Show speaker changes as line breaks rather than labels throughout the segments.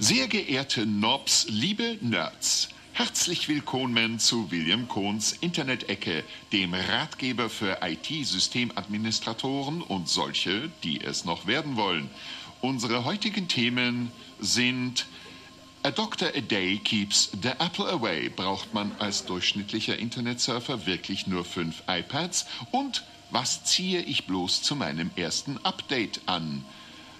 Sehr geehrte Nobs, liebe Nerds, herzlich willkommen zu William Kohns Internet-Ecke, dem Ratgeber für IT-Systemadministratoren und solche, die es noch werden wollen. Unsere heutigen Themen sind A Doctor a Day keeps the apple away. Braucht man als durchschnittlicher Internetsurfer wirklich nur fünf iPads? Und was ziehe ich bloß zu meinem ersten Update an?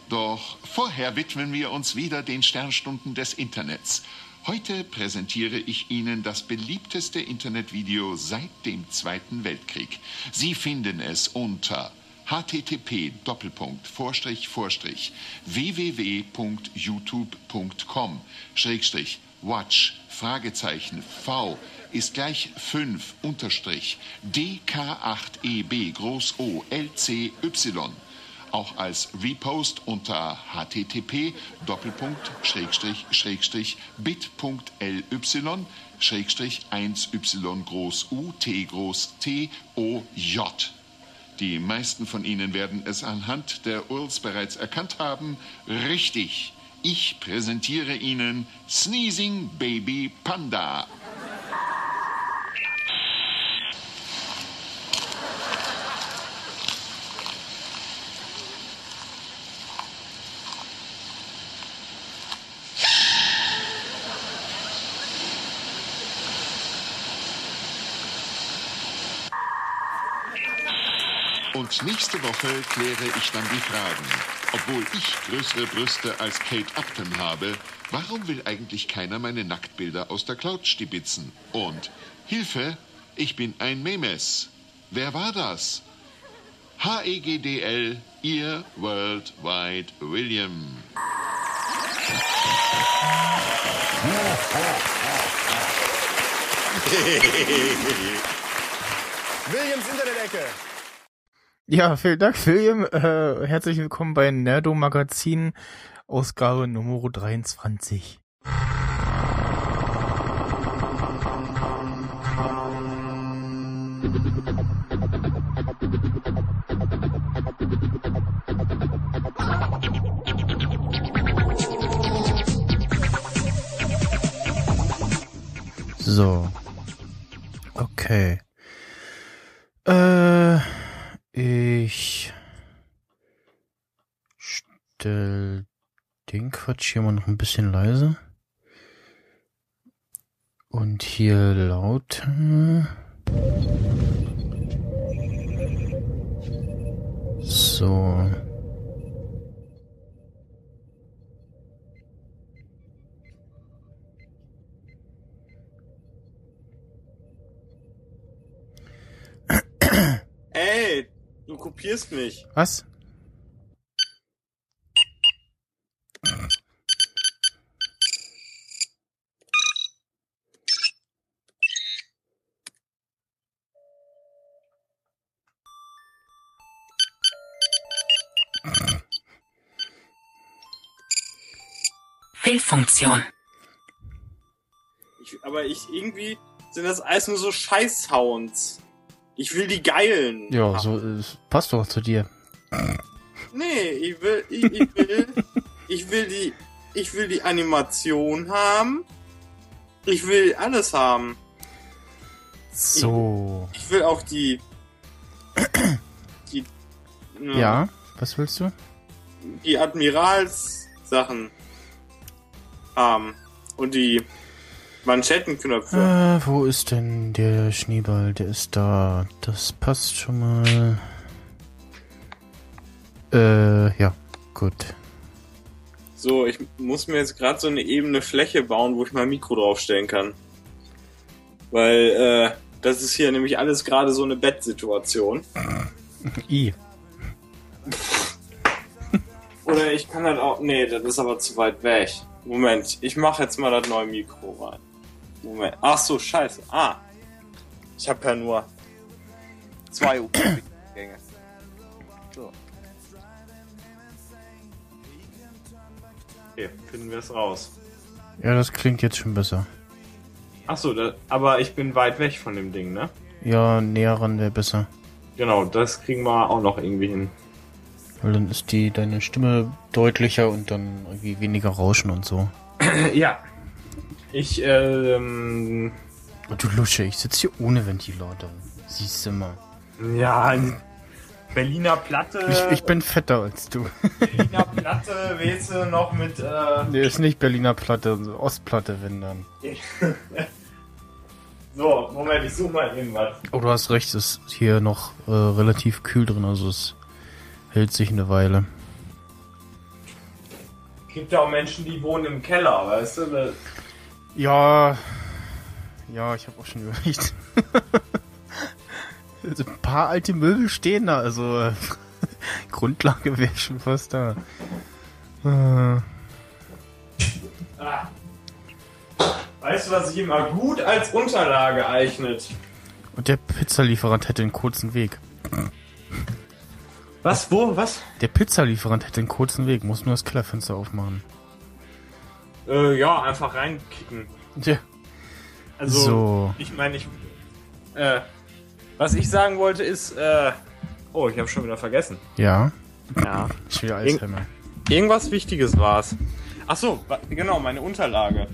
Doch vorher widmen wir uns wieder den Sternstunden des Internets. Heute präsentiere ich Ihnen das beliebteste Internetvideo seit dem Zweiten Weltkrieg. Sie finden es unter http www.youtube.com watch Fragezeichen v ist gleich 5 unterstrich dk8eb groß O LCY auch als Repost unter http bit.ly 1y groß U T groß T O J. Die meisten von Ihnen werden es anhand der URLs bereits erkannt haben. Richtig, ich präsentiere Ihnen Sneezing Baby Panda. Und nächste Woche kläre ich dann die Fragen. Obwohl ich größere Brüste als Kate Upton habe, warum will eigentlich keiner meine Nacktbilder aus der Cloud stibitzen? Und Hilfe, ich bin ein Memes. Wer war das? HEGDL, Ihr Worldwide William.
Williams Internet-Ecke.
Ja, vielen Dank, William. Äh, herzlich willkommen bei Nerdo Magazin, Ausgabe Nummer 23. So. Okay. Äh, ich stell den Quatsch hier mal noch ein bisschen leise. Und hier lauter. So.
Ey, du kopierst mich.
Was?
Fehlfunktion.
Ich, aber ich irgendwie sind das alles nur so Scheiß-Sounds. Ich will die geilen.
Ja, so es passt doch zu dir.
Nee, ich will, ich, ich will, ich will die, ich will die Animation haben. Ich will alles haben.
So.
Ich will auch die, die,
Ja, was willst du?
die Admirals-Sachen haben. Und die Manschettenknöpfe.
Äh, wo ist denn der Schneeball? Der ist da. Das passt schon mal. Äh, ja, gut.
So, ich muss mir jetzt gerade so eine ebene Fläche bauen, wo ich mein Mikro draufstellen kann. Weil, äh, das ist hier nämlich alles gerade so eine Bettsituation.
I.
Oder ich kann halt auch. Nee, das ist aber zu weit weg. Moment, ich mache jetzt mal das neue Mikro rein. Moment. Ach so, scheiße. Ah. Ich habe ja nur zwei USB-Gänge. So. Okay, finden wir es raus.
Ja, das klingt jetzt schon besser.
Ach so, da, aber ich bin weit weg von dem Ding, ne?
Ja, näher ran wäre besser.
Genau, das kriegen wir auch noch irgendwie hin.
Weil dann ist die deine Stimme deutlicher und dann irgendwie weniger Rauschen und so.
ja. Ich, ähm.
Du Lusche, ich sitze hier ohne Ventilator. Siehst du mal.
Ja, Berliner Platte.
Ich, ich bin fetter als du.
Berliner Platte, weißt du, noch mit, äh.
Nee, ist nicht Berliner Platte, Ostplatte, wenn dann.
so, Moment, ich suche mal irgendwas.
Oh, du hast recht, es ist hier noch äh, relativ kühl drin, also es hält sich eine Weile.
Gibt ja auch Menschen, die wohnen im Keller, weißt du?
Ja, ja, ich habe auch schon überlegt. also ein paar alte Möbel stehen da, also Grundlage wäre schon fast da. Äh.
Ah. Weißt du, was sich immer gut als Unterlage eignet?
Und der Pizzalieferant hätte einen kurzen Weg.
Was? Wo? Was?
Der Pizzalieferant hätte einen kurzen Weg, muss nur das Kellerfenster aufmachen.
Äh, ja, einfach reinkicken.
Ja.
Also,
So.
ich meine, ich. Äh, was ich sagen wollte ist, äh. Oh, ich habe schon wieder vergessen.
Ja,
Ja.
ich will Alzheimer.
Irgendwas Wichtiges war's. Ach so, genau, meine Unterlage.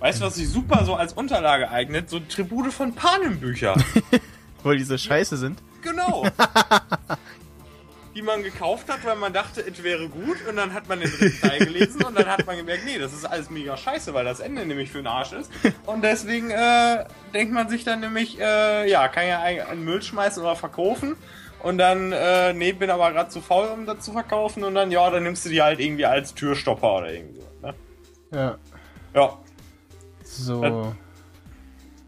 Weißt du, was sich super so als Unterlage eignet? So Tribute von Panem-Bücher.
Weil diese Scheiße sind.
Genau. Die man gekauft hat, weil man dachte, es wäre gut und dann hat man den dritten Teil gelesen und dann hat man gemerkt, nee, das ist alles mega scheiße, weil das Ende nämlich für den Arsch ist. Und deswegen äh, denkt man sich dann nämlich, äh, ja, kann ja einen Müll schmeißen oder verkaufen. Und dann, äh, nee, bin aber gerade zu faul, um das zu verkaufen. Und dann, ja, dann nimmst du die halt irgendwie als Türstopper oder irgendwie so. Ne?
Ja.
Ja.
So.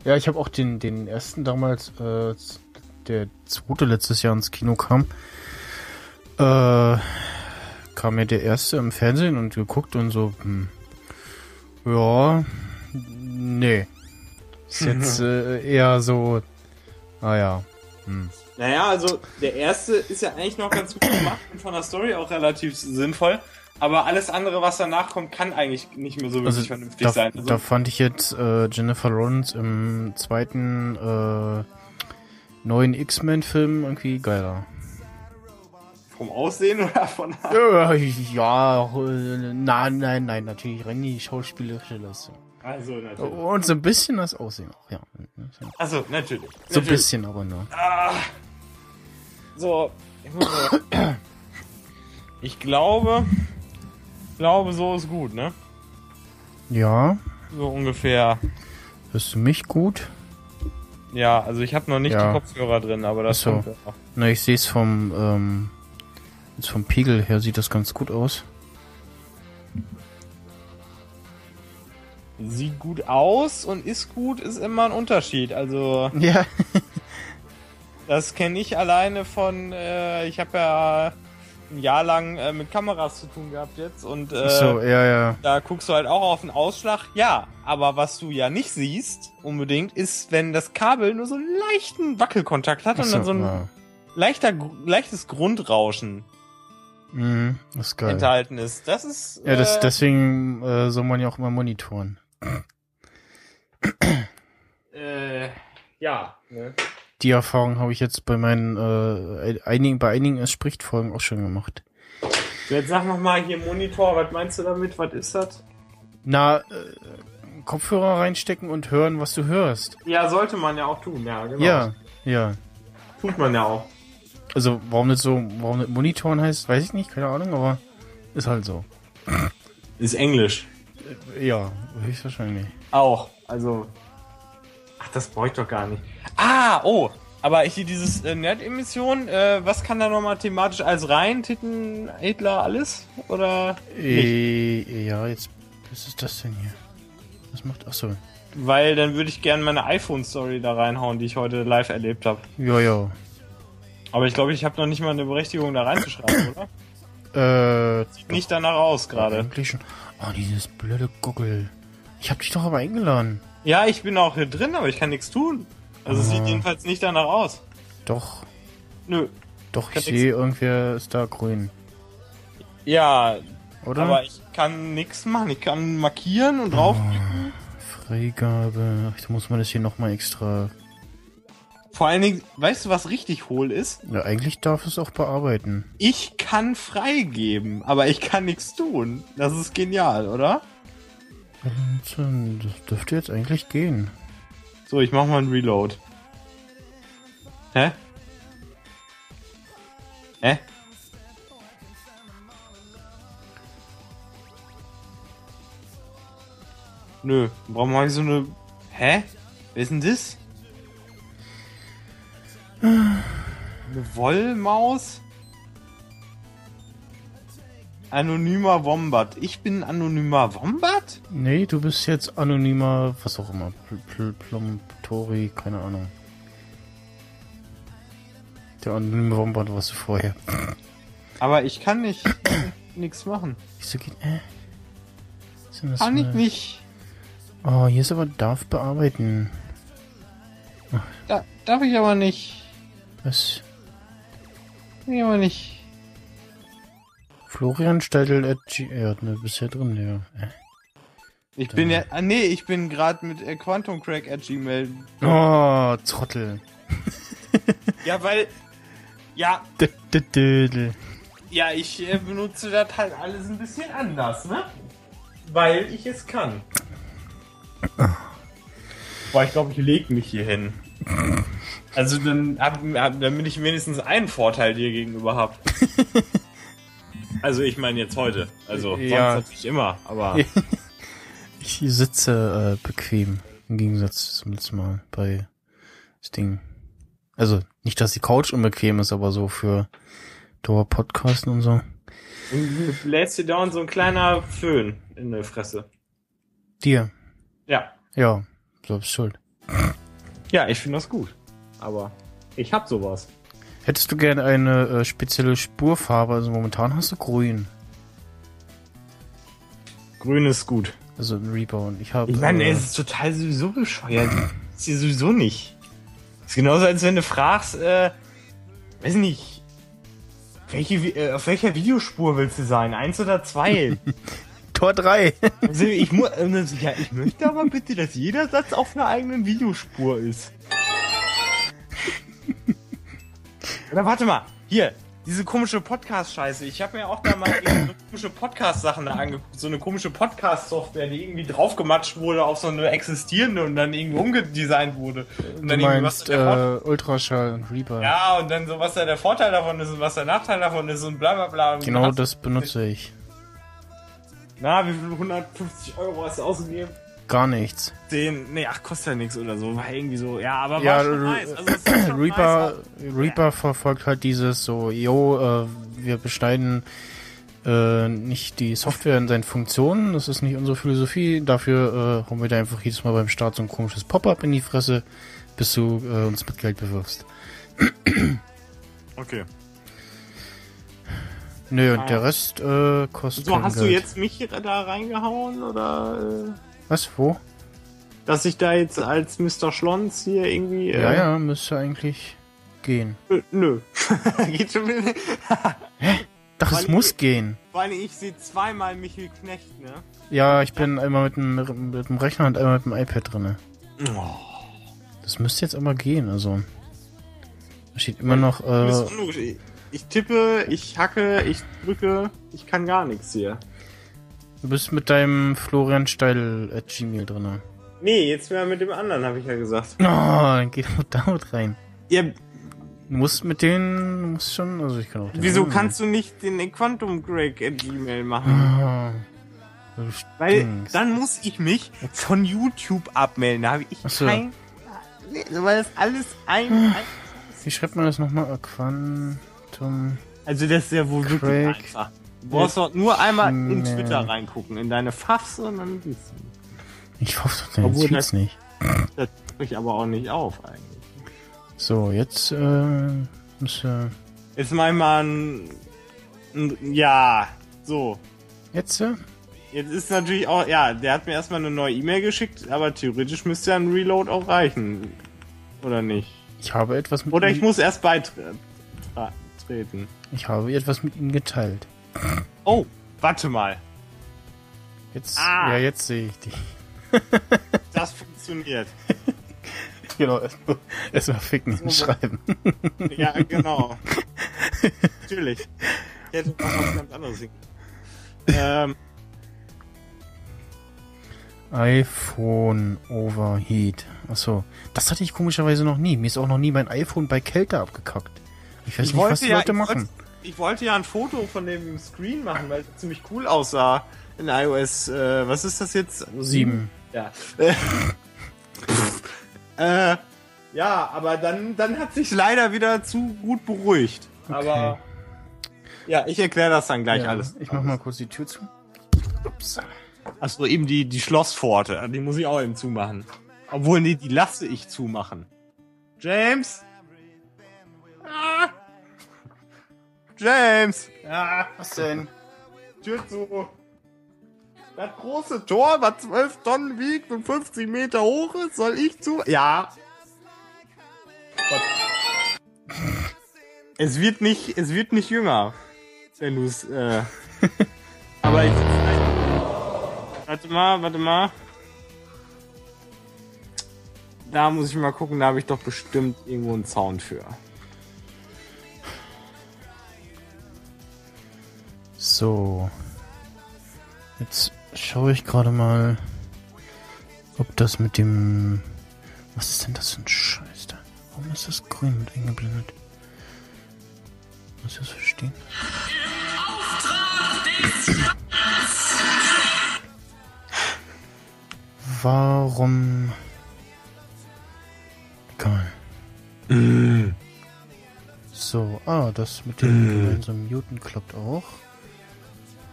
Ja, ich habe auch den, den ersten damals, äh, der zweite letztes Jahr ins Kino kam. Äh, kam mir der erste im Fernsehen und geguckt und so, hm, ja, nee. Ist jetzt äh, eher so, ah ja, hm.
Naja, also der erste ist ja eigentlich noch ganz gut gemacht und von der Story auch relativ sinnvoll. Aber alles andere, was danach kommt, kann eigentlich nicht mehr so wirklich
Also
vernünftig
da,
sein. Also,
da fand ich jetzt äh, Jennifer Lawrence im zweiten äh, neuen X-Men-Film irgendwie geiler.
Vom Aussehen oder von der
Ja, nein, nein, nein, natürlich rein die schauspielerische Leistung.
Also natürlich.
Und so ein bisschen das Aussehen auch, ja.
Also natürlich.
So ein
natürlich.
bisschen aber nur.
Ah, so, ich, muss mal- ich glaube, glaube, so ist gut, ne?
Ja,
So ungefähr.
hörst du mich gut?
Ja, also ich habe noch nicht
Ja.
die Kopfhörer drin, aber das
Ach so.
kommt ja noch.
Na, ich sehe es vom, ähm, jetzt vom Pegel her sieht das ganz gut aus.
Sieht gut aus und ist gut, ist immer ein Unterschied. Also
Ja.
Das kenne ich alleine von, äh, ich habe ja ein Jahr lang äh, mit Kameras zu tun gehabt jetzt und äh,
so, ja, ja.
da guckst du halt auch auf den Ausschlag. Ja, aber was du ja nicht siehst unbedingt, ist, wenn das Kabel nur so einen leichten Wackelkontakt hat
Ach
und dann so ein
ja.
leichter, leichtes Grundrauschen
Mhm, das ist geil.
enthalten ist. Das ist
Ja, das,
äh,
deswegen äh, soll man ja auch immer monitoren.
äh, ja. Ne?
Die Erfahrung habe ich jetzt bei meinen äh, einigen, bei einigen es spricht Folgen auch schon gemacht.
So, Jetzt sag noch mal hier Monitor, was meinst du damit? Was ist das?
Na, äh, Kopfhörer reinstecken und hören, was du hörst.
Ja, sollte man ja auch tun, ja, genau.
Ja, ja.
Tut man ja auch.
Also, warum nicht so, warum nicht monitoren heißt, weiß ich nicht, keine Ahnung, aber ist halt so.
Ist Englisch.
Ja, höchstwahrscheinlich.
Auch. Also. Ach, das brauche ich doch gar nicht. Ah, oh. Aber hier dieses äh, Nerd-Emission, äh, was kann da nochmal thematisch als rein? Titten, Hitler, alles? Oder?
Äh, ja, jetzt, was ist das denn hier? Was macht, achso.
Weil dann würde ich gerne meine iPhone-Story da reinhauen, die ich heute live erlebt habe.
Ja, ja.
Aber ich glaube, ich habe noch nicht mal eine Berechtigung da reinzuschreiben, oder?
Äh,
Sieht nicht danach aus gerade.
Oh, dieses blöde Google. Ich hab dich doch aber eingeladen.
Ja, ich bin auch hier drin, aber ich kann nichts tun. Also es
Ah.
sieht jedenfalls nicht danach aus.
Doch,
Nö.
doch, ich sehe, irgendwer ist da grün.
Ja,
Oder?
aber ich kann nichts machen. Ich kann markieren und drauf.
Freigabe. Ach, da muss man das hier nochmal extra.
Vor allen Dingen, weißt du, was richtig hohl ist?
Ja, eigentlich darf es auch bearbeiten.
Ich kann freigeben, aber ich kann nichts tun. Das ist genial, oder?
Und, äh, das dürfte jetzt eigentlich gehen.
So, ich mach mal einen Reload. Hä? Hä? Nö, warum mache ich so eine... Hä? Wer ist denn das? Eine Wollmaus? Anonymer Wombat. Ich bin anonymer Wombat?
Nee, du bist jetzt anonymer, was auch immer. Pl Pl Plumtori, keine Ahnung. Der anonyme Wombat warst du vorher.
Aber ich kann nicht nichts machen.
Wieso geht, äh?
Kann ich nicht.
Oh, hier ist aber darf bearbeiten.
Da, darf ich aber nicht.
Was?
Ich aber nicht.
Florian Steidl at G ja, ne, bist ja drin, ja.
Ich bin ja. Ah, nee, ich bin gerade mit äh, Quantum Crack at Gmail.
Oh, Trottel.
Ja, weil. Ja,
D -d -d -d.
ja, ich äh, benutze das halt alles ein bisschen anders, ne? Weil ich es kann. Boah, ich glaube, ich leg mich hier hin. Also dann, hab, hab, damit ich wenigstens einen Vorteil dir gegenüber hab. Also ich meine jetzt heute. Also
Ja.
sonst natürlich immer, aber.
Ich sitze äh, bequem. Im Gegensatz zum letzten Mal bei das Ding. Also, nicht, dass die Couch unbequem ist, aber so für Dauer-Podcasten und so.
Du lädst dir dauernd so ein kleiner Föhn in der Fresse.
Dir.
Ja.
Ja, so bist schuld.
Ja, ich finde das gut. Aber ich hab sowas.
Hättest du gerne eine äh, spezielle Spurfarbe? Also momentan hast du grün.
Grün ist gut.
Also ein Rebound. Ich habe.
Ich meine,
äh,
es ist total sowieso bescheuert. ist hier sowieso nicht. ist genauso, als wenn du fragst, äh, weiß nicht, welche, äh, auf welcher Videospur willst du sein? Eins oder zwei?
Tor 3.
also ich muss, ja, ich möchte aber bitte, dass jeder Satz auf einer eigenen Videospur ist. Oder warte mal, hier, diese komische Podcast-Scheiße. Ich habe mir auch da mal so komische Podcast-Sachen da angeguckt. So eine komische Podcast-Software, die irgendwie draufgematscht wurde auf so eine existierende und dann irgendwie umgedesignt wurde. Und
du meinst äh, Ultraschall und Reaper.
ja, und dann so, was da der Vorteil davon ist und was der Nachteil davon ist und bla bla bla.
Genau das benutze ich.
Na, wie viel? 150 Euro hast du ausgegeben?
Gar nichts.
Den, nee, ach, kostet ja nichts oder so. War irgendwie so, ja, aber war
Ja,
schon nice. Also,
Reaper,
nice.
Reaper verfolgt halt dieses so, yo, äh, wir beschneiden äh, nicht die Software in seinen Funktionen, das ist nicht unsere Philosophie, dafür äh, hauen wir da einfach jedes Mal beim Start so ein komisches Pop-up in die Fresse, bis du äh, uns mit Geld bewirfst.
Okay.
Nö, und
Ah.
der Rest äh, kostet
So, hast du
Geld.
jetzt mich da reingehauen oder, äh,
Was, wo?
dass ich da jetzt als Mr. Schlons hier irgendwie, äh,
Ja, ja, müsste eigentlich gehen.
Nö. Geht schon wieder.
Doch,
Weil
es
ich-
muss gehen.
Vor allem, ich sehe zweimal Michael Knecht, ne?
Ja, ich bin einmal mit dem, mit dem Rechner und einmal mit dem iPad drinne.
Oh.
Das müsste jetzt aber gehen, also. Da steht immer noch, äh.
Ich, tippe, ich hacke, ich drücke, ich kann gar nichts hier.
du bist mit deinem Florian Steidl at Gmail drinne.
Nee, jetzt mal mit dem anderen, habe ich ja gesagt.
Oh, dann geht doch damit rein.
Ja,
Du musst mit denen, du musst schon, also ich kann auch
wieso
anderen-
kannst du nicht den Quantum Greg at Gmail machen?
Du
Weil dann muss ich mich von YouTube abmelden. Da habe ich
Ach so.
kein. Nee, weil das alles ein.
Wie schreibt man das nochmal? Quantum.
Also das ist ja wohl wirklich
Craig.
einfach. Du brauchst doch nur einmal in. Twitter reingucken, in deine Fafs und dann siehst du.
Ich hoffe doch deine Tweets
das-
nicht.
Das bricht aber auch nicht auf eigentlich.
So, jetzt, äh, müsste.
Jetzt mach ich mal ein, ein. Ja, so.
Jetzt, äh?
Jetzt ist natürlich auch, ja, der hat mir erstmal eine neue E-Mail geschickt, aber theoretisch müsste ja ein Reload auch reichen. Oder nicht?
Ich habe etwas mit
Oder ich muss erst beitreten.
Ich habe etwas mit ihm geteilt.
Oh, warte mal.
Jetzt,
Ah.
ja, jetzt sehe ich dich.
Das funktioniert.
genau, erstmal erst mal ficken und schreiben.
Ja, genau. Natürlich. Ich hätte auch was ganz anderes singen. Ähm,
iPhone Overheat. Achso, das hatte ich komischerweise noch nie. Mir ist auch noch nie mein iPhone bei Kälte abgekackt. Ich weiß
Ich
nicht, was
wollte
die
ja-
Leute
ich
machen.
ich wollte ja ein Foto von dem Screen machen, weil es ziemlich cool aussah in iOS. Äh, was ist das jetzt?
Sieben.
Ja. äh, ja, aber dann, dann hat sich leider wieder zu gut beruhigt. Aber ja, ich erkläre das dann gleich
Ja,
alles.
Ich mach mal kurz die Tür zu. Ups.
Achso, eben die, die Schlosspforte. Die muss ich auch eben zumachen. Obwohl, nee, die lasse ich zumachen. James? Ah. James! Ja,
Was denn?
Tür zu. Das große Tor, was 12 Tonnen wiegt und 50 Meter hoch ist, soll ich zu... Ja. Gott. Es wird nicht, es wird nicht jünger, wenn du es, äh... Aber ich... Warte mal, warte mal. Da muss ich mal gucken, da habe ich doch bestimmt irgendwo einen Sound für.
So. Jetzt schaue ich gerade mal, ob das mit dem. Was ist denn das für ein Scheiß da? Warum ist das grün und eingeblendet? Muss ich das verstehen? Warum. Egal. So, ah, das mit dem gemeinsamen Muten klappt auch.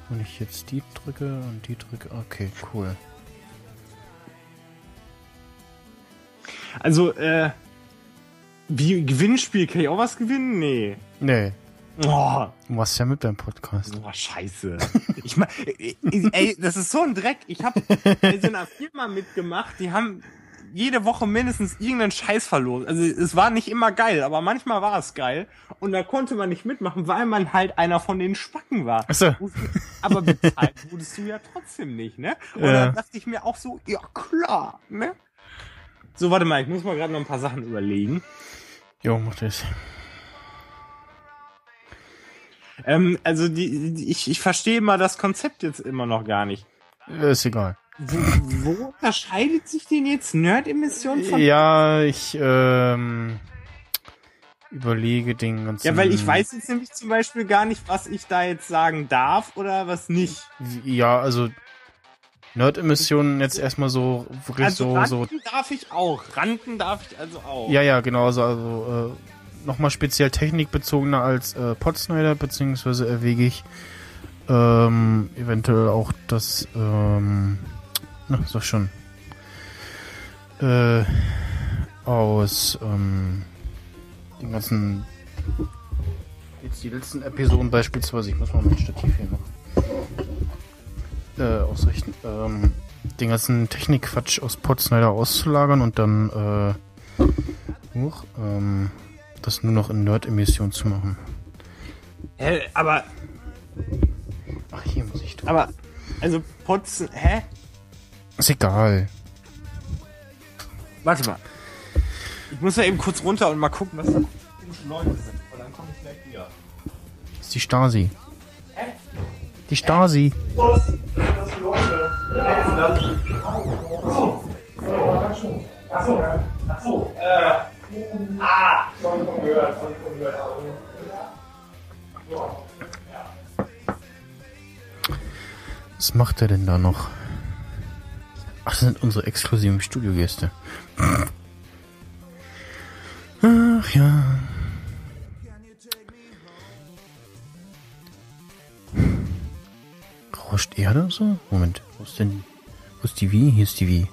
Wenn ich jetzt die drücke und die drücke, okay, cool.
Also, äh... Wie, Gewinnspiel, kann ich auch was gewinnen? Nee.
Nee,
Oh,
du machst ja mit beim Podcast.
oh scheiße. Ich mein, ey, das ist so ein Dreck. Ich habe bei so einer Firma mitgemacht, die haben jede Woche mindestens irgendeinen Scheiß verloren. Also es war nicht immer geil, aber manchmal war es geil. Und da konnte man nicht mitmachen, weil man halt einer von den Spacken war.
Achso.
Aber bezahlt wurdest du ja trotzdem nicht, ne? Und
Ja.
dann dachte ich mir auch so, ja klar, ne? So, warte mal, ich muss mal gerade noch ein paar Sachen überlegen.
Jo, mach das.
Ähm, also die, die, ich, ich verstehe mal das Konzept jetzt immer noch gar nicht.
Ist egal.
Wo, wo unterscheidet sich denn jetzt Nerd-Emission von...
Ja, ich ähm, überlege den ganzen.
Ja, weil ich weiß jetzt nämlich zum Beispiel gar nicht, was ich da jetzt sagen darf oder was nicht.
Ja, also Nerd-Emissionen jetzt erstmal so wirklich
Also
so, so.
ranten darf ich auch. Ranten darf ich also auch.
Ja, ja, genau. Also, also äh, nochmal speziell technikbezogener als äh, Podsnyder, beziehungsweise erwäge ich ähm, eventuell auch das, ähm, na, sag schon, äh, aus ähm, den ganzen, jetzt die letzten Episoden beispielsweise, ich muss mal mein Stativ hier noch äh, ausrichten, ähm, den ganzen Technikquatsch aus Podsnyder auszulagern und dann äh, Huch, ähm, das nur noch in Nerd-Emission zu machen.
Hä, aber,
Ach, hier muss ich drücken.
aber, also Potzen, hä?
Ist egal.
Warte mal. Ich muss ja eben kurz runter und mal gucken, was da für Leute sind. Und dann komme ich gleich wieder.
Das ist die Stasi. Die Stasi. Was macht er denn da noch? Ach, das sind unsere exklusiven Studiogäste. Ach ja. Rauscht Erde so? Moment, wo ist denn. Wo ist die Wie? Hier ist die Wie.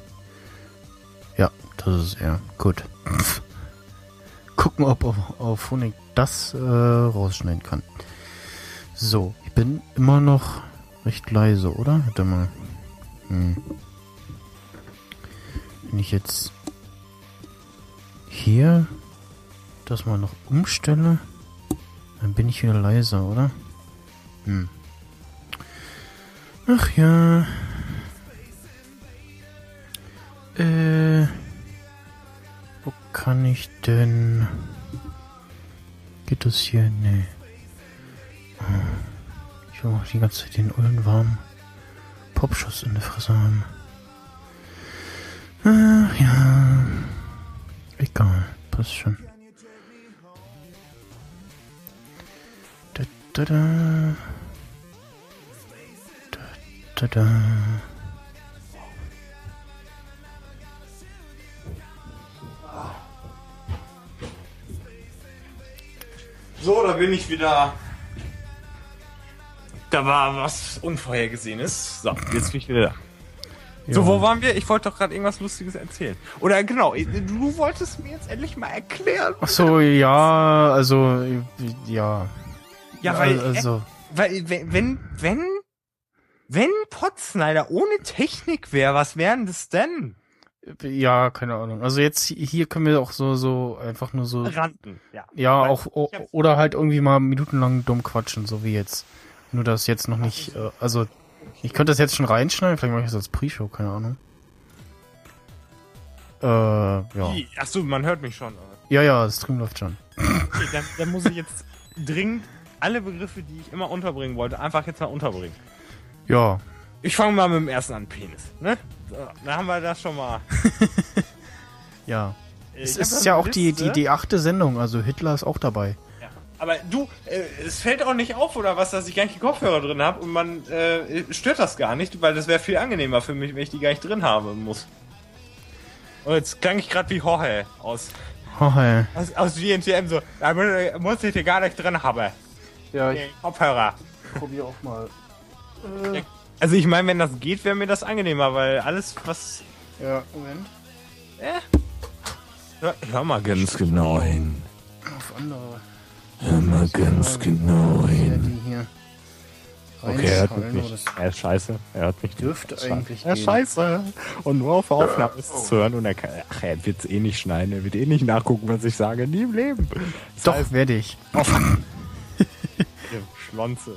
Ja, das ist er. Gut. Gucken, ob auf, auf Phonik das äh, rausschneiden kann. So, ich bin immer noch recht leise, oder? Warte mal. Hm. Wenn ich jetzt hier das mal noch umstelle, dann bin ich wieder leiser, oder? Hm. Ach ja. Äh. kann ich denn... Geht das hier? Nee. Ich will auch die ganze Zeit den ollen warmen Popschuss in der Fresse haben. Ach ja. Egal, passt schon. Da, da, da. Da, da, da.
So, da bin ich wieder. Da war was Unvorhergesehenes. So, jetzt bin ich wieder da. So, wo waren wir? Ich wollte doch gerade irgendwas Lustiges erzählen. Oder genau, du wolltest mir jetzt endlich mal erklären.
Ach so, ja, also, ja.
Ja, weil,
also,
weil wenn, wenn, wenn, Potsnyder ohne Technik wäre, was wären das denn?
ja, keine Ahnung. Also jetzt hier können wir auch so, so einfach nur so,
Randen, ja.
ja,
Weil
auch, o- oder halt irgendwie mal minutenlang dumm quatschen, so wie jetzt. Nur das jetzt noch nicht, äh, also, ich könnte das jetzt schon reinschneiden, vielleicht mache ich das als Pre-Show, keine Ahnung. Äh, ja.
Achso, man hört mich schon.
Ja, ja, das Stream läuft schon.
Okay, dann, dann muss ich jetzt dringend alle Begriffe, die ich immer unterbringen wollte, einfach jetzt mal unterbringen.
Ja,
Ich fange mal mit dem ersten an, Penis. Ne? So, da haben wir das schon mal.
ja.
Ich
Es ist ja auch die, die, die achte Sendung, also Hitler ist auch dabei.
Aber du, äh, es fällt auch nicht auf, oder was, dass ich gar nicht die Kopfhörer drin habe und man äh, stört das gar nicht, weil das wäre viel angenehmer für mich, wenn ich die gar nicht drin haben muss. Und jetzt klang ich gerade wie Jorge aus,
hey.
aus, aus GNTM so, da mu- muss ich die gar nicht drin haben.
Ja,
Die Kopfhörer.
probiere auch mal.
Also ich meine, wenn das geht, wäre mir das angenehmer, weil alles, was...
Ja, Moment.
Ja, hör mal ganz genau hin.
Auf andere.
Hör mal ganz genau hin. Okay, er hört mich nicht. Er ist scheiße. Er hört mich nicht.
dürfte
Er ist
eigentlich
scheiße. Er ist scheiße. Und nur auf Aufnahme ist es zu hören und er kann, ach, er wird es eh nicht schneiden. Er wird eh nicht nachgucken, was ich sage. Nie im Leben. Das
Doch,
heißt,
werde ich.
ihr Schlonze.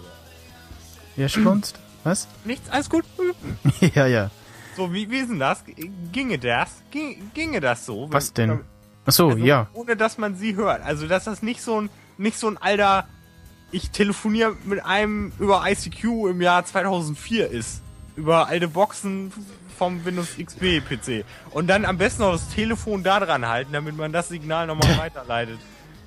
Wer schlunzt? Was?
Nichts, alles gut.
ja, ja.
So, wie, wie ist denn das? Ginge das? Ging, ginge das so? wenn-
Was denn? Ach so,
Also,
ja.
Ohne dass man sie hört. Also, dass das nicht so ein, nicht so ein alter, ich telefoniere mit einem über ICQ im Jahr 2004 ist. Über alte Boxen vom Windows XP PC. Und dann am besten noch das Telefon da dran halten, damit man das Signal nochmal weiterleitet.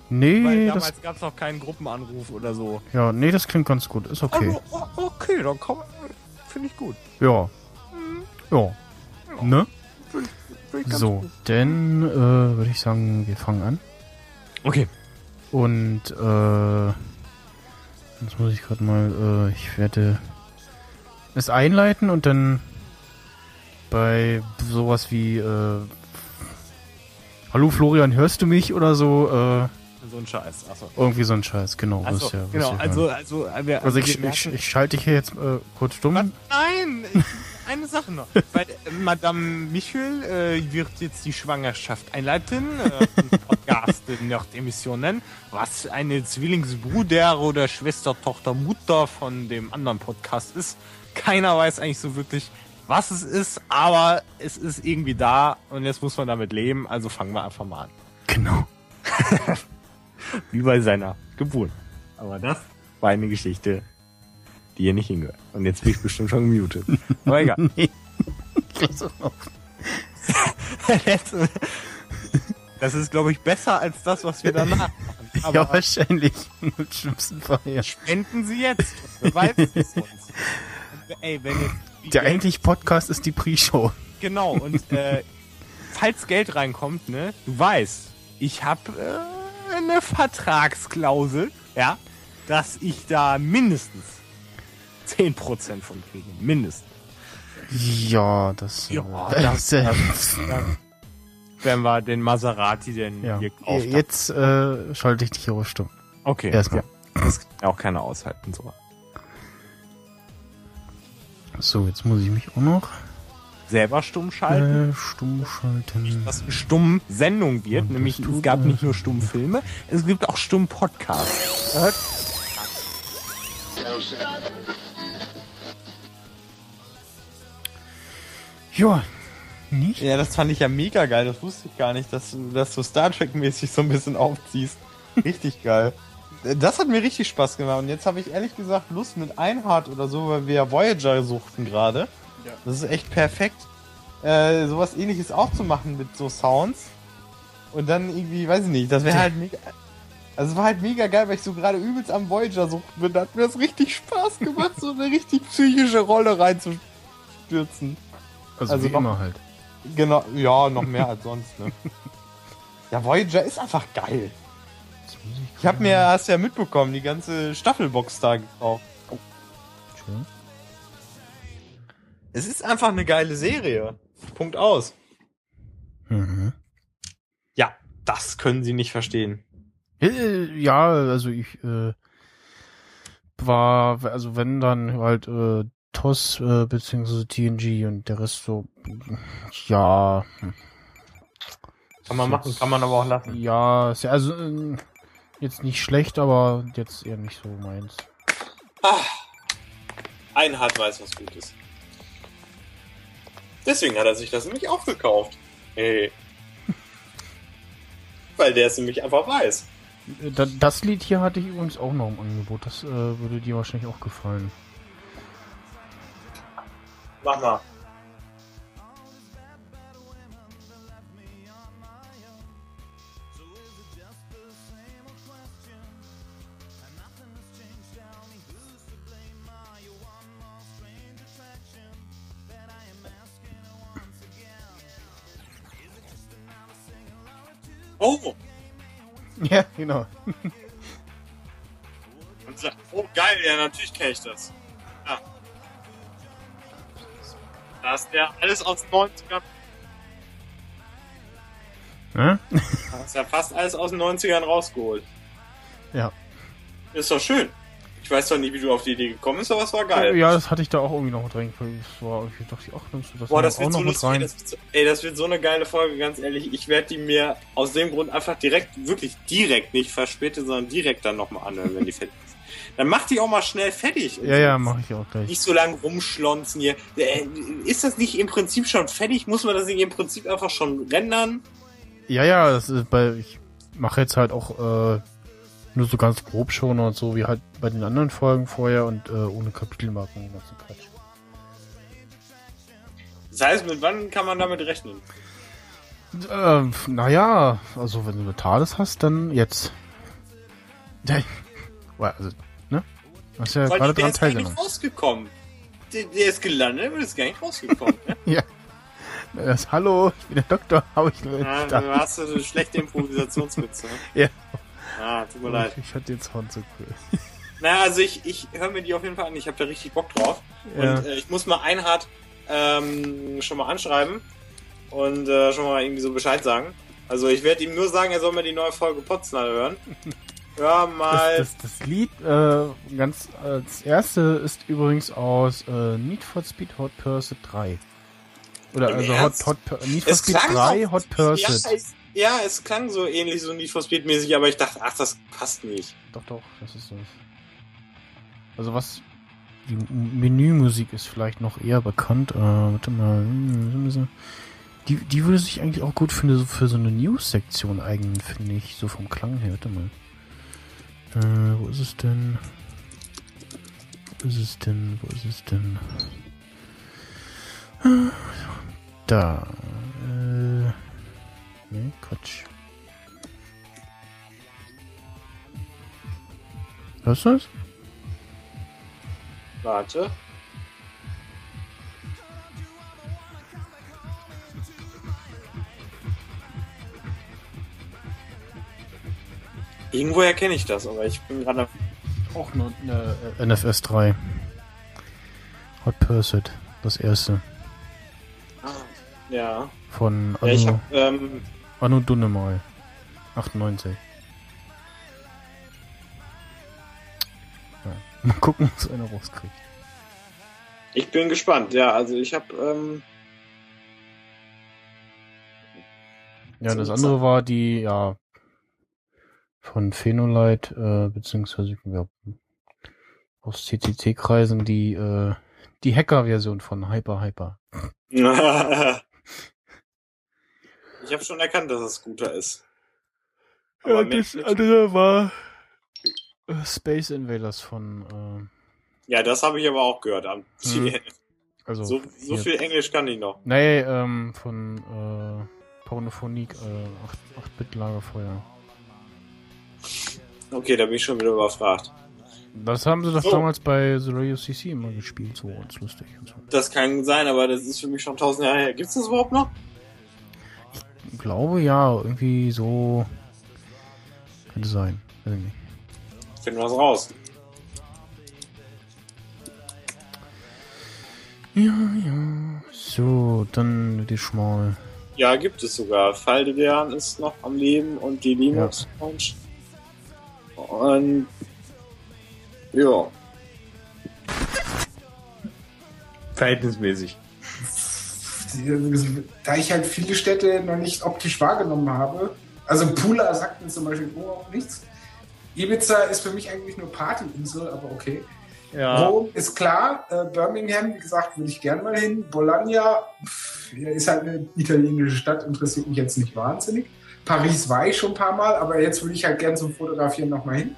Weil
Nee,
damals
das,
gab es noch keinen Gruppenanruf oder so.
ja, nee, das klingt ganz gut. Ist okay.
Also, okay, dann komm, finde ich gut.
Ja. Ja. Ne?
Find ich ganz
So,
gut.
dann äh, würde ich sagen, wir fangen an.
Okay.
Und äh, jetzt muss ich gerade mal, äh, ich werde es einleiten und dann bei sowas wie äh, Hallo Florian, hörst du mich oder so, äh,
So ein Scheiß. Achso.
irgendwie so ein Scheiß, genau.
Also,
was ja,
genau,
ja
also, also, wir,
also ich, ich, ich schalte hier jetzt äh, kurz stumm.
Was? Nein! Eine Sache noch. Weil äh, Madame Michel äh, wird jetzt die Schwangerschaft einleiten. Äh, Podcast Nerd-Emissionen. Was eine Zwillingsbruder oder Schwester, Tochter, Mutter von dem anderen Podcast ist. Keiner weiß eigentlich so wirklich, was es ist, aber es ist irgendwie da und jetzt muss man damit leben. Also fangen wir einfach mal an.
Genau.
Wie bei seiner Geburt. Aber das war eine Geschichte, die hier nicht hingehört. Und jetzt bin ich bestimmt schon gemutet. Aber egal.
Nee.
Das ist, glaube ich, besser als das, was wir danach machen. Aber
ja, wahrscheinlich. Im schlimmsten Fall, ja.
spenden Sie jetzt. Wer weiß es uns. Und, ey, wenn jetzt
Der eigentliche Podcast ist die Pre-Show.
Genau, und äh, falls Geld reinkommt, ne, du weißt, ich habe äh, eine Vertragsklausel, ja, dass ich da mindestens 10% von kriege. Mindestens.
Ja, das.
Ja,
äh,
das-
äh,
Wenn wir den Maserati denn
ja.
gekauft haben.
Jetzt äh, schalte ich dich hier stumm.
Okay.
Erstmal.
Ja, das kann ja auch keiner aushalten, so.
So, jetzt muss ich mich auch noch
Selber stumm schalten.
äh, stumm schalten.
was eine stumm Sendung wird,
Und
nämlich
das
es gab nicht nur stumm Filme, es gibt auch stumm Podcasts.
Ja, Nicht?
Ja, das fand ich ja mega geil. Das wusste ich gar nicht, dass du das so Star Trek-mäßig so ein bisschen aufziehst. Richtig geil. Das hat mir richtig Spaß gemacht. Und jetzt habe ich ehrlich gesagt Lust mit Einhard oder so, weil wir ja Voyager suchten gerade.
Ja.
Das ist echt perfekt. Äh, sowas ähnliches auch zu machen mit so Sounds. Und dann irgendwie, weiß ich nicht, das wäre halt mega. Also es war halt mega geil, weil ich so gerade übelst am Voyager suchten bin. Da hat mir das richtig Spaß gemacht, so eine richtig psychische Rolle reinzustürzen.
Also,
Also
wie
noch-
immer halt.
Genau, ja, noch mehr als sonst, ne? Ja, Voyager ist einfach geil.
Ich
habe mir, hast ja mitbekommen, die ganze Staffelbox da gekauft.
Schön.
Es ist einfach eine geile Serie. Punkt aus.
Mhm.
Ja, das können sie nicht verstehen.
Äh, Ja, also ich äh, war, also wenn dann halt äh, TOS äh, beziehungsweise TNG und der Rest so, ja, hm.
Kann man machen, kann man aber auch lassen.
ja, ist ja also äh, jetzt nicht schlecht, aber jetzt eher nicht so meins.
Ah, Einhard weiß, was gut ist. Deswegen hat er sich das nämlich auch gekauft. Hey. Weil der es nämlich einfach weiß.
Äh, da- Das Lied hier hatte ich übrigens auch noch im Angebot. Das äh, würde dir wahrscheinlich auch gefallen.
Mach mal. Oh,
Ja, genau.
und sagt, oh geil, ja natürlich kenne ich das. Ja. Da ist der alles aus den 90ern.
Hä?
Da ist ja fast alles aus den 90ern rausgeholt.
Ja.
Ist doch schön. Ich weiß doch nicht, wie du auf die Idee gekommen bist, aber es war geil.
Ja, das hatte ich da auch irgendwie noch mit rein. Das war irgendwie, dachte ich, ach, nimmst du das
Boah, das wird
auch
so
noch mit
lustig.
rein?
Das wird so, ey, das wird so eine geile Folge, ganz ehrlich. Ich werde die mir aus dem Grund einfach direkt, wirklich direkt, nicht verspätet, sondern direkt dann nochmal anhören, wenn die fertig. Dann mach die auch mal schnell fertig.
Ja,
so.
ja, mache ich auch gleich.
Nicht so lange rumschlonzen hier. Äh, Ist das nicht im Prinzip schon fertig? Muss man das nicht im Prinzip einfach schon rendern?
Ja, ja, das ist bei, ich mache jetzt halt auch äh, nur so ganz grob schon und so, wie halt bei den anderen Folgen vorher und äh, ohne Kapitelmarken und ganzen Quatsch.
Das heißt, mit wann kann man damit rechnen?
Äh, naja, also wenn du eine TARDIS hast, dann jetzt. Ja, also, hast ja gerade
der
dran
ist gar nicht rausgekommen. Der, der ist gelandet, aber ist gar nicht rausgekommen. ne?
Das, Hallo, ich bin der Doktor, habe ich
ja,
da.
du hast so eine schlechte Improvisationswitze. Ne?
Ja.
Ah, tut mir leid.
Ich fand den Sound so cool.
Naja, also ich, ich höre mir die auf jeden Fall an. Ich habe da richtig Bock drauf.
Ja.
Und äh, ich muss mal Einhard ähm, schon mal anschreiben und äh, schon mal irgendwie so Bescheid sagen. Also ich werde ihm nur sagen, er soll mir die neue Folge Potsdam hören. Hör mal.
Das, das, das Lied äh, ganz als erste ist übrigens aus äh, Need for Speed Hot Pursuit 3. Oder
Im
also
Ernst?
Hot, Hot, Need for Speed
klang
3
auch-
Hot
Ja,
Pursuit.
es, ja, es klang so ähnlich, so Need for Speed mäßig, aber ich dachte, ach, das passt nicht.
Doch, doch, das ist das. Also was die Menümusik ist vielleicht noch eher bekannt. Äh, warte mal. Die, die würde sich eigentlich auch gut für, für so eine News-Sektion eignen, finde ich. So vom Klang her. Warte mal. Äh, wo ist es denn? Wo ist es denn? Wo ist es denn? Da. Äh. Nee, Quatsch. Hörst du das?
Warte. Irgendwoher kenne ich das, aber ich bin gerade.
Auch nur äh, NFS 3. Hot Pursuit. Das erste.
Ja.
Von
ja ich hab, ähm,
Anno Dunnemal. 98. Ja. Mal gucken, was einer rauskriegt.
ich bin gespannt. Ja, also ich habe ähm,
Ja, das andere war die, ja, von Phenolite, äh, beziehungsweise ja, aus CCC-Kreisen die, äh, die Hacker-Version von Hyper Hyper.
Ich habe schon erkannt, dass es Scooter ist.
Ja,
Aber mehr
das andere war äh, Space Invaders von,
ja, das habe ich aber auch gehört. Am
Hm.
äh,
also.
so, so viel Englisch kann ich noch.
Nee, ähm, von äh, Pornophonik, äh, 8-Bit-Lagerfeuer.
Okay, da bin ich schon wieder überfragt.
Das haben sie doch
So.
damals bei The Radio CC immer gespielt, so ganz lustig und so.
Das kann sein, aber das ist für mich schon tausend Jahre her. Gibt's das überhaupt noch?
Ich glaube ja, irgendwie so. Könnte sein. Weiß ich nicht.
Finden wir es raus.
Ja, ja. So, dann würde ich mal.
Ja, gibt es sogar. Faldebeeren ist noch am Leben und die Linux Lounge. Und ja. Verhältnismäßig.
Da ich halt viele Städte noch nicht optisch wahrgenommen habe, also Pula sagt mir zum Beispiel überhaupt nichts. Ibiza ist für mich eigentlich nur Partyinsel, aber okay.
Ja.
Rom ist klar, äh, Birmingham, wie gesagt, würde ich gern mal hin. Bologna pff, ist halt eine italienische Stadt, interessiert mich jetzt nicht wahnsinnig. Paris war ich schon ein paar Mal, aber jetzt würde ich halt gern zum Fotografieren nochmal hin.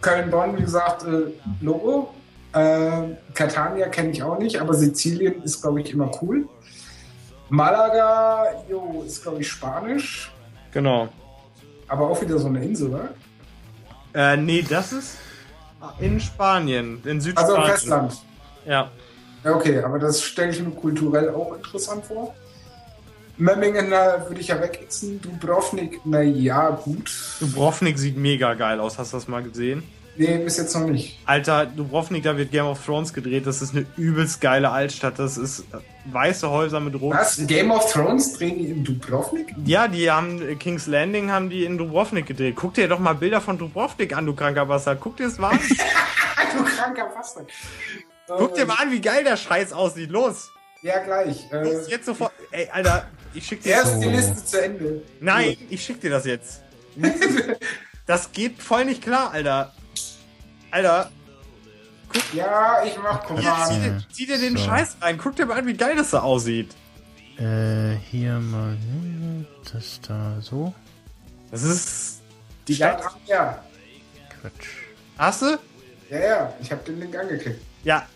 Köln-Bonn, wie gesagt, äh, Logo. Äh, Catania kenne ich auch nicht, aber Sizilien ist, glaube ich, immer cool. Malaga, jo, ist, glaube ich, Spanisch,
Genau.
aber auch wieder so eine Insel, oder?
Äh, nee, das ist in Spanien, in
Also
Südspanien.
Festland.
Ja.
Ja, okay, aber das stelle ich mir kulturell auch interessant vor. Memmingen äh, würde ich ja wegixen. Dubrovnik, na ja, gut.
Dubrovnik sieht mega geil aus. Hast du das mal gesehen?
Nee, bis jetzt noch nicht.
Alter, Dubrovnik, da wird Game of Thrones gedreht. Das ist eine übelst geile Altstadt. Das ist äh, weiße Häuser mit roten.
Was? Game of Thrones drehen die in Dubrovnik?
Ja, die haben äh, King's Landing haben die in Dubrovnik gedreht. Guck dir doch mal Bilder von Dubrovnik an, du kranker Bastard. Guck dir das mal an.
du kranker Bastard.
Guck dir mal an, wie geil der Scheiß aussieht. Los.
Ja, gleich. Äh,
Los, jetzt sofort. Ey, Alter, ich schick dir
erst
So.
die Liste zu Ende.
Nein, ich schick dir das jetzt. Das geht voll nicht klar, Alter. Alter,
Ja, ich mach
hier,
Command.
zieh, dir, zieh dir den
So.
Scheiß rein. Guck dir mal an, wie geil das da aussieht.
Äh, hier mal. Das da so.
Das ist die
Stadt Meer.
Quatsch.
Hast du?
Ja, ja, ich habe den Link angeklickt.
Ja.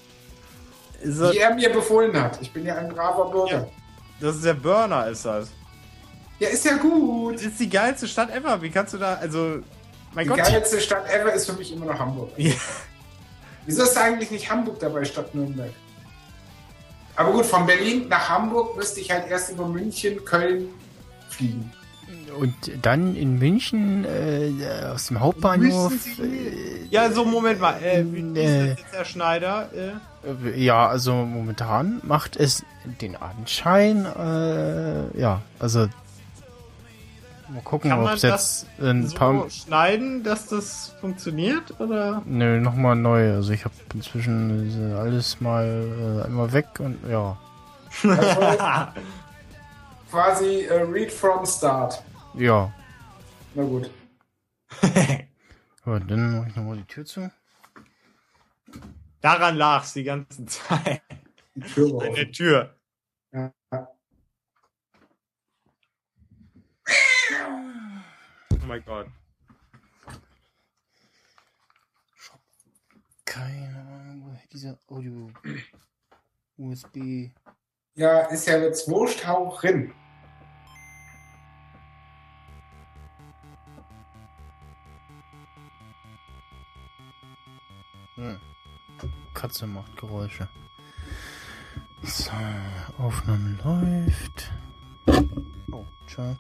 So,
Wie er mir befohlen hat. Ich bin ja ein braver Bürger.
Das ist der Burner, ist das.
Ja, ist ja gut.
Das ist die geilste Stadt ever. Wie kannst du da, also, mein
Die
Gott.
geilste Stadt ever ist für mich immer noch Hamburg.
Ja.
Wieso ist eigentlich nicht Hamburg dabei statt Nürnberg? Aber gut, von Berlin nach Hamburg müsste ich halt erst über München, Köln fliegen.
Und dann in München äh, aus dem Hauptbahnhof. Äh,
Ja, so, Moment mal. Äh, wie ist das jetzt der Schneider? Äh,
äh, ja, also momentan macht es den Anschein. Äh, ja, also mal gucken, ob es jetzt ein
so
paar.
schneiden, dass das funktioniert? Oder?
Nö, nochmal neu. Also ich habe inzwischen äh, alles mal äh, einmal weg und ja.
Also quasi äh, Read from Start.
Ja.
Na gut.
Gut, dann mache ich nochmal die Tür zu.
Daran lag's die ganze Zeit.
Die Tür war
An
offen.
der Tür.
Ja.
Oh mein Gott.
Keine Ahnung, woher dieser Audio USB.
ja, ist ja jetzt wurscht, hau rein.
Hm. Katze macht Geräusche. So, Aufnahme läuft. Oh, ciao.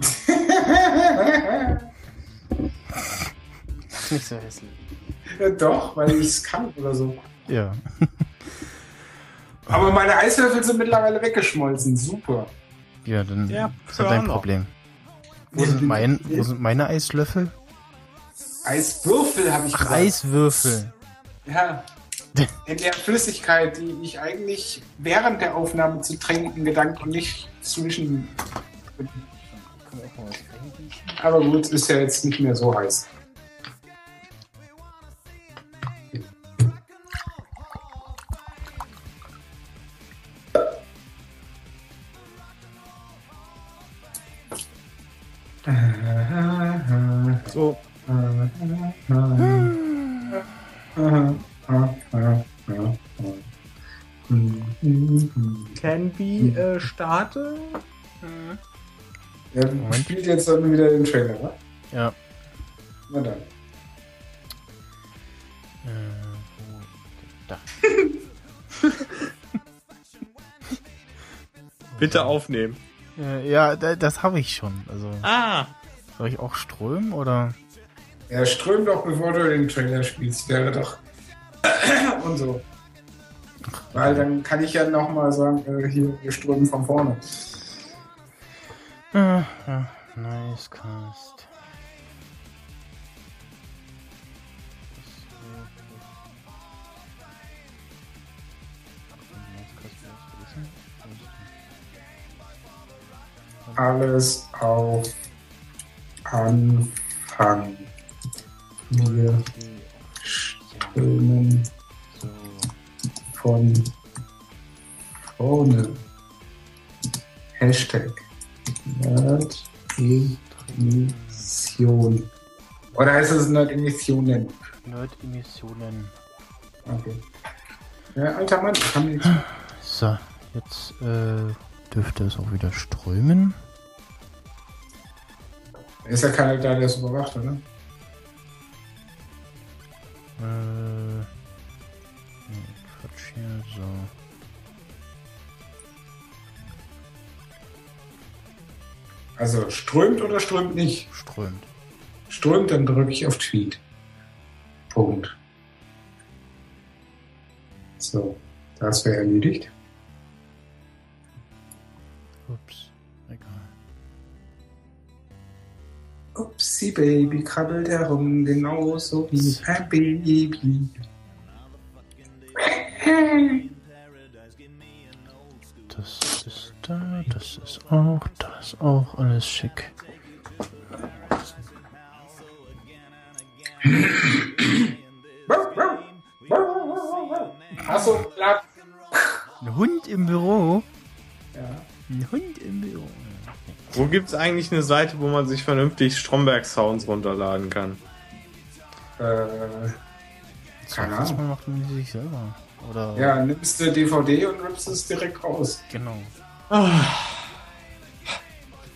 Nicht so hässlich.
Ja, Doch, weil ich es kann oder so.
Ja.
Aber meine Eiswürfel sind mittlerweile weggeschmolzen. Super.
Ja, dann
Ja,
ist das dein
Körner.
Problem. Wo sind, mein, wo sind meine Eislöffel?
Eiswürfel habe ich
Ach,
gesagt.
Eiswürfel.
Ja. In der Flüssigkeit, die ich eigentlich während der Aufnahme zu trinken gedankt und nicht zwischen. Aber gut, ist ja jetzt nicht mehr so heiß.
So, Can be äh, starte.
Ja, du spielt jetzt dann wieder den Trailer, wa?
Ja.
Na dann.
Äh, wo? Da.
Bitte aufnehmen.
Äh, ja, da, das habe ich schon. Also
Ah,
soll ich auch strömen oder?
Ja, ström doch, bevor du den Trailer spielst. Wäre doch. Und so. Weil dann kann ich ja nochmal sagen, äh, hier, wir strömen von vorne.
Ja, nice cast.
Alles auf Anfang. Wir strömen von vorne. Hashtag Nerd-Emission. Oder ist es Nerd-Emissionen?
Nerd-Emissionen.
Okay. Ja, alter Mann, ich kann nichts.
So, jetzt äh, dürfte es auch wieder strömen.
Ist ja keiner da, der es überwacht, oder?
Äh, nee, Quatsch hier, so.
Also strömt oder strömt nicht?
Strömt.
Strömt, dann drücke ich auf Tweet. Punkt. So, das wäre erledigt.
Ups,
Upsi Baby krabbelt herum, genauso wie ein Baby.
Das ist da, das ist auch, das ist auch alles schick.
Achso, klar.
Ein Hund im Büro?
Ja.
Ein Hund im Büro.
Wo gibt's eigentlich eine Seite, wo man sich vernünftig Stromberg-Sounds runterladen kann?
Äh, Keine Ahnung.
macht man sich selber. Oder?
ja, nimmst du DVD und rippst es direkt raus.
Genau.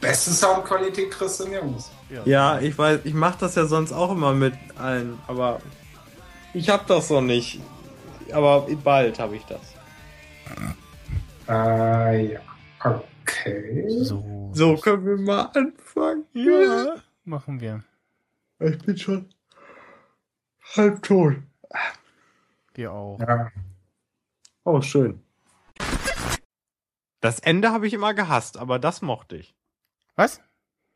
Beste Soundqualität kriegst du nirgends.
Ja, ich weiß, ich mache das ja sonst auch immer mit allen, aber ich hab das noch nicht. Aber bald habe ich das.
Äh, ja. Okay.
So.
So, können wir mal anfangen?
Ja, machen wir.
Ich bin schon halb tot.
Wir auch.
Ja.
Oh, schön. Das Ende habe ich immer gehasst, aber das mochte ich.
Was?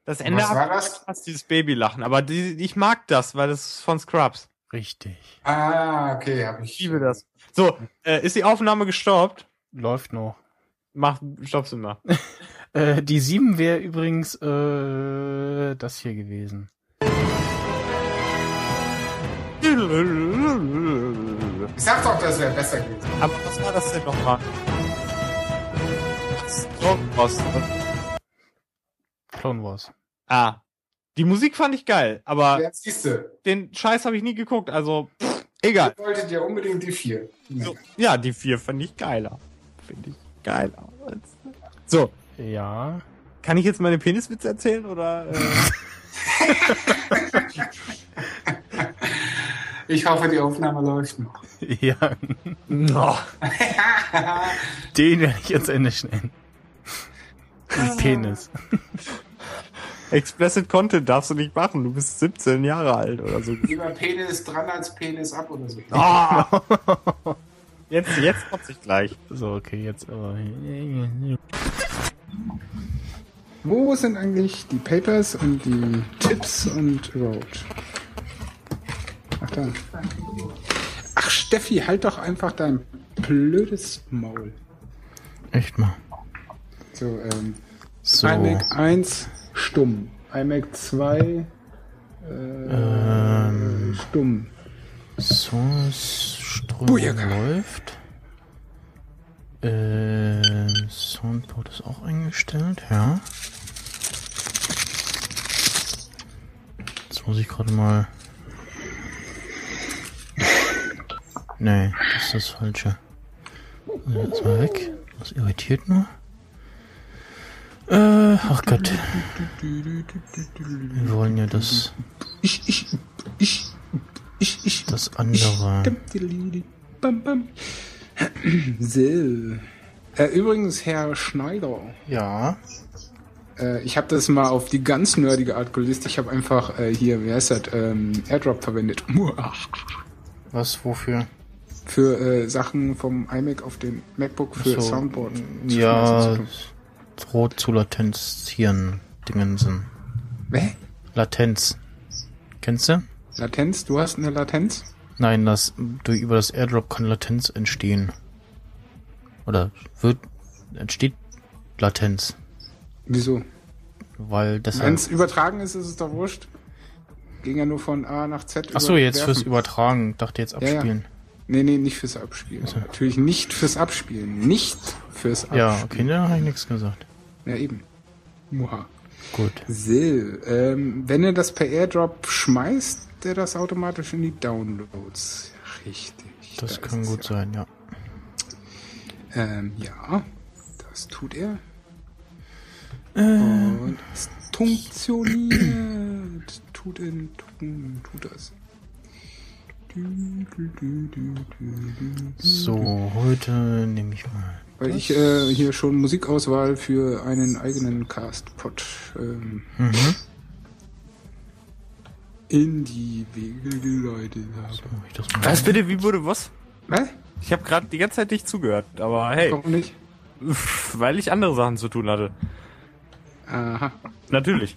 Das Ende habe
war
ich
das?
gehasst, dieses Babylachen. Aber die, ich mag das, weil das ist von Scrubs.
Richtig.
Ah, okay, habe ich.
Ich liebe das. So, äh, ist die Aufnahme gestoppt?
Läuft noch.
Mach, stopp sie mal.
Äh, die 7 wäre übrigens äh, das hier gewesen.
Ich sag doch, das wäre besser gewesen.
Aber was war das denn nochmal? Was?
Clone Wars.
Ah. Die Musik fand ich geil, aber
du.
den Scheiß habe ich nie geguckt, also pff, egal.
Ihr wolltet ja unbedingt die vier.
So, ja, die vier fand ich geiler. Finde ich geiler. als- So,
Ja.
kann ich jetzt meine Peniswitze erzählen oder? Äh?
Ich hoffe, die Aufnahme läuft noch.
Ja.
no.
Den werde ich jetzt Ende schneiden. Den Penis.
Explicit Content darfst du nicht machen. Du bist 17 Jahre alt oder so.
Lieber Penis dran als Penis ab oder so.
Ah! Jetzt, jetzt kommt sich gleich.
So, okay, jetzt aber.
Wo sind eigentlich die Papers und die Tipps und überhaupt? Ach da. Ach Steffi, halt doch einfach dein blödes Maul.
Echt mal.
So, ähm,
So.
iMac 1 stumm. iMac 2 äh,
Ähm.
stumm.
So, Strömung
Bujaka.
läuft. Ähm, Soundboard ist auch eingestellt, ja. Jetzt muss ich gerade mal. Nee, das ist das Falsche. Also jetzt mal weg. Das irritiert nur. Äh, ach Gott. Wir wollen ja das,
Ich, ich, ich, ich, ich.
das andere.
Bam, bam. So. Äh, übrigens, Herr Schneider,
Ja.
äh, ich habe das mal auf die ganz nerdige Art gelöst. Ich habe einfach äh, hier, wie heißt das, ähm, Airdrop verwendet.
Was, wofür?
Für äh, Sachen vom iMac auf den MacBook für
So,
Soundboard. zu
Ja, rot zu latenzieren. Dingensen.
Hä?
Latenz. Kennst du?
Latenz? Du hast eine Latenz?
Nein, das, durch, über das Airdrop kann Latenz entstehen. Oder wird, entsteht Latenz.
Wieso?
Weil
Wenn
deshalb.
es übertragen ist, ist es doch wurscht. Ging ja nur von A nach Z.
Ach so, jetzt fürs Übertragen. Dachte jetzt
Ja, ja.
abspielen.
Nee, nee, nicht fürs Abspielen. Natürlich nicht fürs Abspielen. Nicht fürs Abspielen.
Ja, okay, da habe ich nichts gesagt.
Ja, eben. Muha.
Gut.
So, ähm, wenn er das per Airdrop schmeißt, der das automatisch in die Downloads. Richtig.
Das
da
kann gut sein, ja.
ja. Ähm, ja, das tut er.
Äh.
Und es funktioniert. Tut in, tut, tut das.
So, heute nehme ich mal.
Weil ich äh, hier schon Musikauswahl für einen eigenen Cast-Pod ähm,
Mhm.
In die Wege geleitet habe.
Was bitte, wie wurde was?
Was?
Ich habe gerade die ganze Zeit nicht zugehört, aber hey,
Warum nicht?
weil ich andere Sachen zu tun hatte.
Aha.
Natürlich.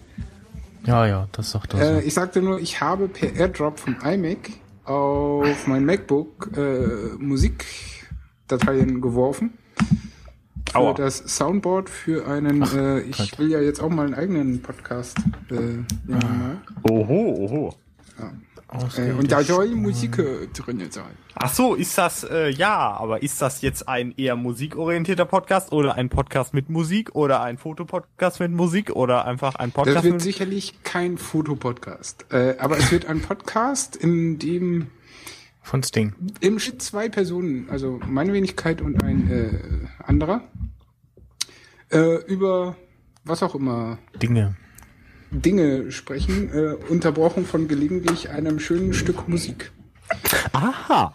Ja, ja, das sagt er
Äh,
so.
ich sagte nur, ich habe per Airdrop vom iMac auf mein MacBook äh, Musikdateien geworfen. Für
Aua.
das Soundboard für einen, äh, ich
Gott.
will ja jetzt auch mal einen eigenen Podcast äh, ja, mal.
Oho, oho.
Äh, und da soll Musik äh, drin sein.
Ach so, ist das, äh, ja, aber ist das jetzt ein eher musikorientierter Podcast oder ein Podcast mit Musik oder ein Fotopodcast mit Musik oder einfach ein
Das
Podcast
wird
mit
sicherlich kein Fotopodcast. Äh, aber es wird ein Podcast, in dem
Von Sting.
im Schnitt zwei Personen, also meine Wenigkeit und ein äh, anderer, äh, über was auch immer
Dinge.
Dinge sprechen, äh, unterbrochen von gelegentlich einem schönen Stück Musik.
Aha,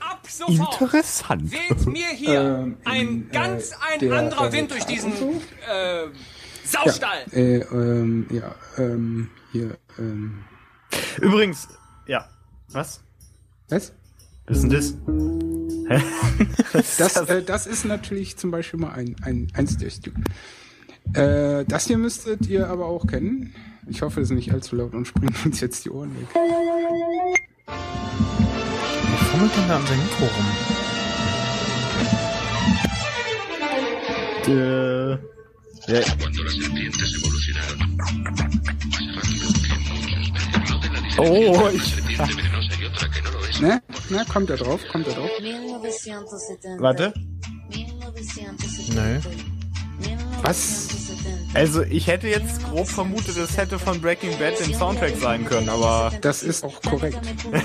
Ab sofort
interessant.
weht mir hier
Ähm,
ein
in,
ganz
äh,
ein
der,
anderer
äh,
Wind durch diesen
so?
äh, Saustall.
Äh, ähm, ja, ähm, hier, ähm,
Übrigens, ja, was?
was?
Was ist denn das? Hä? Was ist
Das, äh, das ist natürlich zum Beispiel mal ein, ein eins der Stücke. Äh, das hier müsstet ihr aber auch kennen. Ich hoffe, es ist nicht allzu laut und springt uns jetzt die Ohren weg.
Wer fummelt denn da an seinem Mikro rum?
äh, ja, Oh, ich,
Ne? Na, kommt er drauf, kommt er drauf.
1970.
Warte.
1970.
Nee.
Was?
also ich hätte jetzt grob vermutet, es hätte von Breaking Bad den Soundtrack sein können, aber
Das ist auch korrekt.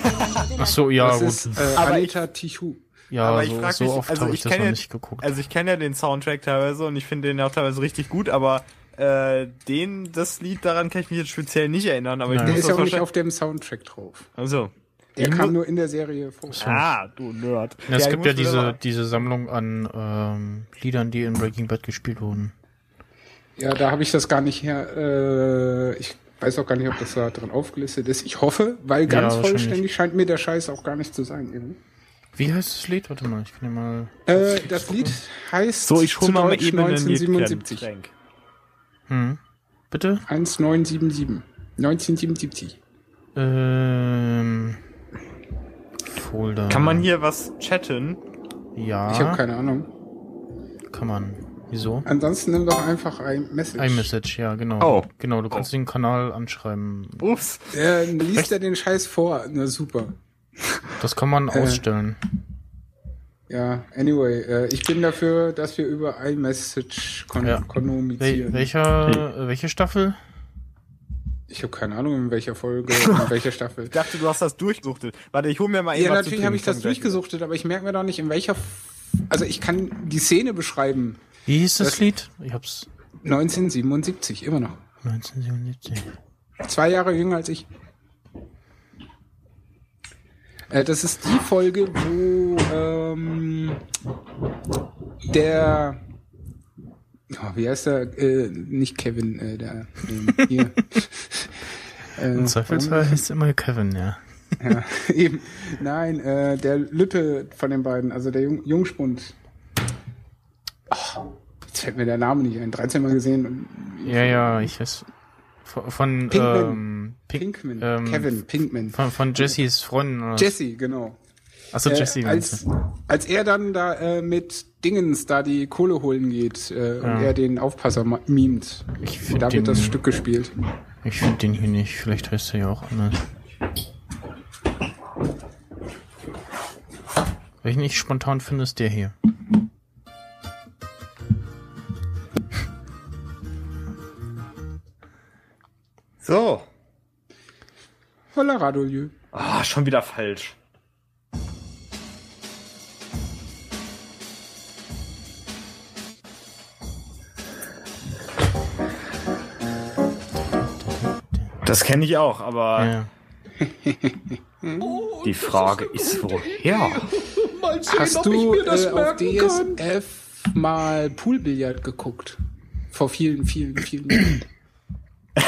Ach so, ja,
Das
gut.
ist äh,
Aber
Anita Tichu.
ja,
aber ich
so,
frag
so
mich,
oft
also
habe
ich
ich das
kenn
noch
ja-
nicht geguckt.
Also ich kenne ja den Soundtrack teilweise und ich finde den auch teilweise richtig gut, aber äh, den, das Lied, daran kann ich mich jetzt speziell nicht erinnern, aber ich
Nein.
Der
muss
ist
das
ja auch nicht auf dem Soundtrack drauf.
Also.
Der
Ich
kam nur in der Serie vor.
Ah, du Nerd.
ja, es gibt ja diese, diese Sammlung an ähm, Liedern, die in Breaking Bad gespielt wurden.
Ja, da habe ich das gar nicht her. Äh, ich weiß auch gar nicht, ob das da drin aufgelistet ist. Ich hoffe, weil ganz
wahrscheinlich.
vollständig scheint mir der Scheiß auch gar nicht zu sein. irgendwie.
Wie heißt das Lied? Warte mal, ich kann ja mal.
Äh, das Lied heißt
So, ich hol
zu
mal,
Deutsch
eben einen
1977.
Getränk.
Hm. Bitte?
1977. 1977.
Ähm. Folder.
Kann man hier was chatten?
Ja.
Ich habe keine Ahnung.
Kann man. Wieso?
Ansonsten nimm doch einfach ein Message.
iMessage, ja, genau.
Oh.
Genau, du kannst den Kanal anschreiben.
Ups.
Äh, liest er den Scheiß vor? Na super.
Das kann man ausstellen.
Ja, anyway, äh, ich bin dafür, dass wir über iMessage kon
Ja.
kommunizieren.
Wel welcher, äh, welche Staffel?
Ich habe keine Ahnung, in welcher Folge, in welcher Staffel.
Ich dachte, du hast das durchgesuchtet. Warte, ich hol mir mal eben
Ja, natürlich habe ich das durchgesuchtet, aber ich merke mir doch nicht, in welcher. F also ich kann die Szene beschreiben.
Wie hieß das,
Das-
Lied? Ich hab's
1977, immer noch.
1977.
Zwei Jahre jünger als ich. Äh, das ist die Folge, wo ähm, der oh, wie heißt der? Äh, nicht Kevin, äh, der ähm, hier. äh,
Im Zweifelsfall heißt immer Kevin, ja.
ja, eben. Nein, äh, der Lütte von den beiden, also der Jung Jungspund. Ach, jetzt fällt mir der Name nicht ein. 13 Mal gesehen.
Ja, ja, ich weiß. Von, von
Pinkman.
ähm, Pink,
Pinkman.
ähm,
Kevin Pinkman.
Von, von Jessys Freundin. Oder?
Jesse, genau.
Achso,
Äh,
Jessie. meinst
als, als er dann da äh, mit Dingens da die Kohle holen geht äh, und
Ja.
er den Aufpasser mimt.
Ich find
Da
den-
wird das Stück gespielt.
Ich finde den hier nicht. Vielleicht heißt er ja auch anders. Welchen ich spontan finde, ist der hier.
So.
Holla Radolieu.
Ah, schon wieder falsch. Das kenne ich auch, aber
Ja.
die Frage ist woher?
Hast du äh, auf DSF mal Poolbillard geguckt? Vor vielen, vielen, vielen Jahren.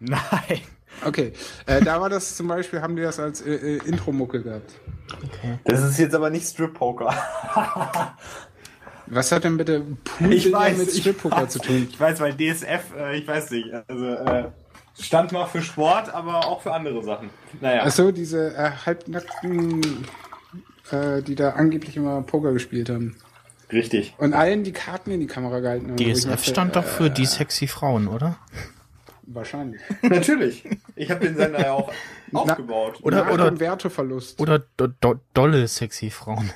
Nein.
Okay, äh, da war das zum Beispiel, haben die das als äh, äh, Intro-Mucke gehabt.
Das ist jetzt aber nicht Strip-Poker.
Was hat denn bitte Poolbillard mit Strip-Poker zu tun?
Ich weiß, weil DSF, äh, ich weiß nicht, also äh, stand mal für Sport, aber auch für andere Sachen. Naja.
Achso, diese äh, halbnackten, äh, die da angeblich immer Poker gespielt haben.
Richtig.
Und allen die Karten in die Kamera gehalten haben.
DSF
dachte,
stand doch für
äh,
die sexy Frauen, oder?
Wahrscheinlich.
Natürlich. Ich habe den Sender ja auch aufgebaut.
Oder- oder-
dem Werteverlust.
Oder do, do, dolle sexy Frauen.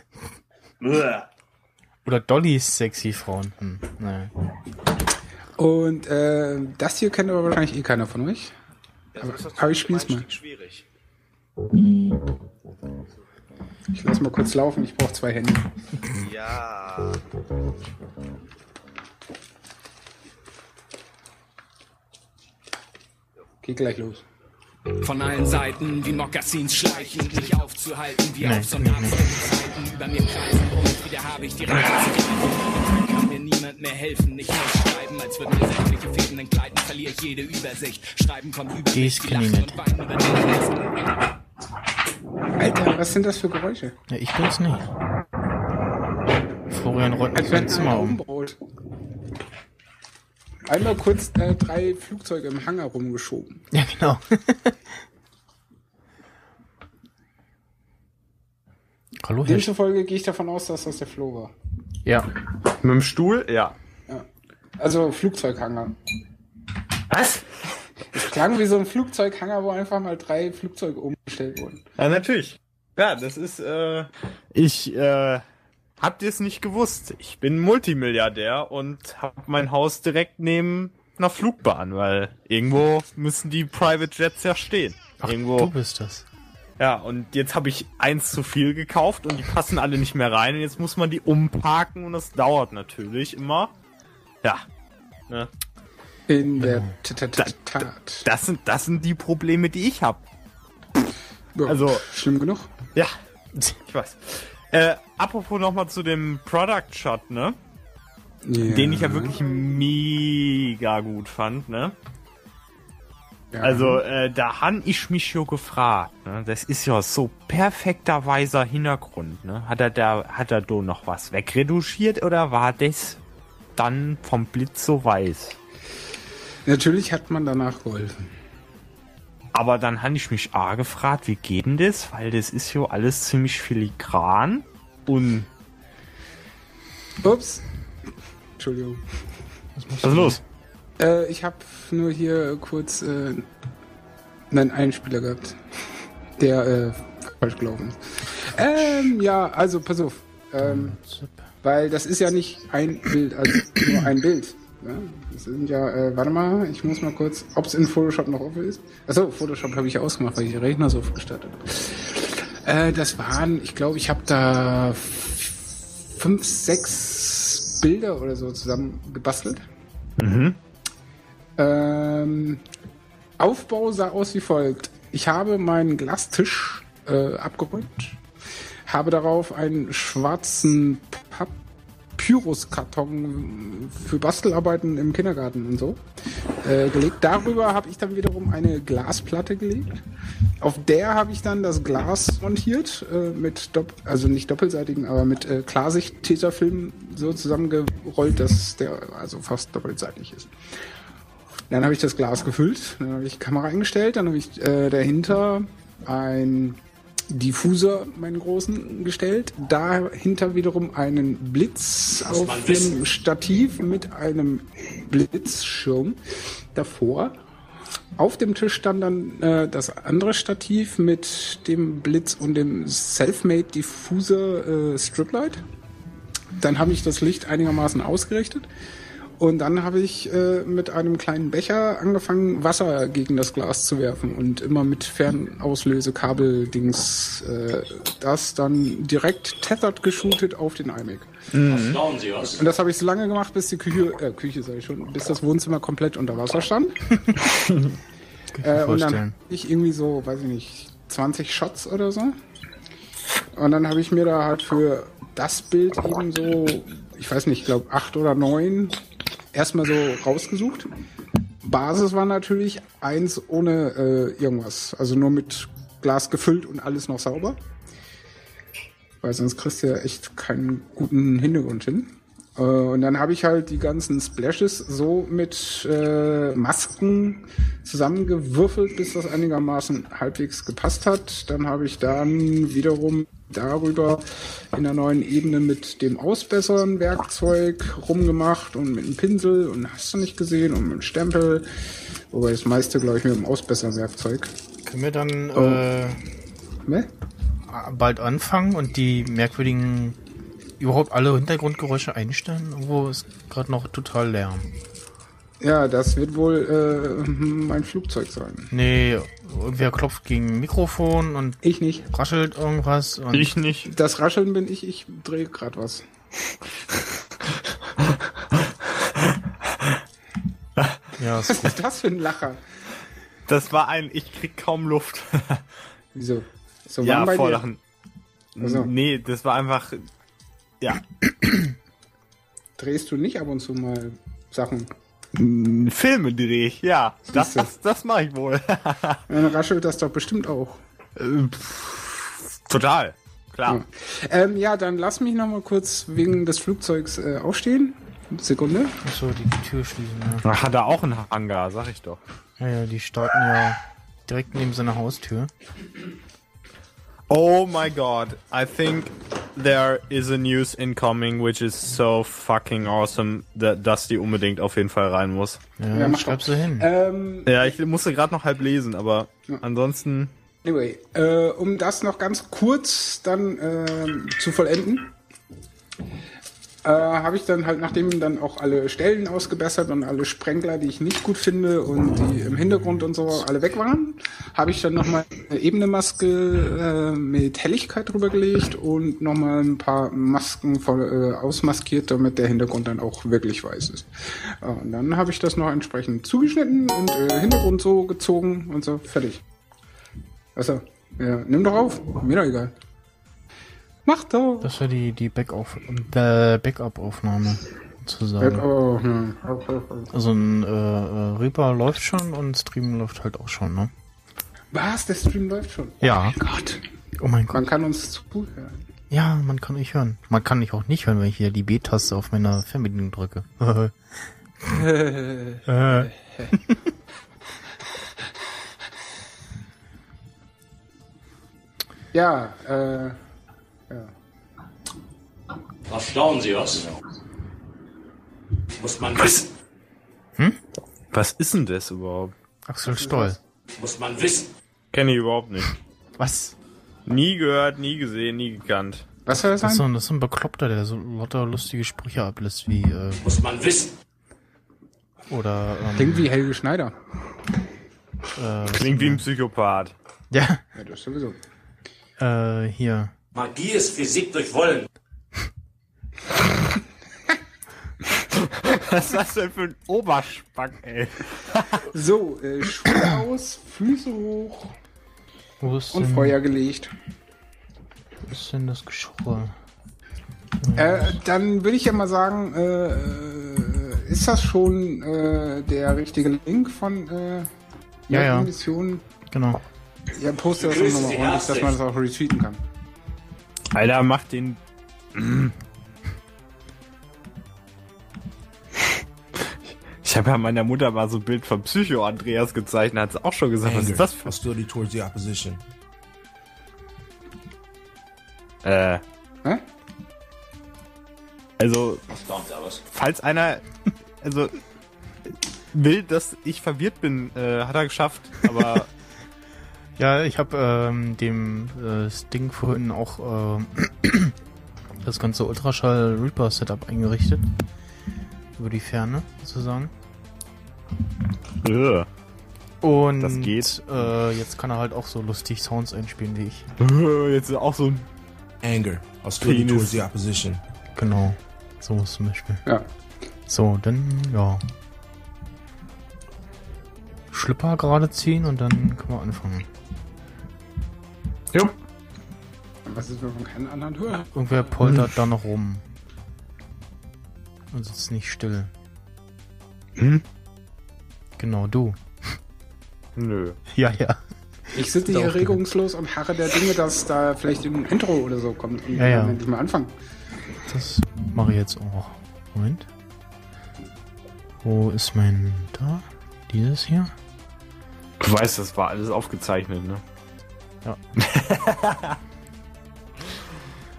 Oder Dollys sexy Frauen. Hm, naja.
Und äh, das hier kennt aber wahrscheinlich eh keiner von euch. Aber, aber ich spiel's mal.
Schwierig.
Ich lass mal kurz laufen, ich brauche zwei Hände.
Ja.
Geht gleich los.
Von allen Seiten wie Mokassins schleichen, mich aufzuhalten, wie
Nee,
auf Soldatenzeiten über mir kreisen und wieder habe ich die Reise niemand mehr helfen, nicht mehr schreiben, als würden mir sämtliche Fäden entgleiten, verliere ich jede Übersicht. Schreiben kommt über
Die
mich,
ist
die lachen
nicht.
und weinen über den
Alter, was sind das für Geräusche?
Ja, ich bin's nicht. Florian räumt
Als
mein
wenn
Zimmer um.
Einmal kurz äh, drei Flugzeuge im Hangar rumgeschoben.
Ja, genau. Hallo,
Demzufolge gehe ich davon aus, dass das der Flo war.
Ja.
Mit dem Stuhl? Ja.
Also Flugzeughangar.
Was?
Es klang wie so ein Flugzeughangar, wo einfach mal drei Flugzeuge umgestellt wurden.
Ja, natürlich. Ja, das ist, äh, ich, äh, habt ihr es nicht gewusst? Ich bin Multimilliardär und hab mein Haus direkt neben einer Flugbahn, weil irgendwo müssen die Private Jets ja stehen.
Ach,
irgendwo.
du bist das.
Ja, und jetzt habe ich eins zu viel gekauft und die passen alle nicht mehr rein und jetzt muss man die umparken und das dauert natürlich immer. Ja. Ne?
In der Tat.
Das sind, das sind die Probleme, die ich habe.
Ja,
also-
schlimm genug.
Ja, ich weiß. Äh, apropos nochmal zu dem Product Shot, ne?
Ja.
Den ich ja wirklich mega gut fand, ne?
Ja.
Also, äh, da han ich mich schon gefragt, ne? Das ist ja so perfekter weißer Hintergrund, ne? Hat er da, hat er da noch was wegretuschiert oder war das dann vom Blitz so weiß?
Natürlich hat man danach geholfen.
Aber dann han ich mich A gefragt, wie geht denn das? Weil das ist ja alles ziemlich filigran und
Ups. Entschuldigung.
was ist los?
Äh, ich habe nur hier kurz äh, einen Einspieler gehabt, der äh, falsch gelaufen ist. Ähm, ja, also pass auf. Ähm, weil das ist ja nicht ein Bild, also nur ein Bild. Ja, das sind ja, äh, warte mal, ich muss mal kurz, ob es in Photoshop noch offen ist. Achso, Photoshop habe ich ausgemacht, weil ich den Rechner so gestartet habe. Äh, das waren, ich glaube, ich habe da fünf, sechs Bilder oder so zusammen gebastelt.
Mhm.
Ähm, Aufbau sah aus wie folgt. Ich habe meinen Glastisch äh, abgeräumt, habe darauf einen schwarzen Papyruskarton für Bastelarbeiten im Kindergarten und so äh, gelegt. Darüber habe ich dann wiederum eine Glasplatte gelegt. Auf der habe ich dann das Glas montiert, äh, mit dopp also nicht doppelseitigen, aber mit äh, Klarsicht-Tesafilm so zusammengerollt, dass der also fast doppelseitig ist. Dann habe ich das Glas gefüllt, dann habe ich die Kamera eingestellt, dann habe ich äh, dahinter ein Diffuser, meinen großen, gestellt. Dahinter wiederum einen Blitz auf dem Stativ mit einem Blitzschirm davor. Auf dem Tisch stand dann äh, das andere Stativ mit dem Blitz und dem Selfmade Diffuser äh, Striplight. Dann habe ich das Licht einigermaßen ausgerichtet. Und dann habe ich äh, mit einem kleinen Becher angefangen, Wasser gegen das Glas zu werfen und immer mit Fernauslösekabel-Dings äh, das dann direkt tethered geshootet auf den iMac.
Was?
Und das habe ich so lange gemacht, bis die Küche, äh, Küche sage ich schon, bis das Wohnzimmer komplett unter Wasser stand. äh, und dann
vorstellen.
hab ich irgendwie so, weiß ich nicht, 20 Shots oder so. Und dann habe ich mir da halt für das Bild eben so, ich weiß nicht, ich glaube acht oder neun erstmal so rausgesucht. Basis war natürlich eins ohne äh, irgendwas, also nur mit Glas gefüllt und alles noch sauber. Weil sonst kriegst du ja echt keinen guten Hintergrund hin. Äh, und dann habe ich halt die ganzen Splashes so mit äh, Masken zusammengewürfelt, bis das einigermaßen halbwegs gepasst hat. Dann habe ich dann wiederum darüber in der neuen Ebene mit dem Ausbessern Werkzeug rumgemacht und mit einem Pinsel und hast du nicht gesehen und mit dem Stempel. Wobei das meiste, glaube ich, mit dem Ausbessern Werkzeug.
Können wir dann
Oh.
äh,
Ne?
bald anfangen und die merkwürdigen überhaupt alle Hintergrundgeräusche einstellen? Irgendwo ist gerade noch total Lärm.
Ja, das wird wohl äh, mein Flugzeug sein.
Nee, irgendwer klopft gegen ein Mikrofon und
Ich nicht.
raschelt irgendwas und
Ich nicht.
Das Rascheln bin ich, ich drehe gerade was.
ja,
Was
ist gut.
ist das für ein Lacher?
Das war ein, ich krieg kaum Luft.
Wieso? So
ja,
bei dir?
vorlachen.
Also.
Nee, das war einfach, ja,
Drehst du nicht ab und zu mal Sachen?
Filme drehe ich, ja. Das, das, das mache ich wohl.
Dann raschelt das doch bestimmt auch.
Äh, pff, Total, klar.
Ja. Ähm, ja, dann lass mich noch mal kurz wegen des Flugzeugs äh, aufstehen. Sekunde.
Achso, die, die Tür schließen, ja.
Hat er auch einen Hangar, sag ich doch.
ja. Ja, die starten ja direkt neben seiner Haustür.
Oh my god, I think there is a news incoming, which is so fucking awesome, that, dass die unbedingt auf jeden Fall rein muss.
Ja,
Ja, mach
schreib
doch.
sie hin.
Ähm,
Ja, ich musste gerade noch halb lesen, aber ansonsten.
anyway, äh, um das noch ganz kurz dann ähm, zu vollenden, äh, habe ich dann halt, nachdem dann auch alle Stellen ausgebessert und alle Sprenkler, die ich nicht gut finde und die im Hintergrund und so alle weg waren, habe ich dann nochmal eine Ebenemaske äh, mit Helligkeit drüber gelegt und nochmal ein paar Masken voll, äh, ausmaskiert, damit der Hintergrund dann auch wirklich weiß ist. Äh, und dann habe ich das noch entsprechend zugeschnitten und äh, Hintergrund so gezogen und so, fertig. Achso, ja, nimm doch auf, mir doch egal. Mach doch!
Das war die, die Backauf äh, Backup-Aufnahme, sozusagen.
Oh, hm.
Also ein äh, äh, Reaper läuft schon und Stream läuft halt auch schon, ne?
Was? Der Stream läuft schon.
Ja.
Gott.
Oh mein Gott.
Man kann uns zuhören.
Ja, man kann nicht hören. Man kann mich auch nicht hören, wenn ich hier die B-Taste auf meiner Fernbedienung drücke.
Ja, äh,
Erstaunen Sie was? Muss man wissen.
Was ist denn das überhaupt?
Axel Stoll.
Muss man wissen.
Kenne ich überhaupt nicht.
Was?
Nie gehört, nie gesehen, nie gekannt.
was soll das
Das ist, so
sein?
ein, das ist so ein Bekloppter, der so lauter lustige Sprüche ablässt, wie, äh,
Muss man wissen.
Oder ähm,
Klingt wie Helge Schneider.
äh,
Klingt wie ein Psychopath.
ja,
Ja, das sowieso.
äh, hier.
Magie ist Physik durch Wollen.
Was ist das denn für ein Oberspack, ey?
So, äh, Schuhe aus, Füße hoch
Wo ist,
und
denn,
Feuer gelegt.
wo ist denn das Geschirr?
Äh, dann würde ich ja mal sagen, äh, äh, ist das schon äh, der richtige Link von äh,
Ja, ja.
Mission?
Genau.
Ja, poste das nochmal ordentlich, dass man das auch retweeten kann.
Alter, mach den. Ich habe ja meiner Mutter mal so ein Bild von Psycho Andreas gezeichnet, hat sie auch schon gesagt, was ist das für.
Hostility towards the opposition.
Äh,
Hä?
also,
Staunt da was?
falls einer, also, will, dass ich verwirrt bin, äh, hat er geschafft, aber
Ja, ich habe ähm, dem äh, das Ding vorhin auch äh, das ganze Ultraschall Reaper Setup eingerichtet. Über die Ferne sozusagen.
Äh,
Und
Das geht.
Äh, jetzt kann er halt auch so lustig Sounds einspielen wie ich.
jetzt ist auch so ein
Anger.
Penis.
towards the opposition.
Genau. So zum Beispiel.
Ja.
So, dann, ja. Schlipper gerade ziehen und dann können wir anfangen.
Was ist, wenn man keinen anderen hört?
Irgendwer poltert da noch rum. Und sitzt nicht still.
Hm?
Genau, du.
Nö.
Ja, ja.
Ich sitze hier regungslos und harre der Dinge, dass da vielleicht ein Intro oder so kommt. Und
Ja, ja.
dann endlich mal anfangen.
Das mache ich jetzt auch. Moment. Wo ist mein... Da? Dieses hier?
Du weißt, das war alles aufgezeichnet, ne?
Ja.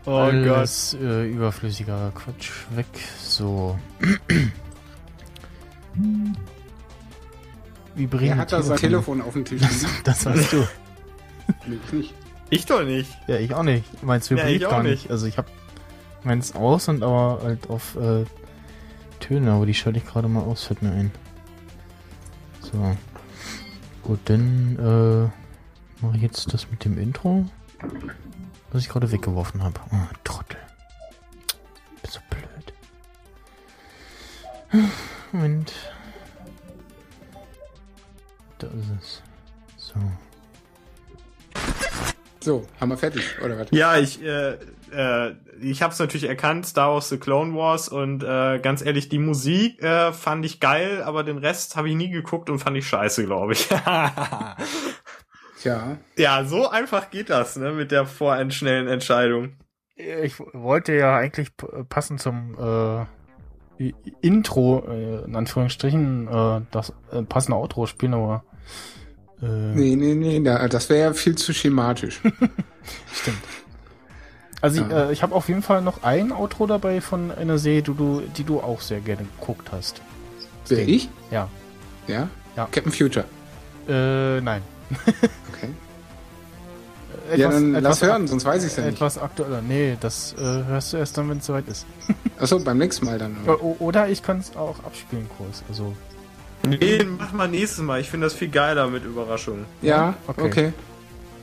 oh
Alles äh, überflüssiger Quatsch weg. So. Vibrieren.
Er hat da sein Telefon auf dem Tisch liegen.
Das warst du.
Nee, ich nicht.
Ich doch nicht.
Ja, ich auch nicht. Meins
Ja,
vibriert
ich auch
gar nicht.
nicht.
Also ich hab meins aus und aber halt auf äh, Töne, aber die schalte ich gerade mal aus, fällt mir ein. So. Gut, dann äh, mache ich jetzt das mit dem Intro, was ich gerade weggeworfen habe. Oh, Trottel. Bin so blöd. Moment. Da ist es. So.
So, haben wir fertig, oder was?
Ja, ich, äh, äh, ich hab's natürlich erkannt, Star Wars The Clone Wars und äh, ganz ehrlich, die Musik äh, fand ich geil, aber den Rest habe ich nie geguckt und fand ich scheiße, glaube ich.
Tja,
ja, so einfach geht das, ne, mit der vorentschnellen Entscheidung.
Ich wollte ja eigentlich passend zum äh, Intro, äh, in Anführungsstrichen, äh, das äh, passende Outro spielen, aber äh,
nee, nee, nee, da- das wäre ja viel zu schematisch.
stimmt. Also ich,
Ja.
äh, ich habe auf jeden Fall noch ein Outro dabei von einer Serie, die du, die du auch sehr gerne geguckt hast.
Wer, ich?
Ja.
Ja?
Ja.
Captain Future.
Äh, nein.
Okay.
Etwas,
ja, dann lass hören, sonst weiß ich's ja nicht.
Etwas aktueller. Nee, das äh, hörst du erst dann, wenn es soweit ist.
Achso, beim nächsten Mal dann.
O o- oder ich kann es auch abspielen kurz. Also
Nee, mach mal nächstes Mal. Ich finde das viel geiler mit Überraschungen.
Ja,
Okay.
okay.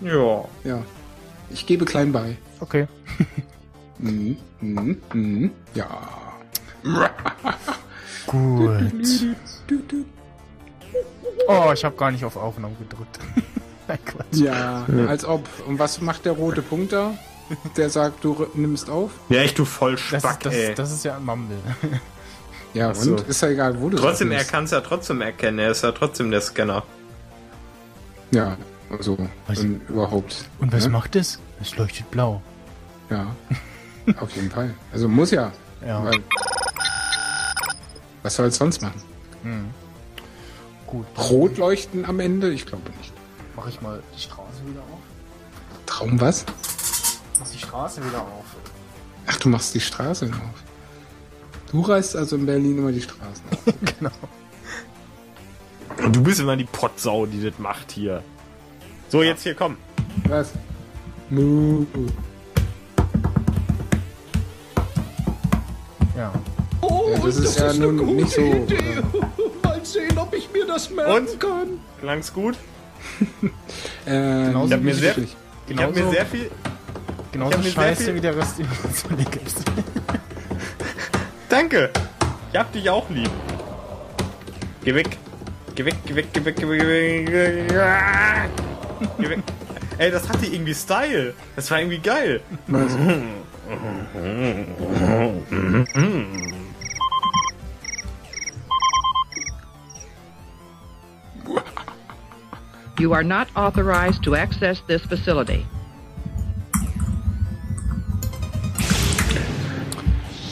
Ja.
Ja. Ich gebe klein bei.
okay.
Mhm, mhm, mhm. Ja.
Gut. Oh, ich habe gar nicht auf Aufnahme gedrückt. Nein, Quatsch.
Ja, als ob. Und was macht der rote Punkt da? Der sagt, du nimmst auf?
Ja, ich tu voll
Das,
Spack,
das,
ey.
das ist ja ein Mumble.
Ja,
so.
und? Ist ja egal, wo du
Trotzdem, er kann es ja trotzdem erkennen. Er ist ja trotzdem der Scanner.
Ja, also,
Was-
und überhaupt.
Und was
ne?
macht es? Es leuchtet blau.
Ja, auf jeden Fall. Also muss ja.
Ja.
Weil, was soll es sonst machen?
Hm. Gut.
Rot leuchten am Ende? Ich glaube nicht.
Mach ich mal die Straße wieder auf.
Traum was?
Mach die Straße wieder auf.
Ach, du machst die Straße auf. Du reißt also in Berlin immer die Straßen auf.
genau.
Und du bist immer die Pottsau, die das macht hier. So, jetzt hier, komm.
Was? Mu.
Ja.
Ja, das ist ja nun nicht so. Äh, sehen, ob ich mir das merken
Und?
kann.
Klang's gut?
Äh,
Genauso
Ich hab mir sehr, ich hab mir sehr viel.
Genauso
Ich hab mir sehr
scheiße
viel-
wie der Rest Liga ist.
Danke. Ich hab dich auch lieb. Geh weg. Geh weg, geh weg, geh weg, geh weg, geh weg. Geh weg. Geh weg. Ey, das hatte irgendwie Style. Das war irgendwie geil.
You are not authorized to access this facility.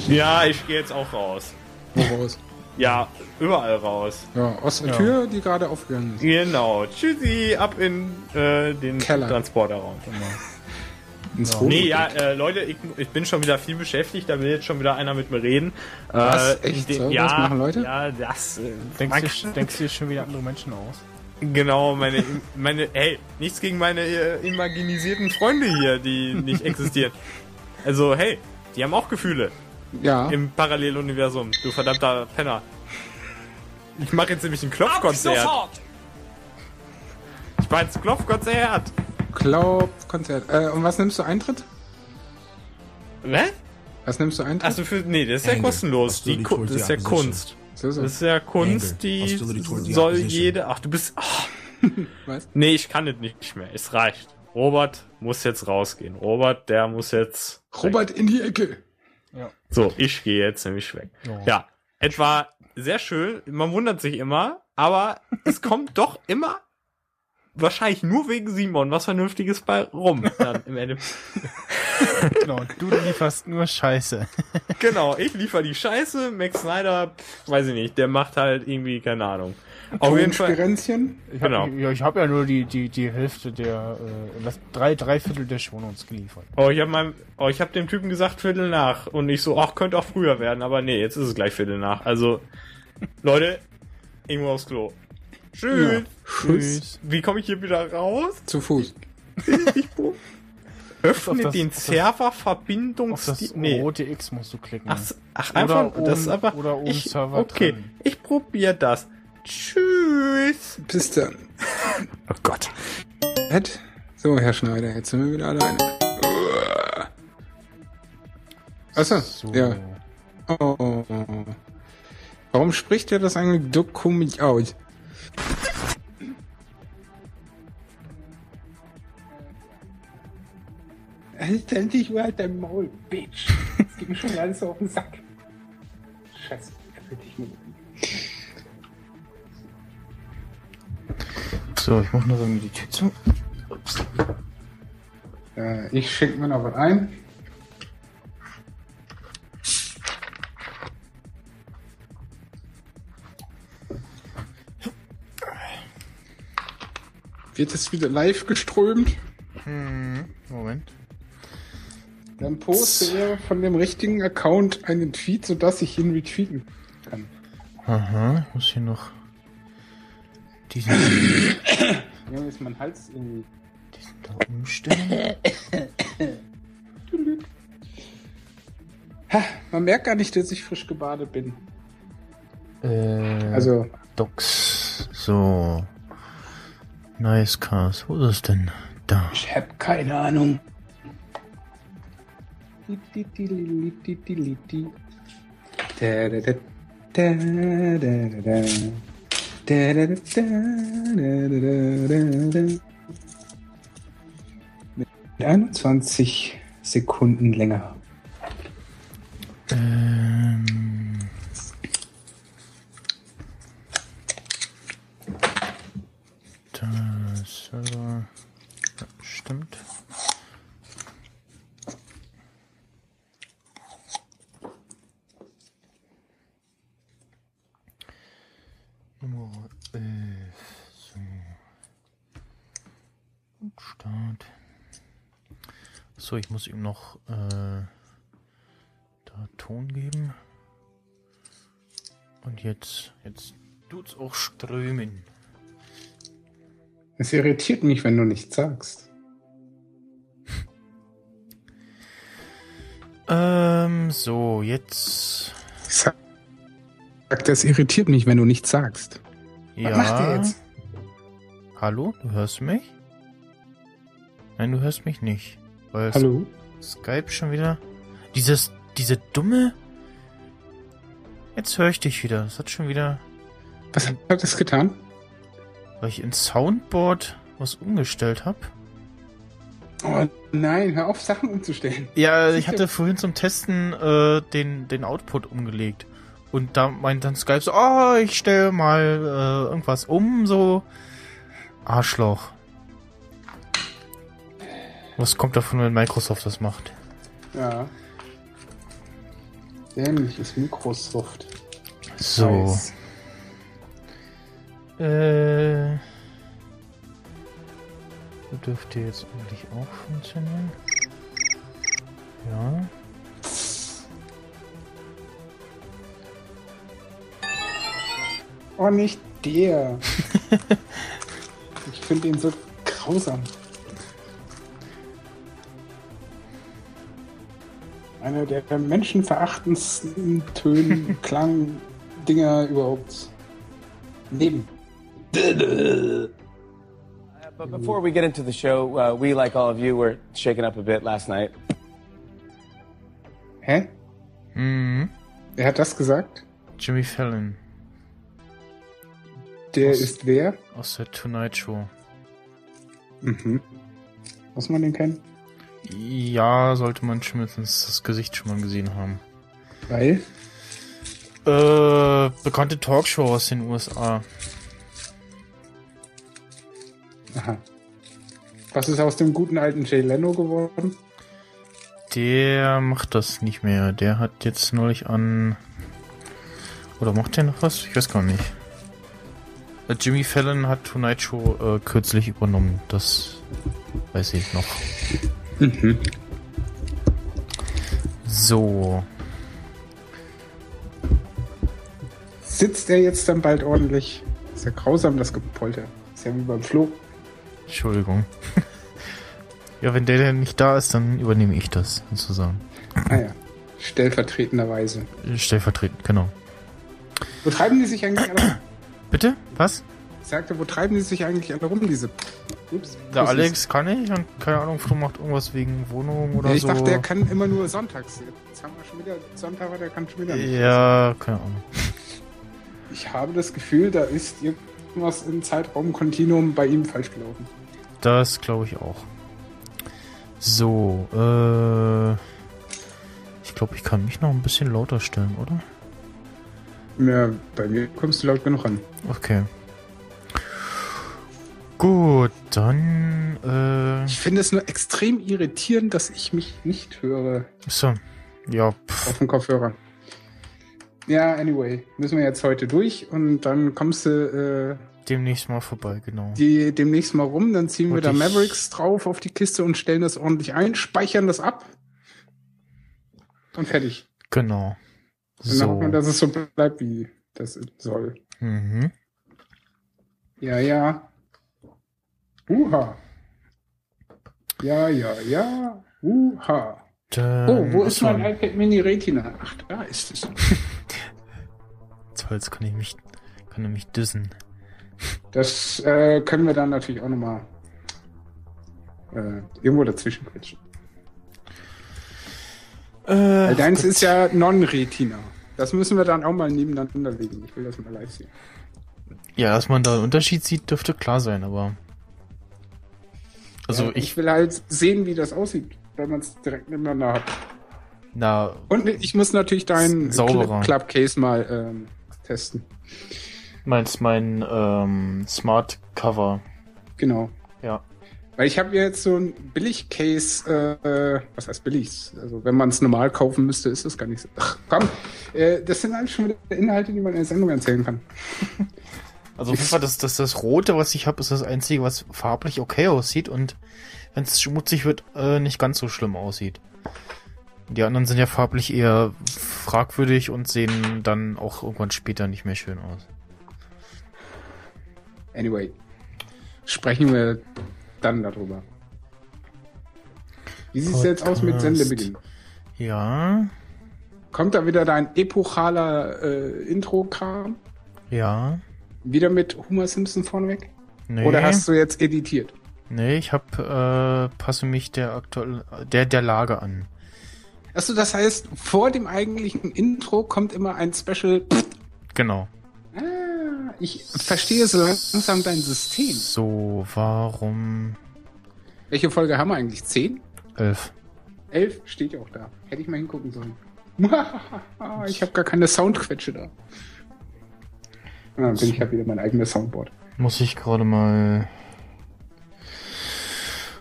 Ja, ich gehe jetzt auch raus.
Woraus?
Ja, überall raus.
Ja, aus der
Ja.
Tür, die gerade aufgegangen ist.
Genau. Tschüssi, ab in äh, den
Keller.
Transporterraum.
Ins
Ja. Nee, ja, äh, Leute, ich, ich bin schon wieder viel beschäftigt, da will jetzt schon wieder einer mit mir reden.
Was?
Äh,
Echt? So?
ja,
Was machen Leute?
Ja, das. Äh,
Denkst du, denkst du dir schon wieder andere Menschen aus?
Genau, meine, meine, hey, nichts gegen meine äh, imaginisierten Freunde hier, die nicht existieren. Also, hey, die haben auch Gefühle.
Ja.
Im Paralleluniversum, du verdammter Penner. Ich mache jetzt nämlich ein Klopfkonzert. Ich mach jetzt ein Klopfkonzert.
Klopfkonzert. Äh, und was nimmst du Eintritt?
Ne?
Was nimmst du Eintritt?
Achso, für, nee, das ist ja
Anger.
kostenlos. Die, Ku- das ist ja. Kunst.
So, so.
Das ist ja Kunst, die
the
soll jede. Ach, du bist. Ach.
Was?
Nee, ich kann es nicht mehr. Es reicht. Robert muss jetzt rausgehen. Robert, der muss jetzt.
Robert in die Ecke.
So, ich gehe jetzt nämlich weg.
Ja.
Ja, etwa sehr schön. Man wundert sich immer, aber es kommt doch immer wahrscheinlich nur wegen Simon was Vernünftiges bei rum. Dann im Ende.
Genau, du lieferst nur Scheiße.
Genau, ich liefere die Scheiße. Max Snyder, weiß ich nicht, der macht halt irgendwie keine Ahnung. Auf jeden Fall.
Ich hab,
Genau.
Ja, ich habe ja nur die, die, die Hälfte der, äh, das, drei, drei Viertel der Shownotes geliefert.
Oh, ich habe meinem, oh, ich habe dem Typen gesagt Viertel nach und ich so, ach, könnte auch früher werden, aber nee, jetzt ist es gleich Viertel nach. Also, Leute, irgendwo aufs Klo. Tschüss.
Ja. Tschüss.
Wie komme ich hier wieder raus?
Zu Fuß.
Öffne
das-
den
auf das-
Server
Auf das
Verbindungs... Nee.
rote X musst du klicken.
Ach, ach
Oder
einfach,
oben-
das ist einfach...
oder oben
ich,
Server
Okay,
trennen.
ich probiere das. Tschüss.
Bis dann.
Oh Gott.
So, Herr Schneider, jetzt sind wir wieder alleine. Achso,
So.
ja. Oh. Warum spricht er das eigentlich so komisch aus? Halt endlich mal dein Maul, Bitch. Das geht mir schon alles auf den Sack. Scheiße, da will ich
So, ich mach nur irgendwie die Tür zu. Ups.
Äh, ich schenke mir noch was ein. Wird es wieder live geströmt?
Hm, Moment.
Dann poste er von dem richtigen Account einen Tweet, sodass ich ihn retweeten kann.
Aha, ich muss hier noch diesen,
Ja, ist mein Hals irgendwie.
diesen da umstellen.
Ha, man merkt gar nicht, dass ich frisch gebadet bin.
Äh,
Also,
Docs. So. Nice Cars. Wo ist es denn? Da.
ich hab keine Ahnung. Mit 21 Sekunden länger.
Ähm. Da, Server. Ja, stimmt. Nummer 11. So. Und Start. Ich muss ihm noch äh, da Ton geben. Und jetzt, jetzt tut's auch strömen.
Es irritiert mich, wenn du nichts sagst.
Ähm, so, jetzt.
Ich sag, das irritiert mich, wenn du nichts sagst.
Ja.
Was macht der jetzt?
Hallo, du hörst mich? Nein, du hörst mich nicht. Weil
Hallo?
Skype schon wieder. Dieses, diese dumme. Jetzt höre ich dich wieder. Das hat schon wieder,
Was hat das getan?
weil ich in Soundboard was umgestellt habe.
Oh nein, hör auf, Sachen umzustellen.
Ja, ich hatte vorhin zum Testen äh, den, den Output umgelegt. Und da meint dann Skype so, oh, ich stelle mal äh, irgendwas um, so. Arschloch. Was kommt davon, wenn Microsoft das macht?
Ja. Dämliches Microsoft.
So.
Nice.
Äh. Dürfte jetzt eigentlich auch funktionieren. Ja.
Oh, nicht der. ich finde ihn so grausam. Einer der menschenverachtendsten Tönen, Klang, Dinger überhaupt. Leben.
But before we get into the show, uh, we, like all of you, were shaken up a bit last night.
Hä?
Mhm.
Wer hat das gesagt?
Jimmy Fallon
Der
Aus-
ist wer?
aus der Tonight Show.
Mhm. Muss man den kennen?
Ja, sollte man zumindest das Gesicht schon mal gesehen haben.
Weil?
Äh, bekannte Talkshow aus den USA.
Aha. Was ist aus dem guten alten Jay Leno geworden?
Der macht das nicht mehr. Der hat jetzt neulich an. Oder macht der noch was? Ich weiß gar nicht. Äh, Jimmy Fallon hat Tonight Show äh, kürzlich übernommen. Das weiß ich noch.
Mhm.
So.
Sitzt er jetzt dann bald ordentlich? Ist ja grausam, das Gepolter. Ist ja wie beim Flo.
Entschuldigung. ja, wenn der denn nicht da ist, dann übernehme ich das sozusagen.
Ah ja. Stellvertretenderweise.
Stellvertretend, genau.
Wo treiben die sich eigentlich alle?
Bitte? Was?
Ich sagte, wo treiben die sich eigentlich alle rum, diese. Ups.
Der
Pussys?
Alex kann nicht und keine Ahnung, Flo macht irgendwas wegen Wohnung oder
Ja, ich
so.
dachte, der kann immer nur sonntags. Jetzt haben wir schon wieder Sonntag, aber der kann schon wieder nicht.
Ja, keine Ahnung.
Ich habe das Gefühl, da ist irgendwas im Zeitraumkontinuum bei ihm falsch gelaufen.
Das glaube ich auch. So, äh. Ich glaube, ich kann mich noch ein bisschen lauter stellen, oder?
Ja, bei mir kommst du laut genug an.
Okay. Gut, dann, äh.
Ich finde es nur extrem irritierend, dass ich mich nicht höre
So. Ja, pff,
auf dem Kopfhörer. Ja, anyway, müssen wir jetzt heute durch und dann kommst du äh,
demnächst mal vorbei, genau.
die, demnächst mal rum, dann ziehen wir
Und
da Mavericks drauf auf die Kiste und stellen das ordentlich ein, speichern das ab und fertig.
Genau.
Und dann hoffen wir,
So.
dass es so bleibt, wie das soll.
Mhm.
Ja, ja. Uha. Ja, ja, ja. Uha.
Dann,
Oh, wo ist mein iPad Mini Retina? Ach, da ist es.
Jetzt kann ich mich, kann er mich dissen.
Das äh, können wir dann natürlich auch nochmal äh, irgendwo dazwischen quetschen.
Äh,
Weil deins ist ja Non-Retina. Das müssen wir dann auch mal nebeneinander legen. Ich will das mal live sehen.
Ja, dass man da einen Unterschied sieht, dürfte klar sein, aber. Also
Ja,
ich,
ich will halt sehen, wie das aussieht, wenn man es direkt nebeneinander hat.
na,
Und ich muss natürlich deinen Club Case mal ähm, testen.
meinst mein ähm, Smart Cover.
Genau.
Ja.
Weil ich habe jetzt so ein Billig-Case, äh, was heißt billig? Also wenn man es normal kaufen müsste, ist das gar nicht so. Ach, komm, äh, das sind eigentlich schon wieder Inhalte, die man in der Sendung erzählen kann.
Also auf jeden Fall, das, das, das Rote, was ich habe, ist das einzige, was farblich okay aussieht und wenn es schmutzig wird, äh, nicht ganz so schlimm aussieht. Die anderen sind ja farblich eher fragwürdig und sehen dann auch irgendwann später nicht mehr schön aus.
Anyway, sprechen wir dann darüber. Wie sieht es jetzt aus mit. Sendebeginn?
Ja,
Kommt da wieder dein epochaler äh, Intro-Kram?
ja.
Wieder mit Homer Simpson vorneweg?
Nee.
Oder hast du jetzt editiert?
Nee, ich hab, äh, passe mich der aktuell, der, der Lage an.
Achso, das heißt, vor dem eigentlichen Intro kommt immer ein Special.
Genau.
Ah, ich verstehe so langsam dein System.
So, warum
Welche Folge haben wir eigentlich? Zehn?
elf?
Elf? Steht ja auch da. Hätte ich mal hingucken sollen. ich habe gar keine Soundquetsche da. Ah, dann bin ich halt wieder mein eigenes Soundboard.
Muss ich gerade mal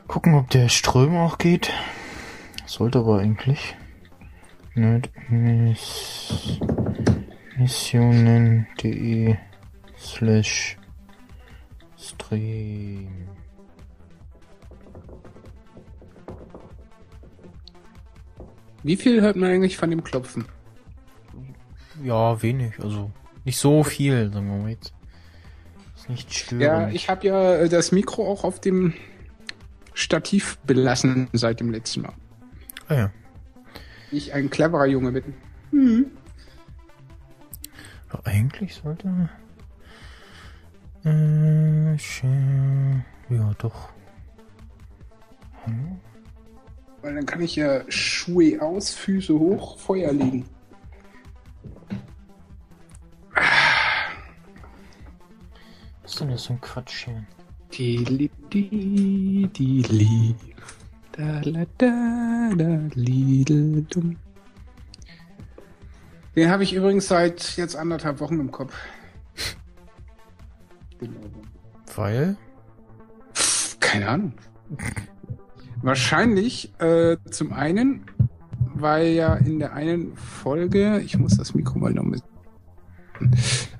gucken, ob der Ström auch geht. Sollte aber eigentlich. Nerd Miss Missionen.de slash Stream.
Wie viel hört man eigentlich von dem Klopfen?
Ja, wenig, also nicht so viel, sagen wir mal jetzt. Ist nicht störend.
Ja, ich habe ja äh, das Mikro auch auf dem Stativ belassen seit dem letzten Mal.
Ah ja.
Ich ein cleverer Junge bin.
Ja, eigentlich sollte. Äh, ja, doch. Hm?
Weil dann kann ich ja Schuhe aus, Füße hoch, Feuer legen.
Was ist denn das für ein Quatsch hier?
Die, li, die, die, li. Da, la, da, da, lidl, dumm. Den habe ich übrigens seit jetzt anderthalb Wochen im Kopf. Den Ohrwurm.
Weil?
Keine Ahnung. Wahrscheinlich äh, zum einen, weil ja in der einen Folge, ich muss das Mikro mal noch mit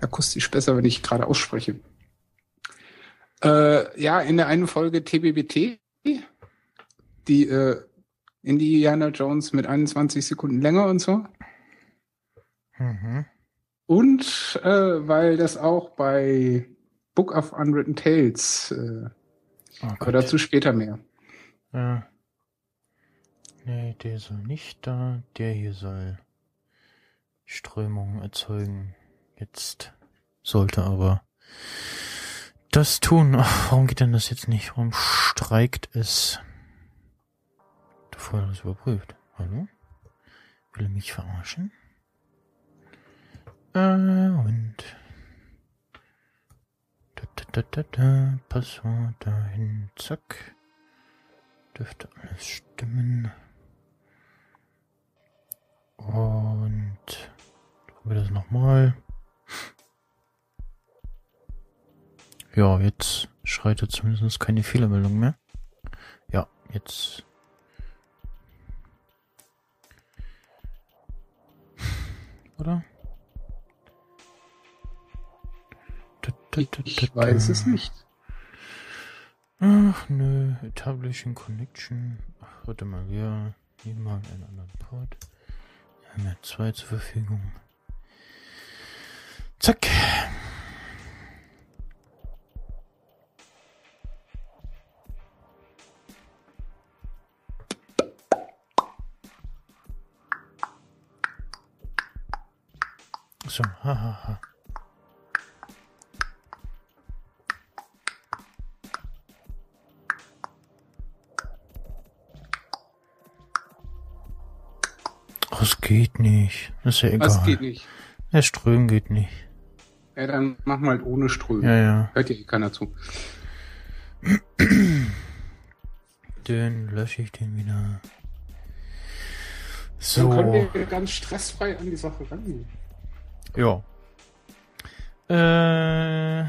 akustisch besser, wenn ich gerade ausspreche. Äh, ja, in der einen Folge TBBT, die äh, Indiana Jones mit 21 Sekunden länger und so.
Mhm.
Und äh, weil das auch bei Book of Unwritten Tales, äh,
Oh
aber dazu später mehr.
Ja. Nee, der soll nicht da. Der hier soll Strömung erzeugen. Jetzt sollte aber das tun. Ach, warum geht denn das jetzt nicht? Warum streikt es? Vorher das überprüft. Hallo? Will er mich verarschen? Äh, und. Da, da, da, da, da. Passwort dahin. Zack. Dürfte alles stimmen. Und wir das nochmal. Ja, jetzt schreitet zumindest keine Fehlermeldung mehr. Ja, jetzt. Oder?
Ich weiß es nicht.
Ach nö, Establishing Connection. Ach, warte mal, wir nehmen mal einen anderen Port. Wir haben ja zwei zur Verfügung. Zack. So, hahaha. Ha, ha. Oh, es geht nicht. Das ist ja egal.
Was geht nicht?
Der Ström geht nicht.
Ja, dann machen wir halt ohne Strömen.
Ja, ja.
Hört ja keiner zu.
Dann lösche ich den wieder.
Dann können
So.
wir ganz stressfrei an die Sache rangehen.
Ja. Äh.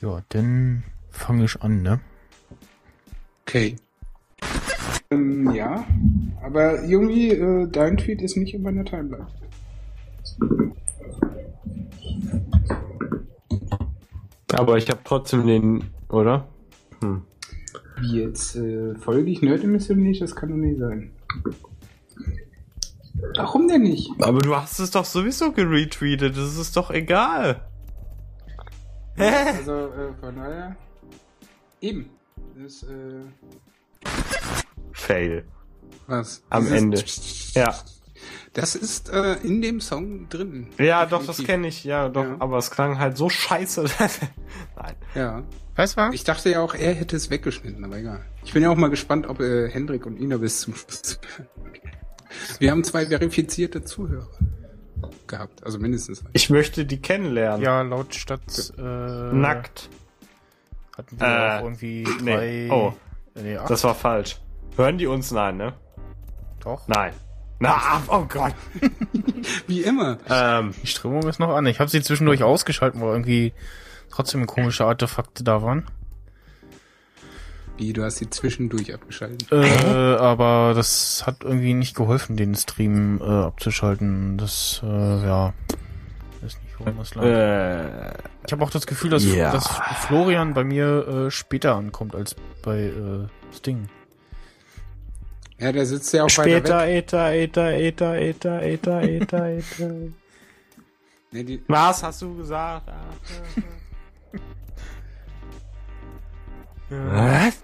Ja, dann fange ich an, ne?
Okay. Ähm, ja, aber irgendwie, äh, dein Tweet ist nicht in meiner Timeline.
Aber ich habe trotzdem den, oder? Hm.
Wie jetzt, äh, folge ich Nerd Mission nicht? Das kann doch nicht sein. Warum denn nicht?
Aber du hast es doch sowieso geretweetet, das ist doch egal. Hä?
Also, äh, von daher. Eben. Das, äh,
Fail.
was?
Am
Dieses-
Ende. Ja.
Das ist äh, in dem Song drin.
Ja, doch, das
Definitiv.
kenne ich, ja, doch,
Ja.
aber es klang halt so scheiße. Nein.
Ja.
Weißt du was?
Ich dachte ja auch, er hätte es weggeschnitten, aber egal. Ich bin ja auch mal gespannt, ob äh, Hendrik und Ina bis zum Schluss. Wir haben zwei verifizierte Zuhörer gehabt, also mindestens. einen.
Ich möchte die kennenlernen.
Ja, laut Stadt äh,
Nackt.
hatten wir
Äh,
auch irgendwie
nee.
drei.
Oh.
nee.
Das war falsch. Hören die uns? Nein, ne?
Doch.
Nein. Na, oh Gott.
Wie immer.
Ähm,
Die Strömung ist noch an. Ich habe sie zwischendurch ausgeschaltet, weil irgendwie trotzdem komische Artefakte da waren.
Wie, du hast sie zwischendurch abgeschaltet.
Äh, aber das hat irgendwie nicht geholfen, den Stream äh, abzuschalten. Das, äh, ja. Ist nicht, woran das lag.
äh,
Ich habe auch das Gefühl, dass,
Ja.
dass Florian bei mir äh, später ankommt als bei äh, Sting.
Ja, der sitzt ja auch
später,
weiter weg.
Eta, Eta, Eta, Eta, Eta, Eta, Eta.
Nee, die,
Was hast du gesagt? Was?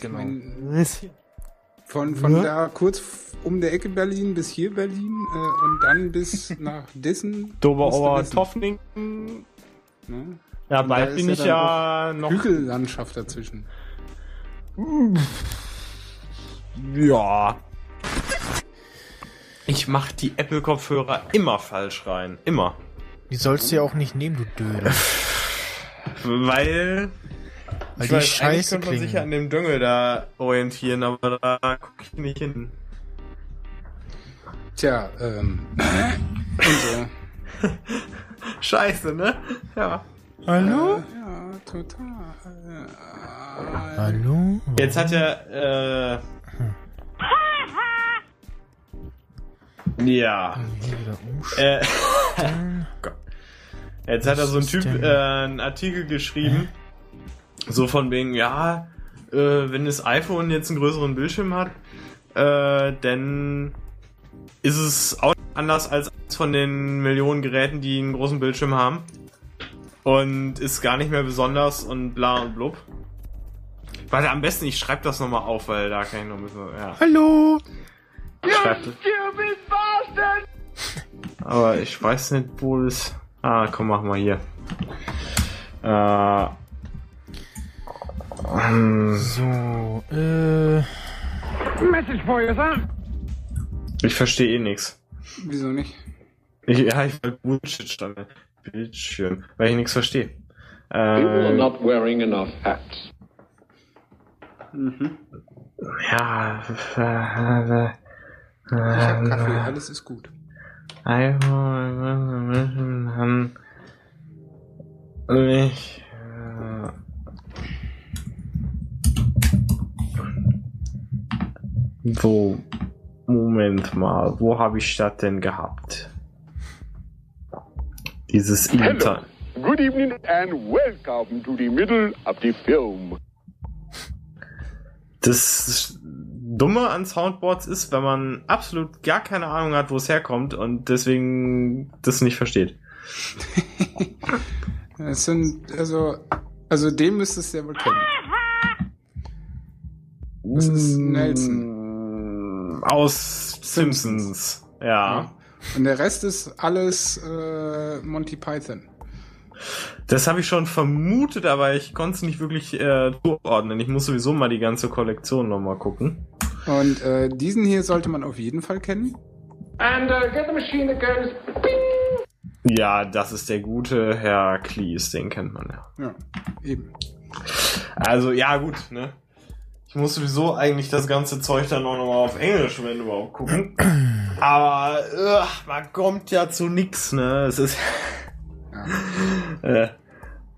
Genau.
mein, von von
Ja.
da kurz um der Ecke Berlin bis hier Berlin äh, und dann bis nach Dissen.
Doberauer Toffningen.
Ne?
Ja,
Und
bald
da
bin ich
ja
ja noch.
Hügellandschaft dazwischen.
Ja. Ich mach die Apple-Kopfhörer immer falsch rein. Immer.
Die sollst du ja auch nicht nehmen, du Dödel.
Weil.
Weil
ich
die
weiß, eigentlich
scheiße
könnte man sich an dem Dschungel da orientieren, aber da guck ich nicht hin.
Tja, ähm. und so.
Scheiße, ne? Ja.
Hallo?
Ja, total. Äh,
Hallo?
Jetzt hat er, äh. Ja. Äh. Jetzt hat er so ein Typ äh, einen Artikel geschrieben, so von wegen, ja, äh, wenn das iPhone jetzt einen größeren Bildschirm hat, äh, dann ist es auch anders als von den Millionen Geräten, die einen großen Bildschirm haben. Und ist gar nicht mehr besonders und bla und blub. Warte, am besten, ich schreibe das nochmal auf, weil da kann ich noch ein bisschen, ja.
Hallo?
Schreib Aber ich weiß nicht, wo es. Ah, komm, mach mal hier. Äh. Ähm,
So, äh.
Message for you, sir.
Ich verstehe eh nix.
Wieso nicht?
Ich, ja, ich will Bullshit stand. Bildschirm, weil ich nichts verstehe.
People are
Äh,
not wearing enough hats.
Mhm.
ja. Äh,
Ich hab Kaffee, alles ist gut.
Ich. Wo? Moment mal, wo habe ich das denn gehabt? Dieses Inter.
Good evening and welcome to the middle of the film.
Das Dumme an Soundboards ist, wenn man absolut gar keine Ahnung hat, wo es herkommt und deswegen das nicht versteht.
Es sind, also, also den müsstest du ja wohl kennen. Das ist Nelson.
Aus Simpsons. Ja.
Und der Rest ist alles äh, Monty Python.
Das habe ich schon vermutet, aber ich konnte es nicht wirklich äh, zuordnen. Ich muss sowieso mal die ganze Kollektion nochmal gucken.
Und äh, diesen hier sollte man auf jeden Fall kennen.
And uh, get the machine that goes
Ja, das ist der gute Herr Cleese, den kennt man ja.
Ja, eben.
Also, ja, gut, ne? Ich muss sowieso eigentlich das ganze Zeug dann auch nochmal auf Englisch, wenn überhaupt, gucken. Aber, ugh, man kommt ja zu nix, ne? Es ist. äh,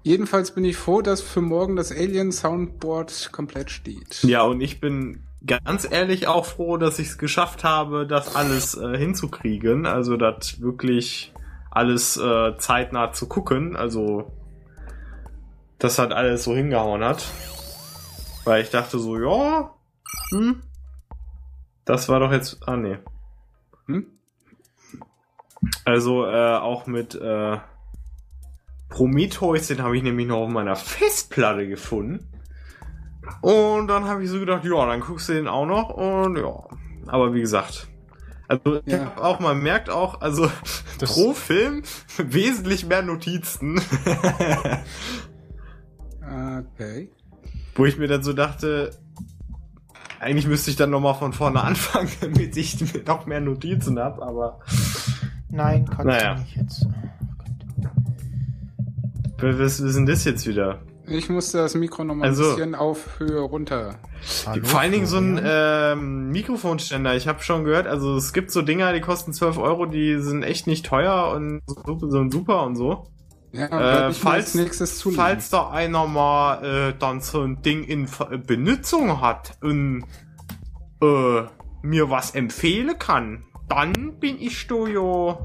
Jedenfalls bin ich froh, dass für morgen das Alien Soundboard komplett steht.
ja, und ich bin ganz ehrlich auch froh, dass ich es geschafft habe, das alles äh, hinzukriegen. Also, das wirklich alles äh, zeitnah zu gucken. Also, das hat alles so hingehauen hat. Weil ich dachte so, ja, hm, das war doch jetzt, ah nee.
Hm?
Also äh, auch mit äh, Prometheus, den habe ich nämlich noch auf meiner Festplatte gefunden. Und dann habe ich so gedacht, ja, dann guckst du den auch noch und ja. Aber wie gesagt, Also ich
Ja.
hab auch, man merkt auch, also
Das-
pro Film wesentlich mehr Notizen.
Okay.
Wo ich mir dann so dachte, eigentlich müsste ich dann nochmal von vorne anfangen, damit ich noch mehr Notizen habe, aber
Nein, kannst
Naja.
du nicht jetzt.
was, was ist denn das jetzt wieder?
Ich musste das Mikro noch mal
Also-
ein bisschen auf Höhe runter.
Hallo,
Vor allen Dingen so ein ähm, Mikrofonständer. Ich habe schon gehört, also es gibt so Dinger, die kosten 12 Euro, die sind echt nicht teuer und so, so super und so.
Ja,
Äh, falls, da einer mal äh, dann so ein Ding in Ver- Benutzung hat und äh, mir was empfehlen kann, dann bin ich da ja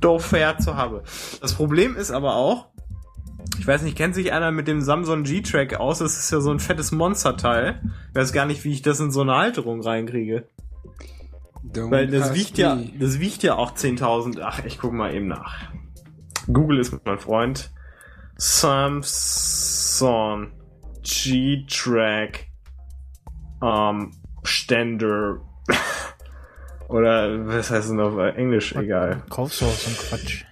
doch fair zu haben. Das Problem ist aber auch, ich weiß nicht, kennt sich einer mit dem Samsung G-Track aus? Das ist ja so ein fettes Monsterteil. Ich weiß gar nicht, wie ich das in so eine Halterung reinkriege.
Don't
Weil das wiegt ja, das wiegt ja auch 10.000. Ach, ich guck mal eben nach. Google ist mein Freund. Samsung G-Track ähm, Ständer. Oder was heißt denn auf Englisch? Egal.
Kaufst du auch so einen Quatsch.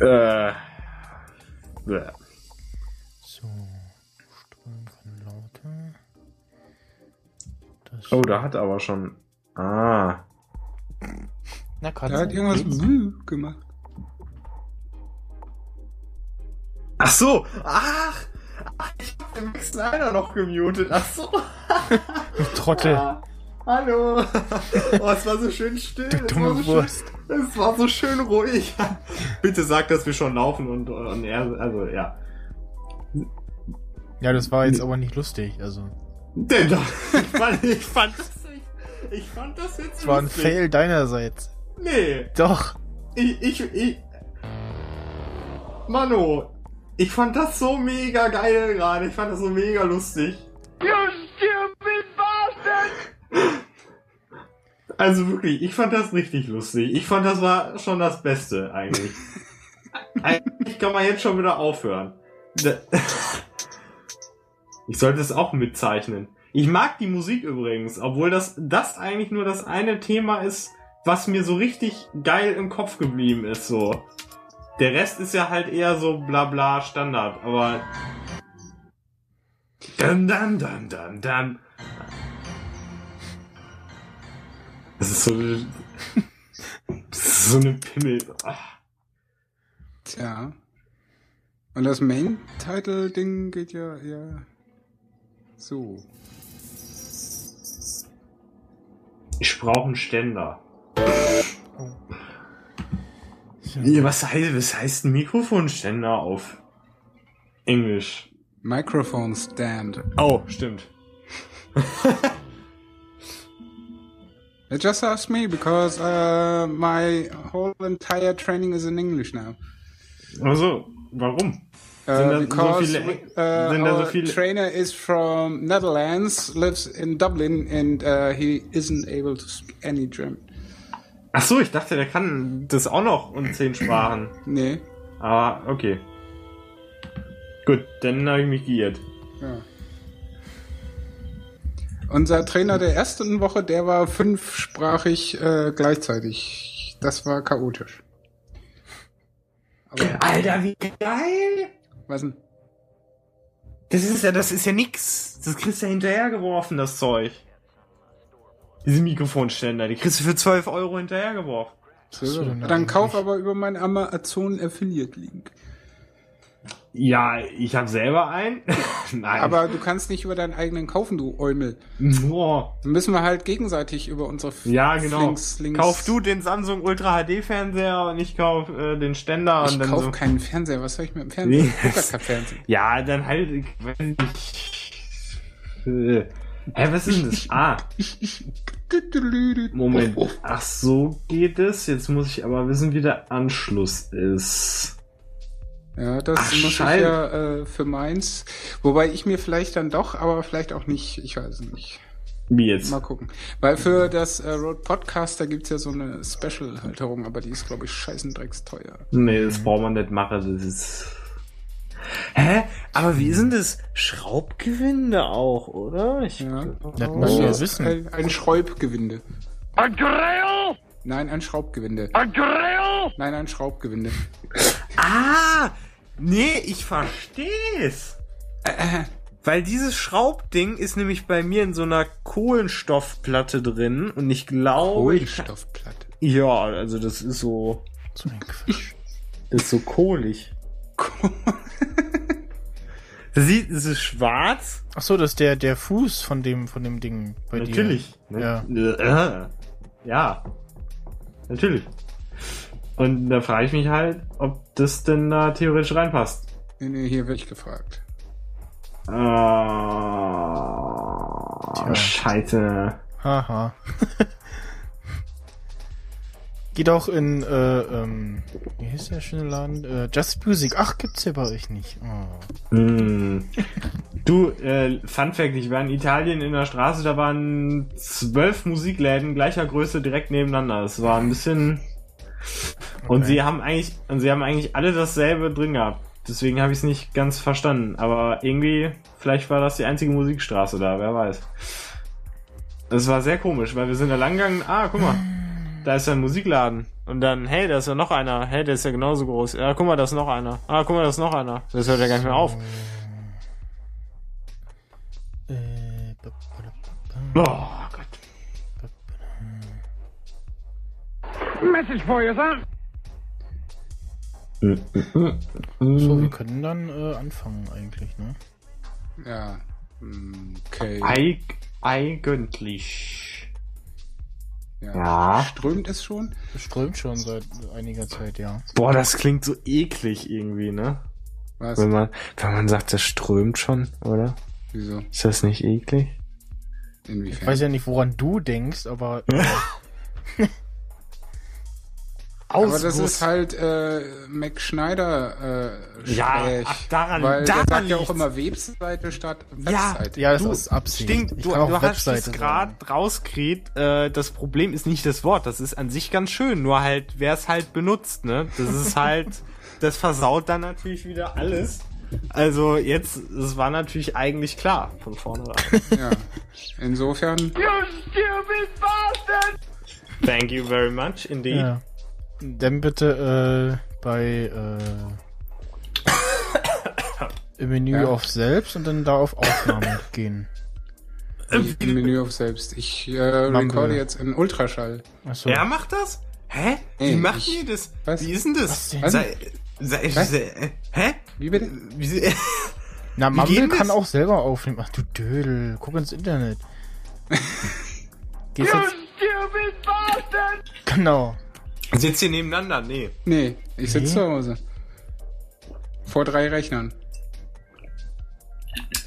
Äh, bleh.
So. Strom von Lauter. Das
oh, da hat er aber schon. Ah.
Na,
Da hat irgendwas gemacht.
Ach so. Ach. Ach, Ich hab den Max Snyder noch gemutet. Ach so.
Trottel.
Ah, Hallo. Oh, es war so schön still.
Du
es
dumme
war so
Wurst.
Schön, es war so schön ruhig. Bitte sag, dass wir schon laufen und, und er, also ja.
Ja, das war jetzt aber nicht lustig. Also,
Denn doch. Ich fand, ich fand das, ich, fand das jetzt
es war ein
lustig.
Fail deinerseits.
Nee.
Doch.
Ich, ich, ich. Mano, ich fand das so mega geil gerade. Ich fand das so mega lustig.
You stupid bastard!
Also wirklich, ich fand das richtig lustig. Ich fand, das war schon das Beste eigentlich. eigentlich kann man jetzt schon wieder aufhören. Ich sollte es auch mitzeichnen. Ich mag die Musik übrigens, obwohl das, das eigentlich nur das eine Thema ist, was mir so richtig geil im Kopf geblieben ist, so. Der Rest ist ja halt eher so bla bla Standard, aber. Dun, dun, dun, dun, dun. Das ist so eine. So eine Pimmel. Ach.
Tja. Und das Main-Title-Ding geht ja eher so.
Ich brauche einen Ständer. Ja, Was heißt, was heißt ein Mikrofonständer auf Englisch?
Microphone Stand.
Oh, stimmt.
They just asked me because uh, my whole entire training is in English now.
Also, warum?
Uh,
Sind da so
because
viele-
uh,
sind da so
our
viele-
trainer is from Netherlands, lives in Dublin, and uh, he isn't able to speak any German.
Ach so, ich dachte, der kann das auch noch in zehn Sprachen.
Nee.
Ah, okay. Gut, dann habe ich mich geirrt.
Ja. Unser Trainer der ersten Woche, der war fünfsprachig äh, gleichzeitig. Das war chaotisch. Aber,
Alter, wie geil!
Was denn?
Das ist ja, das ist ja nix. Das kriegst du ja hinterhergeworfen, das Zeug. Diese Mikrofonständer, die kriegst du für 12 Euro hinterhergeworfen.
So, dann kauf aber über meinen Amazon Affiliate Link.
Ja, ich habe selber einen. Nein.
Aber du kannst nicht über deinen eigenen kaufen, du Eumel.
Boah.
Dann müssen wir halt gegenseitig über unsere
Ja, genau.
Links, Links.
Kauf du den Samsung Ultra HD Fernseher und ich kauf äh, den Ständer
Ich
und dann
kauf
so.
keinen Fernseher. Was soll ich mit dem Fernseher?
Nee.
Ich kein Fernsehen.
Ja, dann halt, ich weiß nicht. Äh, Hä, was ist denn das? Ah. Moment. Ach, so geht es. Jetzt muss ich aber wissen, wie der Anschluss ist.
Ja, das
Ach,
muss
Scheiße.
ich ja äh, für meins. Wobei ich mir vielleicht dann doch, aber vielleicht auch nicht. Ich weiß es nicht.
Wie jetzt?
Mal gucken. Weil für das äh, Road Podcast, da gibt's ja so eine Special-Halterung, aber die ist, glaube ich, scheißendrecksteuer.
Nee, das braucht man nicht machen. Das ist. Hä? Aber wie ist denn das? Schraubgewinde auch, oder? Ich
Ja.
Das musst du ja wissen.
Ein, ein Schräubgewinde.
Ein Grill?
Nein, ein Schraubgewinde.
Ein Grill?
Nein, ein Schraubgewinde.
Ah! Nee, ich versteh's.
Äh,
Weil dieses Schraubding ist nämlich bei mir in so einer Kohlenstoffplatte drin und ich glaube.
Kohlenstoffplatte.
Ja, also das ist so.
So ein Quatsch.
Das ist so kohlig. Sieht, es ist schwarz.
Ach so, das ist der, der Fuß von dem, von dem Ding bei
Natürlich.
dir.
Ne?
Ja.
Äh, Ja. Natürlich. Und da frage ich mich halt, ob das denn da theoretisch reinpasst.
Nee, nee, hier wird ich gefragt.
Ah, Scheiße.
Haha. Geht auch in, äh, ähm, wie hieß der schöne Laden? Äh, Just Music. Ach, gibt's ja bei euch nicht. Oh.
Hm. Du, äh, Fun Fact, ich war in Italien in der Straße, da waren zwölf Musikläden gleicher Größe direkt nebeneinander. Es war ein bisschen. Und
Okay.
sie haben eigentlich, und sie haben eigentlich alle dasselbe drin gehabt. Deswegen habe ich es nicht ganz verstanden. Aber irgendwie, vielleicht war das die einzige Musikstraße da, wer weiß. Es war sehr komisch, weil wir sind da lang gegangen, ah, guck mal, da ist ja ein Musikladen. Und dann, hey, da ist ja noch einer. Hey, der ist ja genauso groß. Ja, guck mal, da ist noch einer. Ah, guck mal, da ist noch einer. Das hört ja gar nicht mehr auf.
Äh,
Oh
Message for you, sir.
So, wir können dann äh, anfangen eigentlich, ne?
Ja. Okay.
Eig eigentlich.
Ja.
Ja.
Strömt es schon?
Es strömt schon seit einiger Zeit, ja.
Boah, das klingt so eklig irgendwie, ne?
Was?
Wenn man, wenn man sagt, das strömt schon, oder?
Wieso?
Ist das nicht eklig?
Ich
Inwiefern?
weiß ja nicht, woran du denkst, aber äh,
Aber das
Ausguss.
ist halt äh, Mac Schneider äh,
Ja, ach, daran-
Weil
daran
der sagt ja auch immer Webseite statt
Ja,
Webseite.
ja, das
Du,
ist Absicht.
Stinkt,
Ich
du, du hast es gerade rauskriegt, äh, das Problem ist nicht das Wort, das ist an sich ganz schön, nur halt, wer es halt benutzt, ne? Das ist halt, das versaut dann natürlich wieder alles. Also jetzt, es war natürlich eigentlich klar von vornherein.
ja. Insofern,
You stupid bastard!
Thank you very much indeed.
Ja. Dann bitte äh, bei äh, im Menü
Ja.
auf selbst und dann da auf Aufnahme gehen.
im Menü auf selbst. Ich äh, recorde jetzt in Ultraschall.
Achso.
Er macht das? Hä? Wie macht
ich-
ihr das?
Was?
Wie ist denn das?
Was denn?
Sei, sei, sei, hä?
Wie bitte?
Wie, sie-
Na, Mumble kann
das?
auch selber aufnehmen. Ach du Dödel, guck ins Internet. Gehst jetzt, genau.
Sitzt ihr nebeneinander? Nee.
Nee, ich sitze
Nee.
zu Hause. Vor drei Rechnern.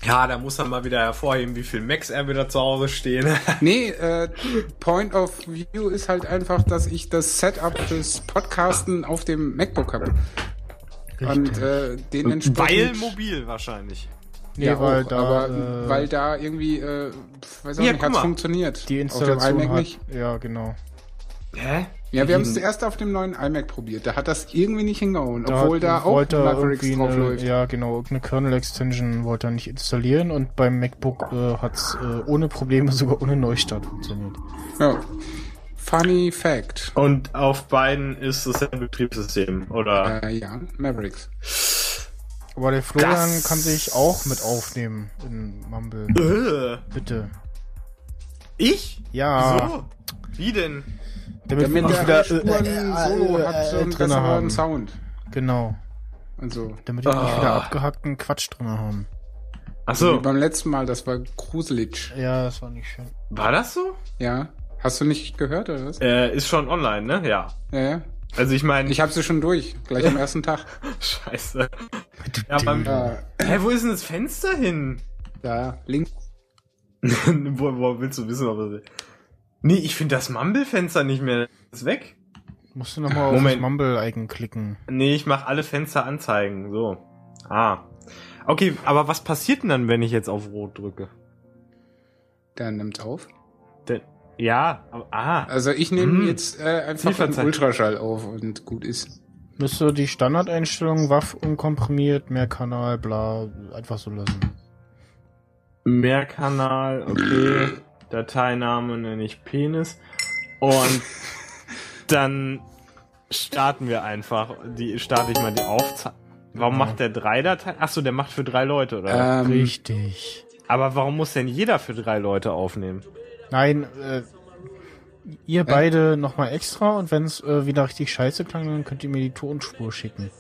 Ja, da muss er mal wieder hervorheben, wie viel Macs er wieder zu Hause stehen.
Nee, äh, Point of View ist halt einfach, dass ich das Setup des Podcasten auf dem MacBook habe. Und äh, den entsprechend...
Weil mobil wahrscheinlich.
Nee,
ja,
weil
auch,
da,
aber
äh,
weil da irgendwie, äh, weiß auch
Ja,
nicht,
mal.
funktioniert.
die
Auf dem
Installation
iMac
hat,
nicht.
Ja, genau.
Hä?
Ja, wir haben es zuerst auf dem neuen iMac probiert. Da hat das irgendwie nicht hingehauen,
Da
obwohl
hat-
da auch
er
Mavericks drauf
eine,
läuft.
Ja, genau, irgendeine Kernel-Extension wollte er nicht installieren und beim MacBook äh, hat's äh, ohne Probleme, sogar ohne Neustart funktioniert.
Ja. Funny Fact.
Und auf beiden ist es ein Betriebssystem, oder?
Äh, ja, Mavericks.
Aber der Florian
Das-
kann sich auch mit aufnehmen in Mumble.
Äh,
Bitte.
ich?
Ja.
Wieso? Wie denn?
Damit, wir
Damit
nicht
der
wieder
Spuren
äh,
Solo
äh,
hat
äh,
so einen
drinne
besseren
haben.
Sound
Genau.
und so.
Damit wir nicht
Ah.
wieder abgehackten Quatsch drin haben.
Ach
Wie
so,
beim letzten Mal, das war gruselig.
Ja, das war nicht schön.
war das so?
Ja. Hast du nicht gehört, oder was?
Äh, ist schon online, ne? Ja.
Ja, ja.
Also ich meine,
Ich hab sie schon durch, gleich am ersten Tag.
scheiße. Ja, beim,
Ja,
hä, wo ist denn das Fenster hin?
da, links.
wo, wo willst du wissen, ob das Nee, ich finde das Mumble-Fenster nicht mehr. Ist weg.
Musst du nochmal auf das. Mumble-Icon klicken.
Nee, ich mache alle Fenster anzeigen. So. Ah. Okay, aber was passiert denn dann, wenn ich jetzt auf Rot drücke?
Der nimmt auf.
Denn, ja, aber, ah.
Also ich nehme
Hm.
jetzt äh, einfach den
Zielverzeichnis.
Ultraschall auf und gut ist.
Müsste die Standardeinstellung WAF unkomprimiert, mehr Kanal, bla, einfach so lassen.
Mehrkanal, okay. Dateiname nenne ich Penis. Und dann starten wir einfach. Die starte ich mal die Aufzeichnung. Warum macht der drei Dateien? Achso, der macht für drei Leute, oder?
Ähm,
Richtig.
Aber warum muss denn jeder für drei Leute aufnehmen?
Nein, äh, ihr beide nochmal extra und wenn es äh, wieder richtig scheiße klang, dann könnt ihr mir die Tonspur schicken.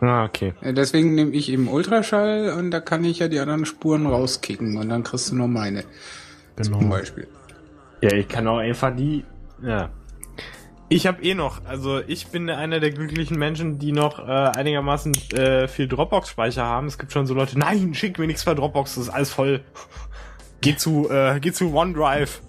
Ah, okay.
Äh, Deswegen nehme ich eben Ultraschall und da kann ich ja die anderen Spuren rauskicken und dann kriegst du nur meine.
Genau.
Zum Beispiel.
Ja, ich kann auch einfach die. Ja. Ich habe eh noch, also ich bin einer der glücklichen Menschen, die noch äh, einigermaßen äh, viel Dropbox-Speicher haben. Es gibt schon so Leute, nein, schick mir nichts bei Dropbox, das ist alles voll. Geh zu, äh, geh zu OneDrive.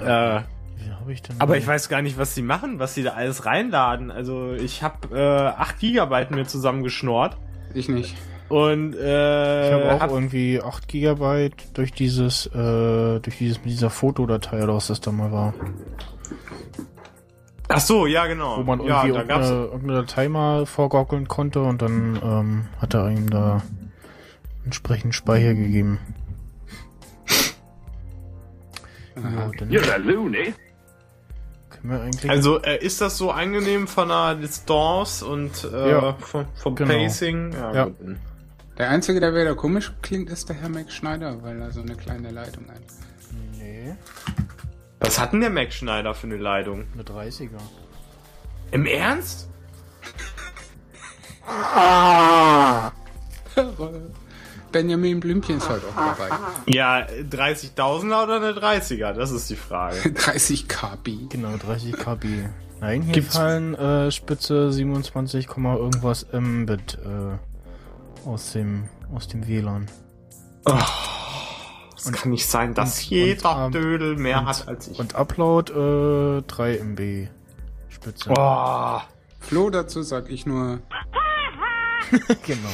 Äh,
Wie hab ich denn
aber ich weiß gar nicht, was sie machen, was sie da alles reinladen. Also ich habe äh, 8 Gigabyte mir zusammengeschnort.
Ich nicht.
Und äh,
Ich habe auch irgendwie 8 Gigabyte durch dieses, äh, durch dieses mit dieser Fotodatei oder was das da mal war.
Ach so, ja genau.
Wo man
ja,
irgendwie irgendeine, irgendeine Datei mal vorgaukeln konnte und dann ähm, hat er ihm da entsprechend Speicher gegeben. Ja, dann
You're a loony.
Also äh, ist das so angenehm von der Distanz und äh,
Ja,
vom, vom
genau.
Pacing?
Ja.
gut.
Der Einzige, der wieder komisch klingt, ist der Herr Mac Schneider, weil er so eine kleine Leitung hat.
nee,
Was hat denn der Mac Schneider für eine Leitung?
eine 30er.
Im Ernst?
Benjamin Blümchen ist halt auch dabei.
Ja, 30.000er oder eine 30er? Das ist die Frage.
30 KB.
Genau, 30 KB. Nein, hier
Gibt's-
fallen äh, Spitze 27, Komma irgendwas Mbit äh, aus dem aus dem WLAN.
Es kann nicht sein, dass
und-
jeder
und,
Dödel mehr
und-
hat als ich.
Und Upload äh, 3 MB Spitze.
Oh.
Flo, dazu sag ich nur,
genau.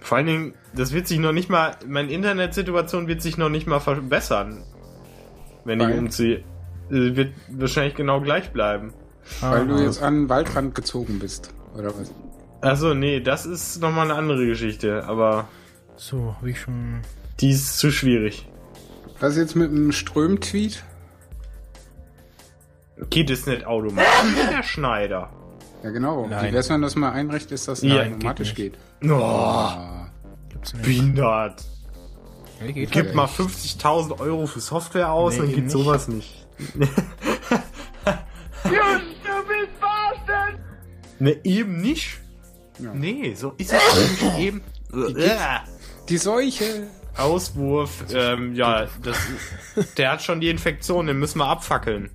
Vor allen Dingen, das wird sich noch nicht mal, meine Internetsituation wird sich noch nicht mal verbessern. Wenn ich
Weil?
umziehe. Äh, Wird wahrscheinlich genau gleich bleiben.
weil du
Aha.
jetzt an den Waldrand gezogen bist, oder was?
Also nee, das ist nochmal eine andere Geschichte, aber
So, habe ich schon.
die ist zu schwierig.
Was jetzt mit dem Ström-Tweet?
Geht es nicht automatisch, der Schneider?
Ja, genau.
Nein.
Wie wär's, wenn das mal einrichtet ist, dass es
Ja,
automatisch
geht
geht?
Oh.
Gibt's nicht.
behindert.
Nee, geht
Gib
halt
mal
nicht.
50.000 Euro für Software aus,
Nee,
dann
geht
geht
nicht.
sowas nicht. ne, eben nicht.
Ja.
Nee, so ist es nicht eben. Äh,
Die Seuche!
Auswurf, ähm, ja, das, der hat schon die Infektion, den müssen wir abfackeln.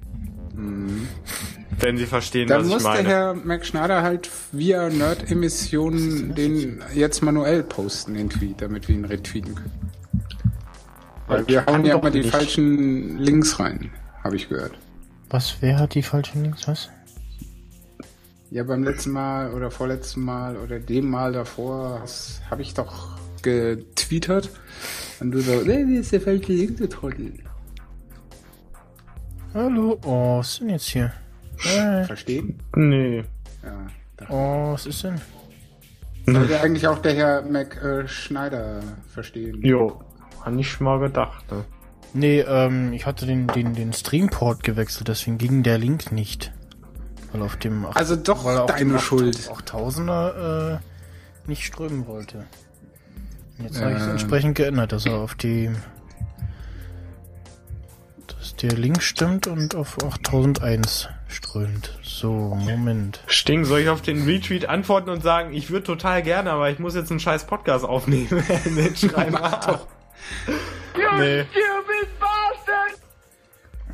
Wenn Sie verstehen,
Dann
was ich
muss der
meine.
Herr Mac Schneider halt via Nerd-Emissionen den jetzt manuell posten, den Tweet, damit wir ihn retweeten können. Weil wir hauen ja immer die falschen Links rein, habe ich gehört.
Was, wer hat die falschen Links? Was?
Ja, beim letzten Mal oder vorletzten Mal oder dem Mal davor habe ich doch getweetet und du so, nee, das ist der falsche Link, du Trottel.
Hallo? Oh, was ist denn jetzt hier?
Verstehen?
Nee.
Ja. da-
oh, was ist denn?
Sollte eigentlich auch der Herr Mac äh, Schneider verstehen.
Jo, hab ich schon mal gedacht. Ne?
Nee, ähm, ich hatte den, den, den Streamport gewechselt, deswegen ging der Link nicht. Weil auf dem acht-
Also doch
weil er auf
deine Schuld.
8000er äh, nicht strömen wollte. Und jetzt habe ich es
Ähm.
entsprechend geändert, dass er auf die dass der Link stimmt und auf 8001 strömt. So, Moment.
Sting, soll ich auf den Retweet antworten und sagen, ich würde total gerne, aber ich muss jetzt einen scheiß Podcast aufnehmen. nee, schreib
Mach doch.
Nee.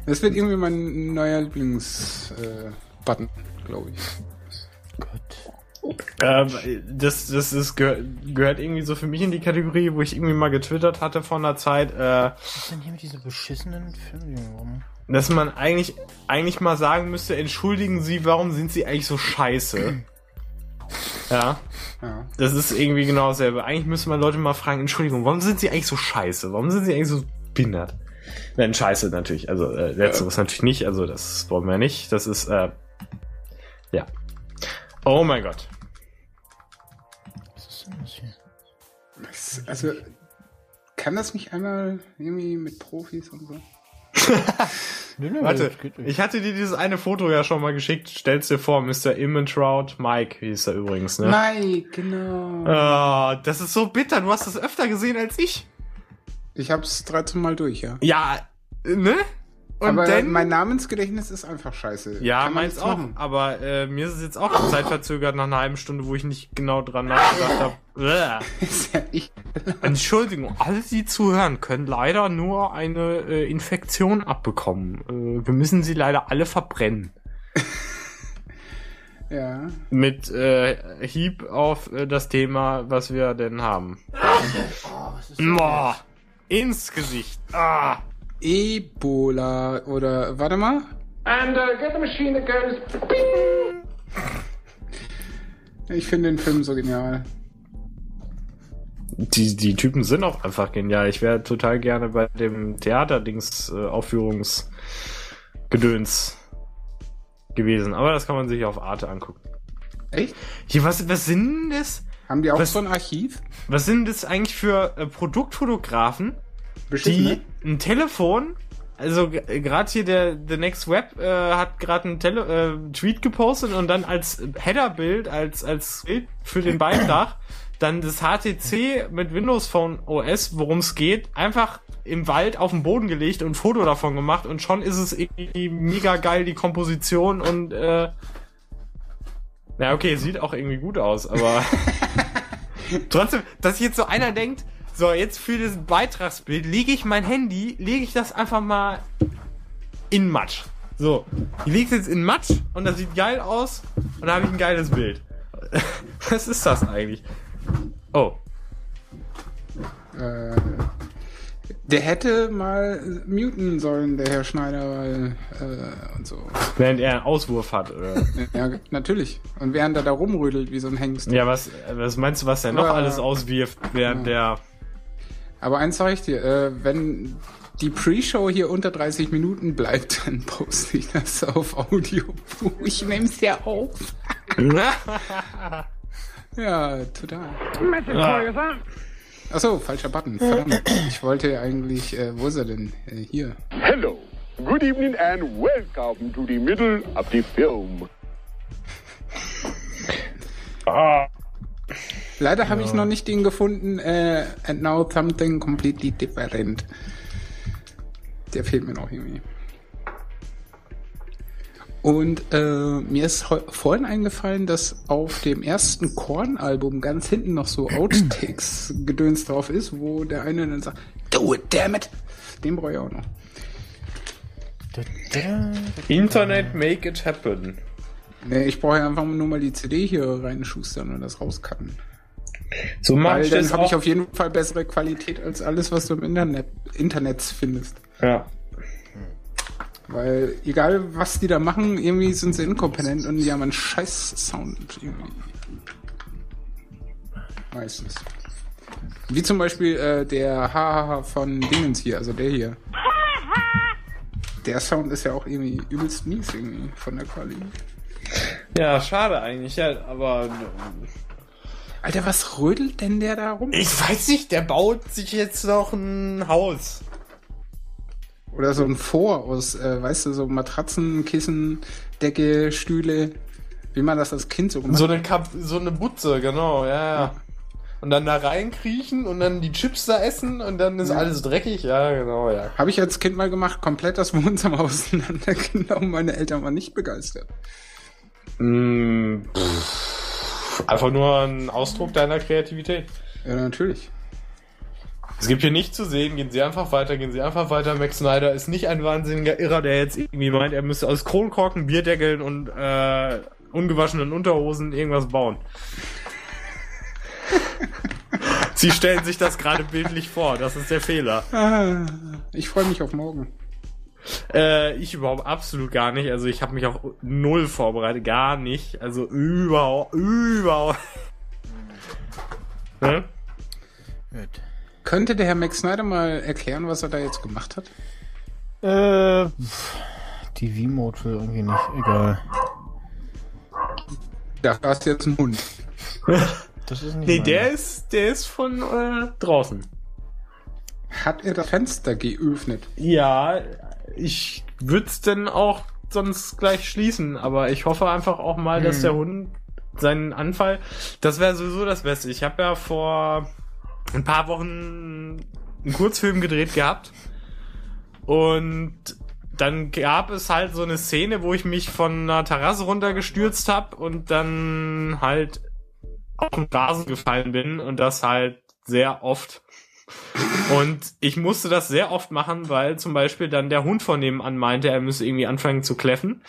Das wird irgendwie mein neuer Lieblings-Button, äh, Button, glaube ich.
Ähm, das das ist, gehör, gehört irgendwie so für mich in die Kategorie, wo ich irgendwie mal getwittert hatte vor einer Zeit, äh,
Was ist denn hier mit dieser beschissenen Fernbedienung rum?
dass man eigentlich, eigentlich mal sagen müsste, entschuldigen Sie, warum sind Sie eigentlich so scheiße? ja.
Ja.
Das ist irgendwie genau dasselbe. Eigentlich müsste man Leute mal fragen, Entschuldigung, warum sind Sie eigentlich so scheiße? Warum sind Sie eigentlich so behindert? Nein, scheiße natürlich. Also, äh, letzteres natürlich nicht. Also, das wollen wir nicht. Das ist, äh, ja. Oh mein Gott.
Was ist denn das hier?
Das, also, kann das nicht einmal irgendwie mit Profis und so?
Nö, nö,
Warte, ich hatte dir dieses eine Foto ja schon mal geschickt. Stell's dir vor, Mr. Immentrout, Mike hieß er übrigens, ne?
Mike, genau.
Ah, das ist so bitter. Du hast das öfter gesehen als ich.
Ich hab's 13 Mal durch, ja.
Ja, ne? Und
Aber
dann,
mein Namensgedächtnis ist einfach scheiße.
ja, meins auch.
machen.
Aber äh, mir ist es jetzt auch zeitverzögert nach einer halben Stunde, wo ich nicht genau dran nachgedacht habe.
ist ja ich.
Entschuldigung, alle, die zuhören, können leider nur eine äh, Infektion abbekommen. Äh, wir müssen sie leider alle verbrennen.
Ja.
Mit äh, Hieb auf äh, das Thema, was wir denn haben. Boah, ins Gesicht. Ah.
Ebola oder warte mal.
And uh, get the machine that goes.
Ich finde den Film so genial.
Die, die Typen sind auch einfach genial. Ich wäre total gerne bei dem Theaterdings äh, Aufführungsgedöns gewesen. Aber das kann man sich auf Arte angucken.
Echt?
Hier, was, was sind denn das?
Haben die auch
was,
so ein Archiv?
Was sind das eigentlich für äh, Produktfotografen,
Beschissen,
die
ne?
ein Telefon, also gerade hier der The Next Web äh, hat gerade einen Tele äh, Tweet gepostet und dann als Headerbild, als als Bild für den Beitrag dann das HTC mit Windows Phone OS, worum es geht, einfach im Wald auf den Boden gelegt und ein Foto davon gemacht und schon ist es irgendwie mega geil die Komposition und äh, ja okay, sieht auch irgendwie gut aus, aber trotzdem, dass jetzt so einer denkt, so, jetzt für das Beitragsbild lege ich mein Handy, lege ich das einfach mal in Matsch. So, ich lege es jetzt in Matsch und das sieht geil aus und da habe ich ein geiles Bild. Was ist das eigentlich? Oh.
Äh, der hätte mal muten sollen, der Herr Schneider, weil, äh, und so.
Während er einen Auswurf hat, oder?
Ja, natürlich. Und während er da rumrödelt wie so ein Hengst.
Ja, was, was meinst du, was er noch
Ja.
alles auswirft, während der.
Aber eins sag ich dir, äh, wenn die Pre-Show hier unter 30 Minuten bleibt, dann poste ich das auf Audio. Ich nehm's ja auf. ja, total. Achso, falscher Button. Verdammt. Ich wollte ja eigentlich, äh, wo ist er denn? Äh, hier.
Hello, good evening, and welcome to the middle of the film.
Leider habe ich noch nicht den gefunden. Äh, and now something completely different. Der fehlt mir noch irgendwie. Und äh, mir ist vorhin eingefallen, dass auf dem ersten Korn-Album ganz hinten noch so Outtakes-Gedöns drauf ist, wo der eine dann sagt, Do it, damn it! Den brauche ich auch noch.
Internet make it happen.
Nee, ich brauche ja einfach nur mal die CD hier reinschustern und das rauscutten.
So mach
Weil
ich
dann habe ich auf jeden Fall bessere Qualität als alles, was du im Internet, Internet findest.
Ja.
Weil egal was die da machen, irgendwie sind sie inkompetent und die haben einen scheiß Sound irgendwie. Meistens. Wie zum Beispiel äh, der Hahaha von Dingens hier, also der hier. Der Sound ist ja auch irgendwie übelst mies irgendwie von der Qualität.
Ja, schade eigentlich, ja, aber.
Alter, was rödelt denn der da rum?
Ich weiß nicht, der baut sich jetzt noch ein Haus.
Oder so ein Vor aus, äh, weißt du, so Matratzen, Kissen, Decke, Stühle. Wie man das als Kind so gemacht
So eine, Kap so eine Butze, genau, ja, ja. Und dann da reinkriechen und dann die Chips da essen und dann ist
Ja.
alles dreckig, ja, genau, ja.
Habe ich als Kind mal gemacht, komplett das Wohnzimmer auseinandergenommen. Meine Eltern waren nicht begeistert.
Mm, einfach nur ein Ausdruck deiner Kreativität.
Ja, natürlich.
Es gibt hier nichts zu sehen, gehen Sie einfach weiter, gehen Sie einfach weiter. Max Snyder ist nicht ein wahnsinniger Irrer, der jetzt irgendwie meint, er müsste aus Kronkorken, Bierdeckeln und äh, ungewaschenen Unterhosen irgendwas bauen. Sie stellen sich das gerade bildlich vor, das ist der Fehler.
Ah, ich freue mich auf morgen.
Äh, ich überhaupt absolut gar nicht. Also ich habe mich auf null vorbereitet, gar nicht. Also überhaupt, überhaupt. ne?
Könnte der Herr Max Snyder mal erklären, was er da jetzt gemacht hat?
Äh, die V-Mode will irgendwie nicht. Egal.
Da ist jetzt ein Hund.
Das ist nicht
Nee,
meine.
der ist, der ist von äh, draußen.
Hat er das Fenster geöffnet?
Ja, ich würde es dann auch sonst gleich schließen, aber ich hoffe einfach auch mal, dass
Hm.
der Hund seinen Anfall, das wäre sowieso das Beste. Ich habe ja vor ein paar Wochen einen Kurzfilm gedreht gehabt und dann gab es halt so eine Szene, wo ich mich von einer Terrasse runtergestürzt habe und dann halt auf den Rasen gefallen bin und das halt sehr oft. Und ich musste das sehr oft machen, weil zum Beispiel dann der Hund von nebenan meinte, er müsse irgendwie anfangen zu kläffen.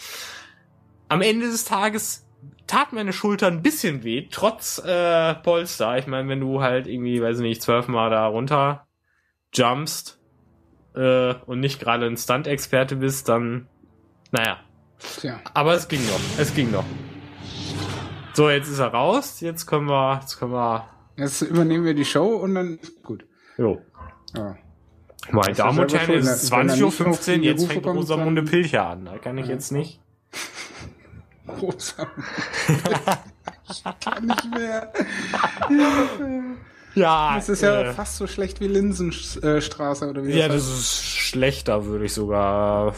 Am Ende des Tages tat meine Schulter ein bisschen weh, trotz äh, Polster. Ich meine, wenn du halt irgendwie, weiß ich nicht, zwölfmal da runter jumpst äh, und nicht gerade ein Stunt-Experte bist, dann, naja.
Tja.
Aber es ging noch, es ging noch. So, jetzt ist er raus, jetzt können wir, jetzt können wir,
Jetzt übernehmen wir die Show und dann gut.
Jo.
Ja.
Meine
Ist ja
Damen und Herren, es ist
wenn er nicht
20.15
auf
Uhr, jetzt fängt Rosamunde Pilcher an. Da kann ich
Ja.
jetzt nicht.
Rosa. ich kann nicht mehr.
Ja,
Das ist ja
äh,
fast so schlecht wie Linsenstraße oder wie
Ja, das
heißt.
ist schlechter, würde ich sogar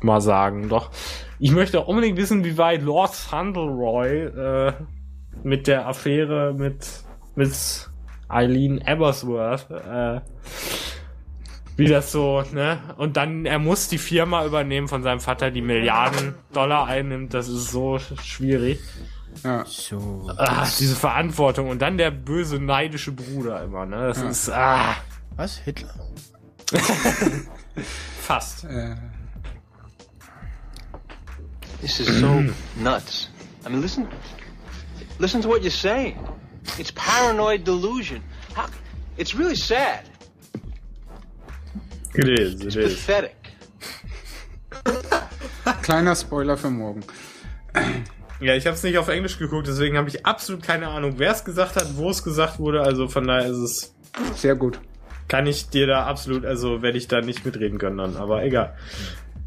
mal sagen. Doch. Ich möchte unbedingt wissen, wie weit Lord Fauntleroy äh, mit der Affäre mit, mit Eileen Abersworth, äh, wie das so, ne? Und dann, er muss die Firma übernehmen von seinem Vater, die Milliarden Dollar einnimmt. Das ist so schwierig.
Ja.
So.
Ah, diese Verantwortung. Und dann der böse, neidische Bruder immer, ne? Das
Ja.
ist, ah.
Was? Hitler?
Fast.
Äh,
This is so nuts. I mean, listen, listen to what you're saying. It's paranoid delusion. How, it's really sad.
It is, it is.
Pathetic.
kleiner Spoiler für morgen.
Ja, ich habe es nicht auf Englisch geguckt, deswegen habe ich absolut keine Ahnung, wer es gesagt hat, wo es gesagt wurde. Also von daher ist es,
Sehr gut.
kann ich dir da absolut, also werde ich da nicht mitreden können dann. Aber egal,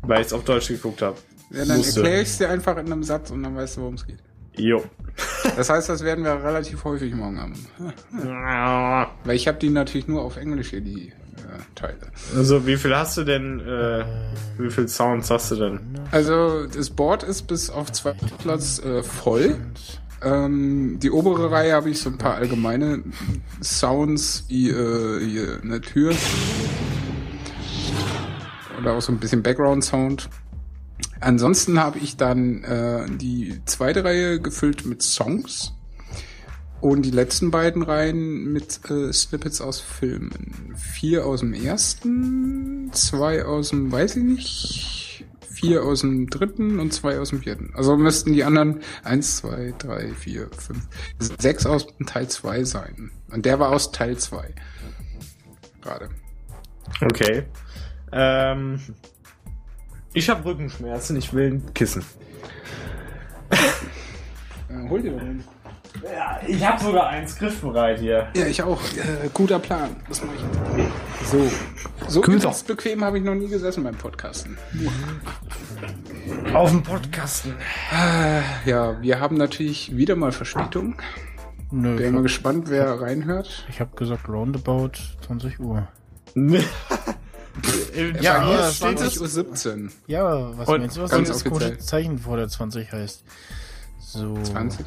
weil ich es auf Deutsch geguckt habe.
Ja, dann erkläre ich es dir einfach in einem Satz und dann weißt du, worum es geht.
Jo.
Das heißt, das werden wir relativ häufig morgen haben. Weil ich habe die natürlich nur auf Englisch hier, die äh, Teile.
Also wie viel hast du denn, äh, wie viel Sounds hast du denn?
Also das Board ist bis auf zweiten Platz äh, voll. Ähm, die obere Reihe habe ich so ein paar allgemeine Sounds wie äh, hier eine Tür. Oder auch so ein bisschen Background-Sound. Ansonsten habe ich dann äh, die zweite Reihe gefüllt mit Songs und die letzten beiden Reihen mit äh, Snippets aus Filmen. Vier aus dem ersten, zwei aus dem, weiß ich nicht, vier aus dem dritten und zwei aus dem vierten. Also müssten die anderen eins, zwei, drei, vier, fünf, sechs aus Teil zwei sein. Und der war aus Teil zwei. Gerade.
Okay. Ähm, ich habe Rückenschmerzen, ich will ein Kissen.
Äh, hol dir doch einen.
Ja, ich habe sogar eins griffbereit hier.
Ja, ich auch. Äh, guter Plan. Das mache ich. So. So übelst bequem habe ich noch nie gesessen beim Podcasten.
Auf dem Podcasten.
Äh, ja, wir haben natürlich wieder mal Verspätung.
Nö, ich
mal gespannt, wer reinhört.
Ich habe gesagt roundabout 20 Uhr.
Ja,
Ja,
hier
das
steht es Uhr 17.
Ja, was
Und
meinst du, was das komische Zeichen vor der 20 heißt? So.
20?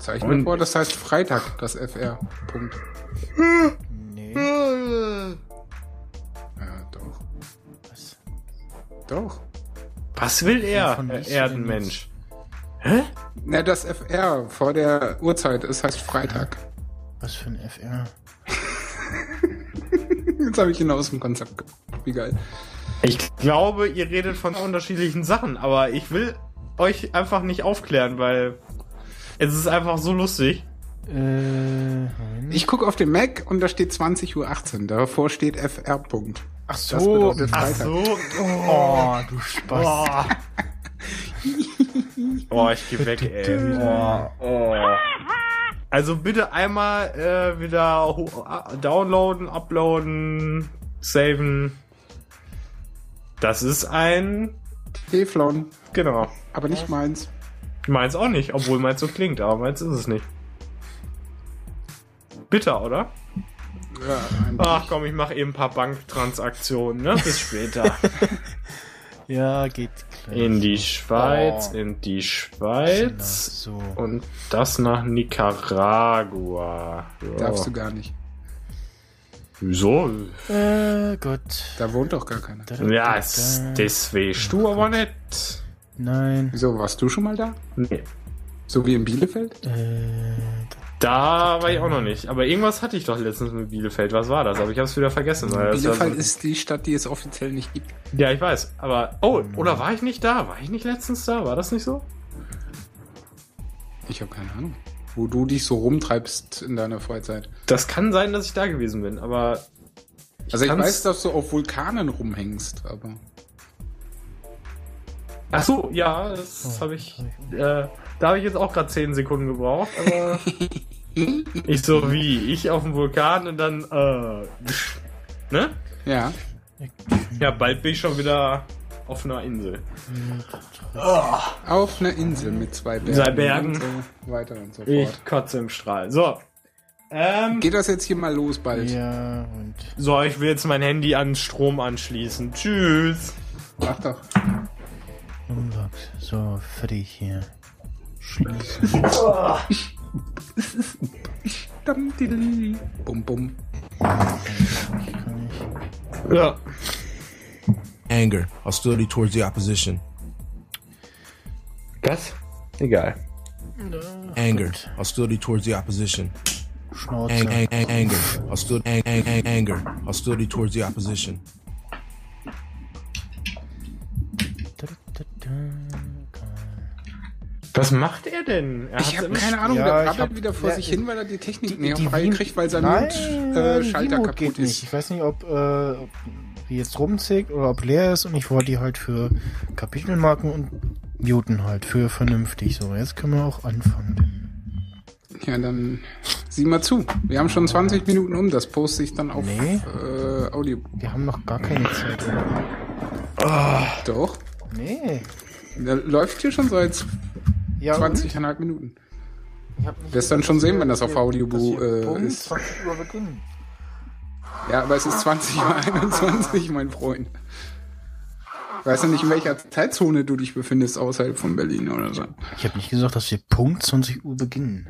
Zeichen
Und-
vor, das heißt Freitag, das FR. Punkt.
Nee.
Ja, doch.
Was?
Doch.
Was will er, Erdenmensch? Hä?
Na, das FR vor der Uhrzeit, es heißt Freitag.
Was für ein FR?
Jetzt habe ich ihn aus dem Konzept gebracht. Wie geil.
Ich glaube, ihr redet von unterschiedlichen Sachen, aber ich will euch einfach nicht aufklären, weil es ist einfach so lustig.
Äh,
Ich gucke auf den Mac und da steht 20.18 Uhr. Davor steht FR. Punkt.
Ach so,
Ach so.
Oh, du Spaß.
Oh, oh ich geh weg, ey. Oh, oh. Also bitte einmal äh, wieder downloaden, uploaden, saven. Das ist ein...
Teflon.
Genau.
Aber nicht meins.
Meins auch nicht, obwohl meins so klingt, aber meins ist es nicht. Bitter, oder? Ach komm, ich mache eben ein paar Banktransaktionen, ne? Bis später.
Ja, geht.
In die Schweiz,
Oh.
in die Schweiz.
So.
Und das nach Nicaragua. Ja.
Darfst du gar nicht.
Wieso?
Äh, Gott.
Da wohnt doch gar keiner.
Ja, es, das weißt du aber nicht.
Nein.
Wieso, warst du schon mal da?
Nee.
So wie in Bielefeld?
Äh,
Da war ich auch noch nicht. Aber irgendwas hatte ich doch letztens mit Bielefeld. Was war das? Aber ich habe es wieder vergessen.
Bielefeld
so-
ist die Stadt, die es offiziell nicht gibt.
Ja, ich weiß. Aber, oh, oder war ich nicht da? War ich nicht letztens da? War das nicht so?
Ich habe keine Ahnung. Wo du dich so rumtreibst in deiner Freizeit.
Das kann sein, dass ich da gewesen bin, aber.
Also ich weiß, dass du auf Vulkanen rumhängst, aber.
Ach so, ja, das habe ich. Äh, da habe ich jetzt auch gerade 10 Sekunden gebraucht, aber. ich so wie, ich auf dem Vulkan und dann, äh. Ne?
Ja.
Ja, bald bin ich schon wieder auf einer Insel.
Auf einer Insel mit zwei Bergen.
Zwei Bergen.
Und so weiter und so fort.
Ich kotze im Strahl. So. Ähm,
Geht das jetzt hier mal los bald?
Ja, und.
so, ich will jetzt mein Handy an Strom anschließen. Tschüss.
Mach doch.
So, fertig hier. Schließen.
Dam, dideli. Bum, bum.
Ja.
Anger, hostility towards the opposition.
Was? Egal.
Anger, hostility towards the opposition.
Schnauze.
Ang, ang, ang, anger, hostility, ang, ang, ang, anger, hostility towards the opposition.
Was macht er denn? Er
Ich habe keine Ahnung,
Ja,
der
hab-
wieder vor
Ja,
sich hin, weil er die Technik
Die-
nicht
die
auf Reihe kriegt, weil sein
Nein,
Mute, äh, kaputt
geht nicht.
ist.
Ich weiß nicht, ob, äh, ob die jetzt rumzickt oder ob leer ist und ich wollte die halt für Kapitelmarken und muten halt für vernünftig. So, jetzt können wir auch anfangen.
Ja, dann sieh mal zu. Wir haben schon 20 Minuten um, das poste ich dann auf
Nee.
äh, Audio.
Wir haben noch gar keine Zeit.
Doch.
Nee.
Der läuft hier schon seit
Ja,
20,5 Minuten.
Ich hab nicht
Wirst dann schon sehen,
wir-
wenn das auf Audio äh,
Punkt
ist.
20 Uhr beginnen.
Ja, aber es ist 20 Uhr 21, mein Freund. Ich weiß ja nicht, in welcher Zeitzone du dich befindest, außerhalb von Berlin oder so.
Ich habe nicht gesagt, dass wir Punkt 20 Uhr beginnen.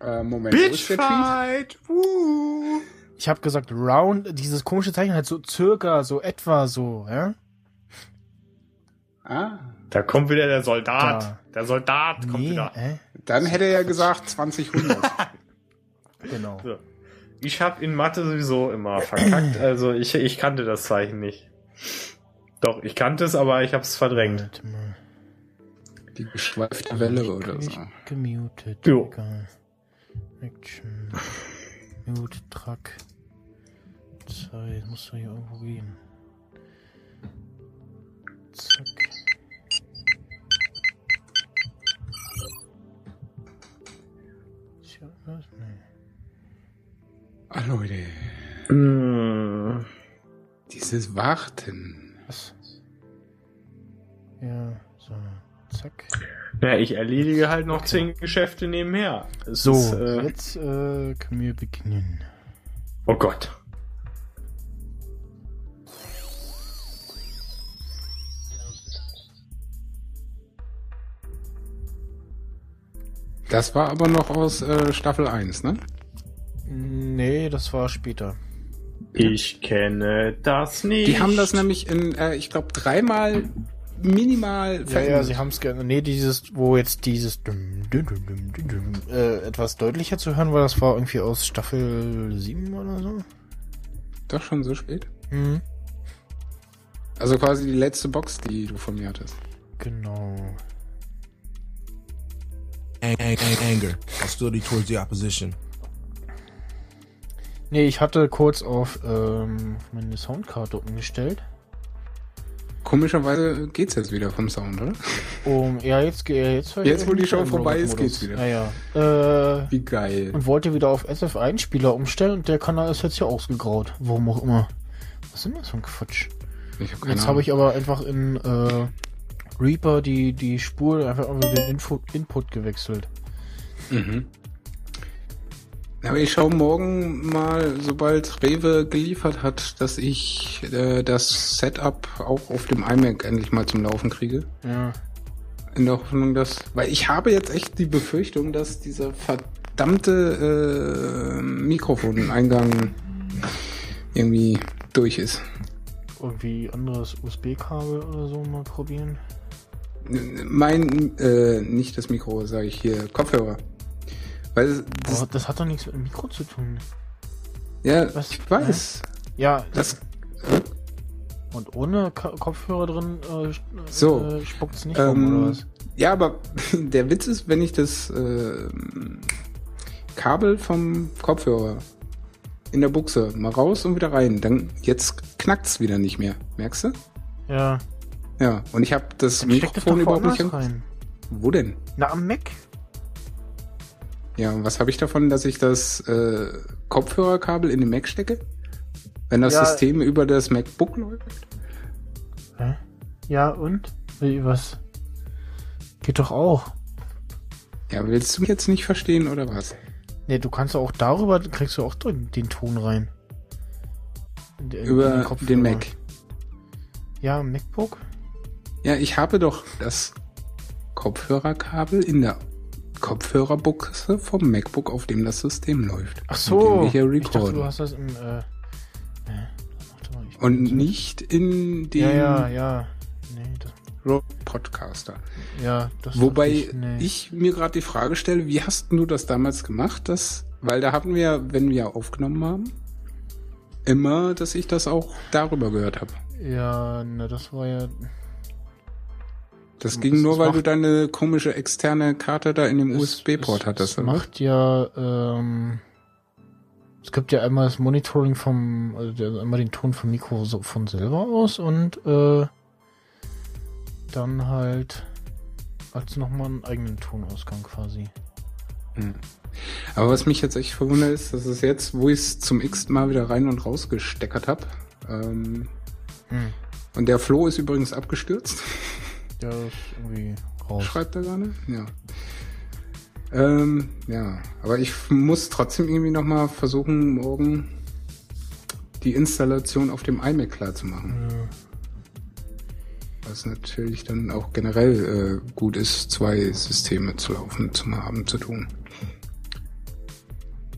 Äh, Moment, Tweet?
Bitchfight! Woo.
Ich habe gesagt, round, dieses komische Zeichen halt so circa, so etwa so, ja?
Ah,
Da kommt wieder der Soldat.
Da.
Der Soldat kommt
Nee,
wieder.
äh?
dann hätte er ja gesagt 2000.
Genau.
So. Ich habe in Mathe sowieso immer verkackt, also ich, ich kannte das Zeichen nicht. Doch, ich kannte es, aber ich habe es verdrängt.
Warte mal.
Die geschweifte Welle oder so.
Ich gemutet.
Jo.
Egal. Action. Mute, Track. Zeit. Muss doch hier irgendwo gehen. Zack.
Ah, Leute,
Mm.
dieses Warten.
Was? Ja, so. Zack.
Ja, ich erledige halt noch zehn Geschäfte nebenher. Es
So,
ist, äh,
jetzt äh, können wir beginnen.
oh Gott.
Das war aber noch aus äh, Staffel 1, ne?
Nee, das war später.
Ich kenne das nicht.
Die haben das nämlich in, äh, ich glaube, dreimal minimal
Ja,
verändert.
ja, sie haben es gerne. Nee, dieses, wo jetzt dieses dum, dum, dum, dum, dum, dum, äh, etwas deutlicher zu hören war, das war irgendwie aus Staffel 7 oder so.
Doch schon so spät?
Mhm.
Also quasi die letzte Box, die du von mir hattest.
Genau.
Ang, ang, ang, anger, hostility towards the opposition.
Nee, ich hatte kurz auf ähm, meine Soundkarte umgestellt.
Komischerweise geht's jetzt wieder vom Sound, oder?
Um, ja, jetzt, ge- äh, jetzt,
Jetzt, wo die Show vorbei ist, geht's wieder.
Ja, ja. Äh,
Wie geil.
und wollte wieder auf SF1-Spieler umstellen und der Kanal ist jetzt ja ausgegraut. Warum auch immer. Was ist denn das für ein Quatsch?
Ich hab keine
Jetzt habe ich aber einfach in äh, Reaper die, die Spur einfach den Info Input gewechselt.
Mhm. Aber ich schaue morgen mal, sobald Rewe geliefert hat, dass ich äh, das Setup auch auf dem iMac endlich mal zum Laufen kriege.
Ja.
In der Hoffnung, dass. Weil ich habe jetzt echt die Befürchtung, dass dieser verdammte äh, Mikrofoneingang irgendwie durch ist.
Irgendwie anderes USB-Kabel oder so mal probieren.
Mein, äh, nicht das Mikro, sage ich hier, Kopfhörer. Weil
das, das hat doch nichts mit dem Mikro zu tun.
Ja, Was? ich weiß.
Ja, das. Und ohne K Kopfhörer drin äh,
so,
äh, spuckt's nicht
ähm,
rum, oder was?
Ja, aber der Witz ist, wenn ich das äh, Kabel vom Kopfhörer in der Buchse mal raus und wieder rein, dann jetzt knackt's wieder nicht mehr. Merkst du?
Ja.
Ja, und ich habe das
Dann
Mikrofon überhaupt nicht
rein.
Wo denn?
Na, am Mac.
Ja, und was habe ich davon, dass ich das äh, Kopfhörerkabel in den Mac stecke? Wenn das
Ja.
System über das MacBook läuft?
Hä? Ja, und? Wie, was? Geht doch auch.
Ja, willst du mich jetzt nicht verstehen oder was?
Nee, du kannst auch darüber, kriegst du auch den, den Ton rein. In- in
Über
Kopfhörer.
den Mac.
Ja, MacBook?
Ja, ich habe doch das Kopfhörerkabel in der Kopfhörerbuchse vom MacBook, auf dem das System läuft.
Ach so. ich dachte, du hast das im, äh,
Und nicht in dem
Ja, ja, ja. Nee,
Podcaster.
ja, das
Wobei
ich, nee.
ich mir gerade die Frage stelle, wie hast du das damals gemacht? Dass, weil da hatten wir, wenn wir aufgenommen haben, immer, dass ich das auch darüber gehört habe.
Ja, ne, das war ja.
Das ging
Das
nur, weil
macht-
du deine komische externe Karte da in dem USB-Port
es-
hattest.
Es
oder?
macht ja, ähm, es gibt ja einmal das Monitoring vom, also der, einmal den Ton vom Mikro von selber aus und äh, dann halt als nochmal einen eigenen Tonausgang quasi.
Hm. Aber was mich jetzt echt verwundert ist, dass es jetzt, wo ich es zum x Mal wieder rein und raus gesteckert habe, ähm,
Hm.
und der Flo ist übrigens abgestürzt.
Der ist irgendwie raus.
Schreibt er gerade? Ja. Ähm, ja, aber ich muss trotzdem irgendwie nochmal versuchen, morgen die Installation auf dem iMac klar zu machen. Was natürlich dann auch generell äh, gut ist, zwei Systeme zu laufen, zu haben, zu tun.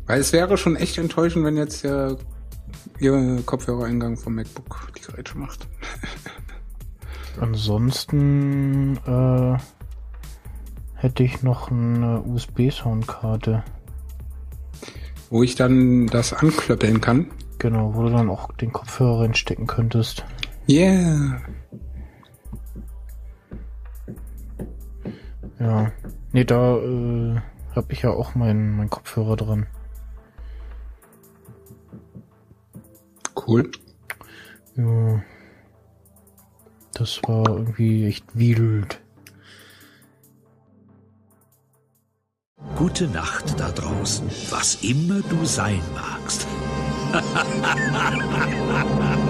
Weil es wäre schon echt enttäuschend, wenn jetzt der ihr Kopfhörereingang vom MacBook die Geräte macht.
Ansonsten äh, hätte ich noch eine USB-Soundkarte.
Wo ich dann das anklöppeln kann.
Genau, wo du dann auch den Kopfhörer reinstecken könntest.
Yeah.
Ja. Nee, da äh, habe ich ja auch meinen mein Kopfhörer dran.
Cool.
Ja. Das war irgendwie echt wild.
Gute Nacht da draußen, was immer du sein magst.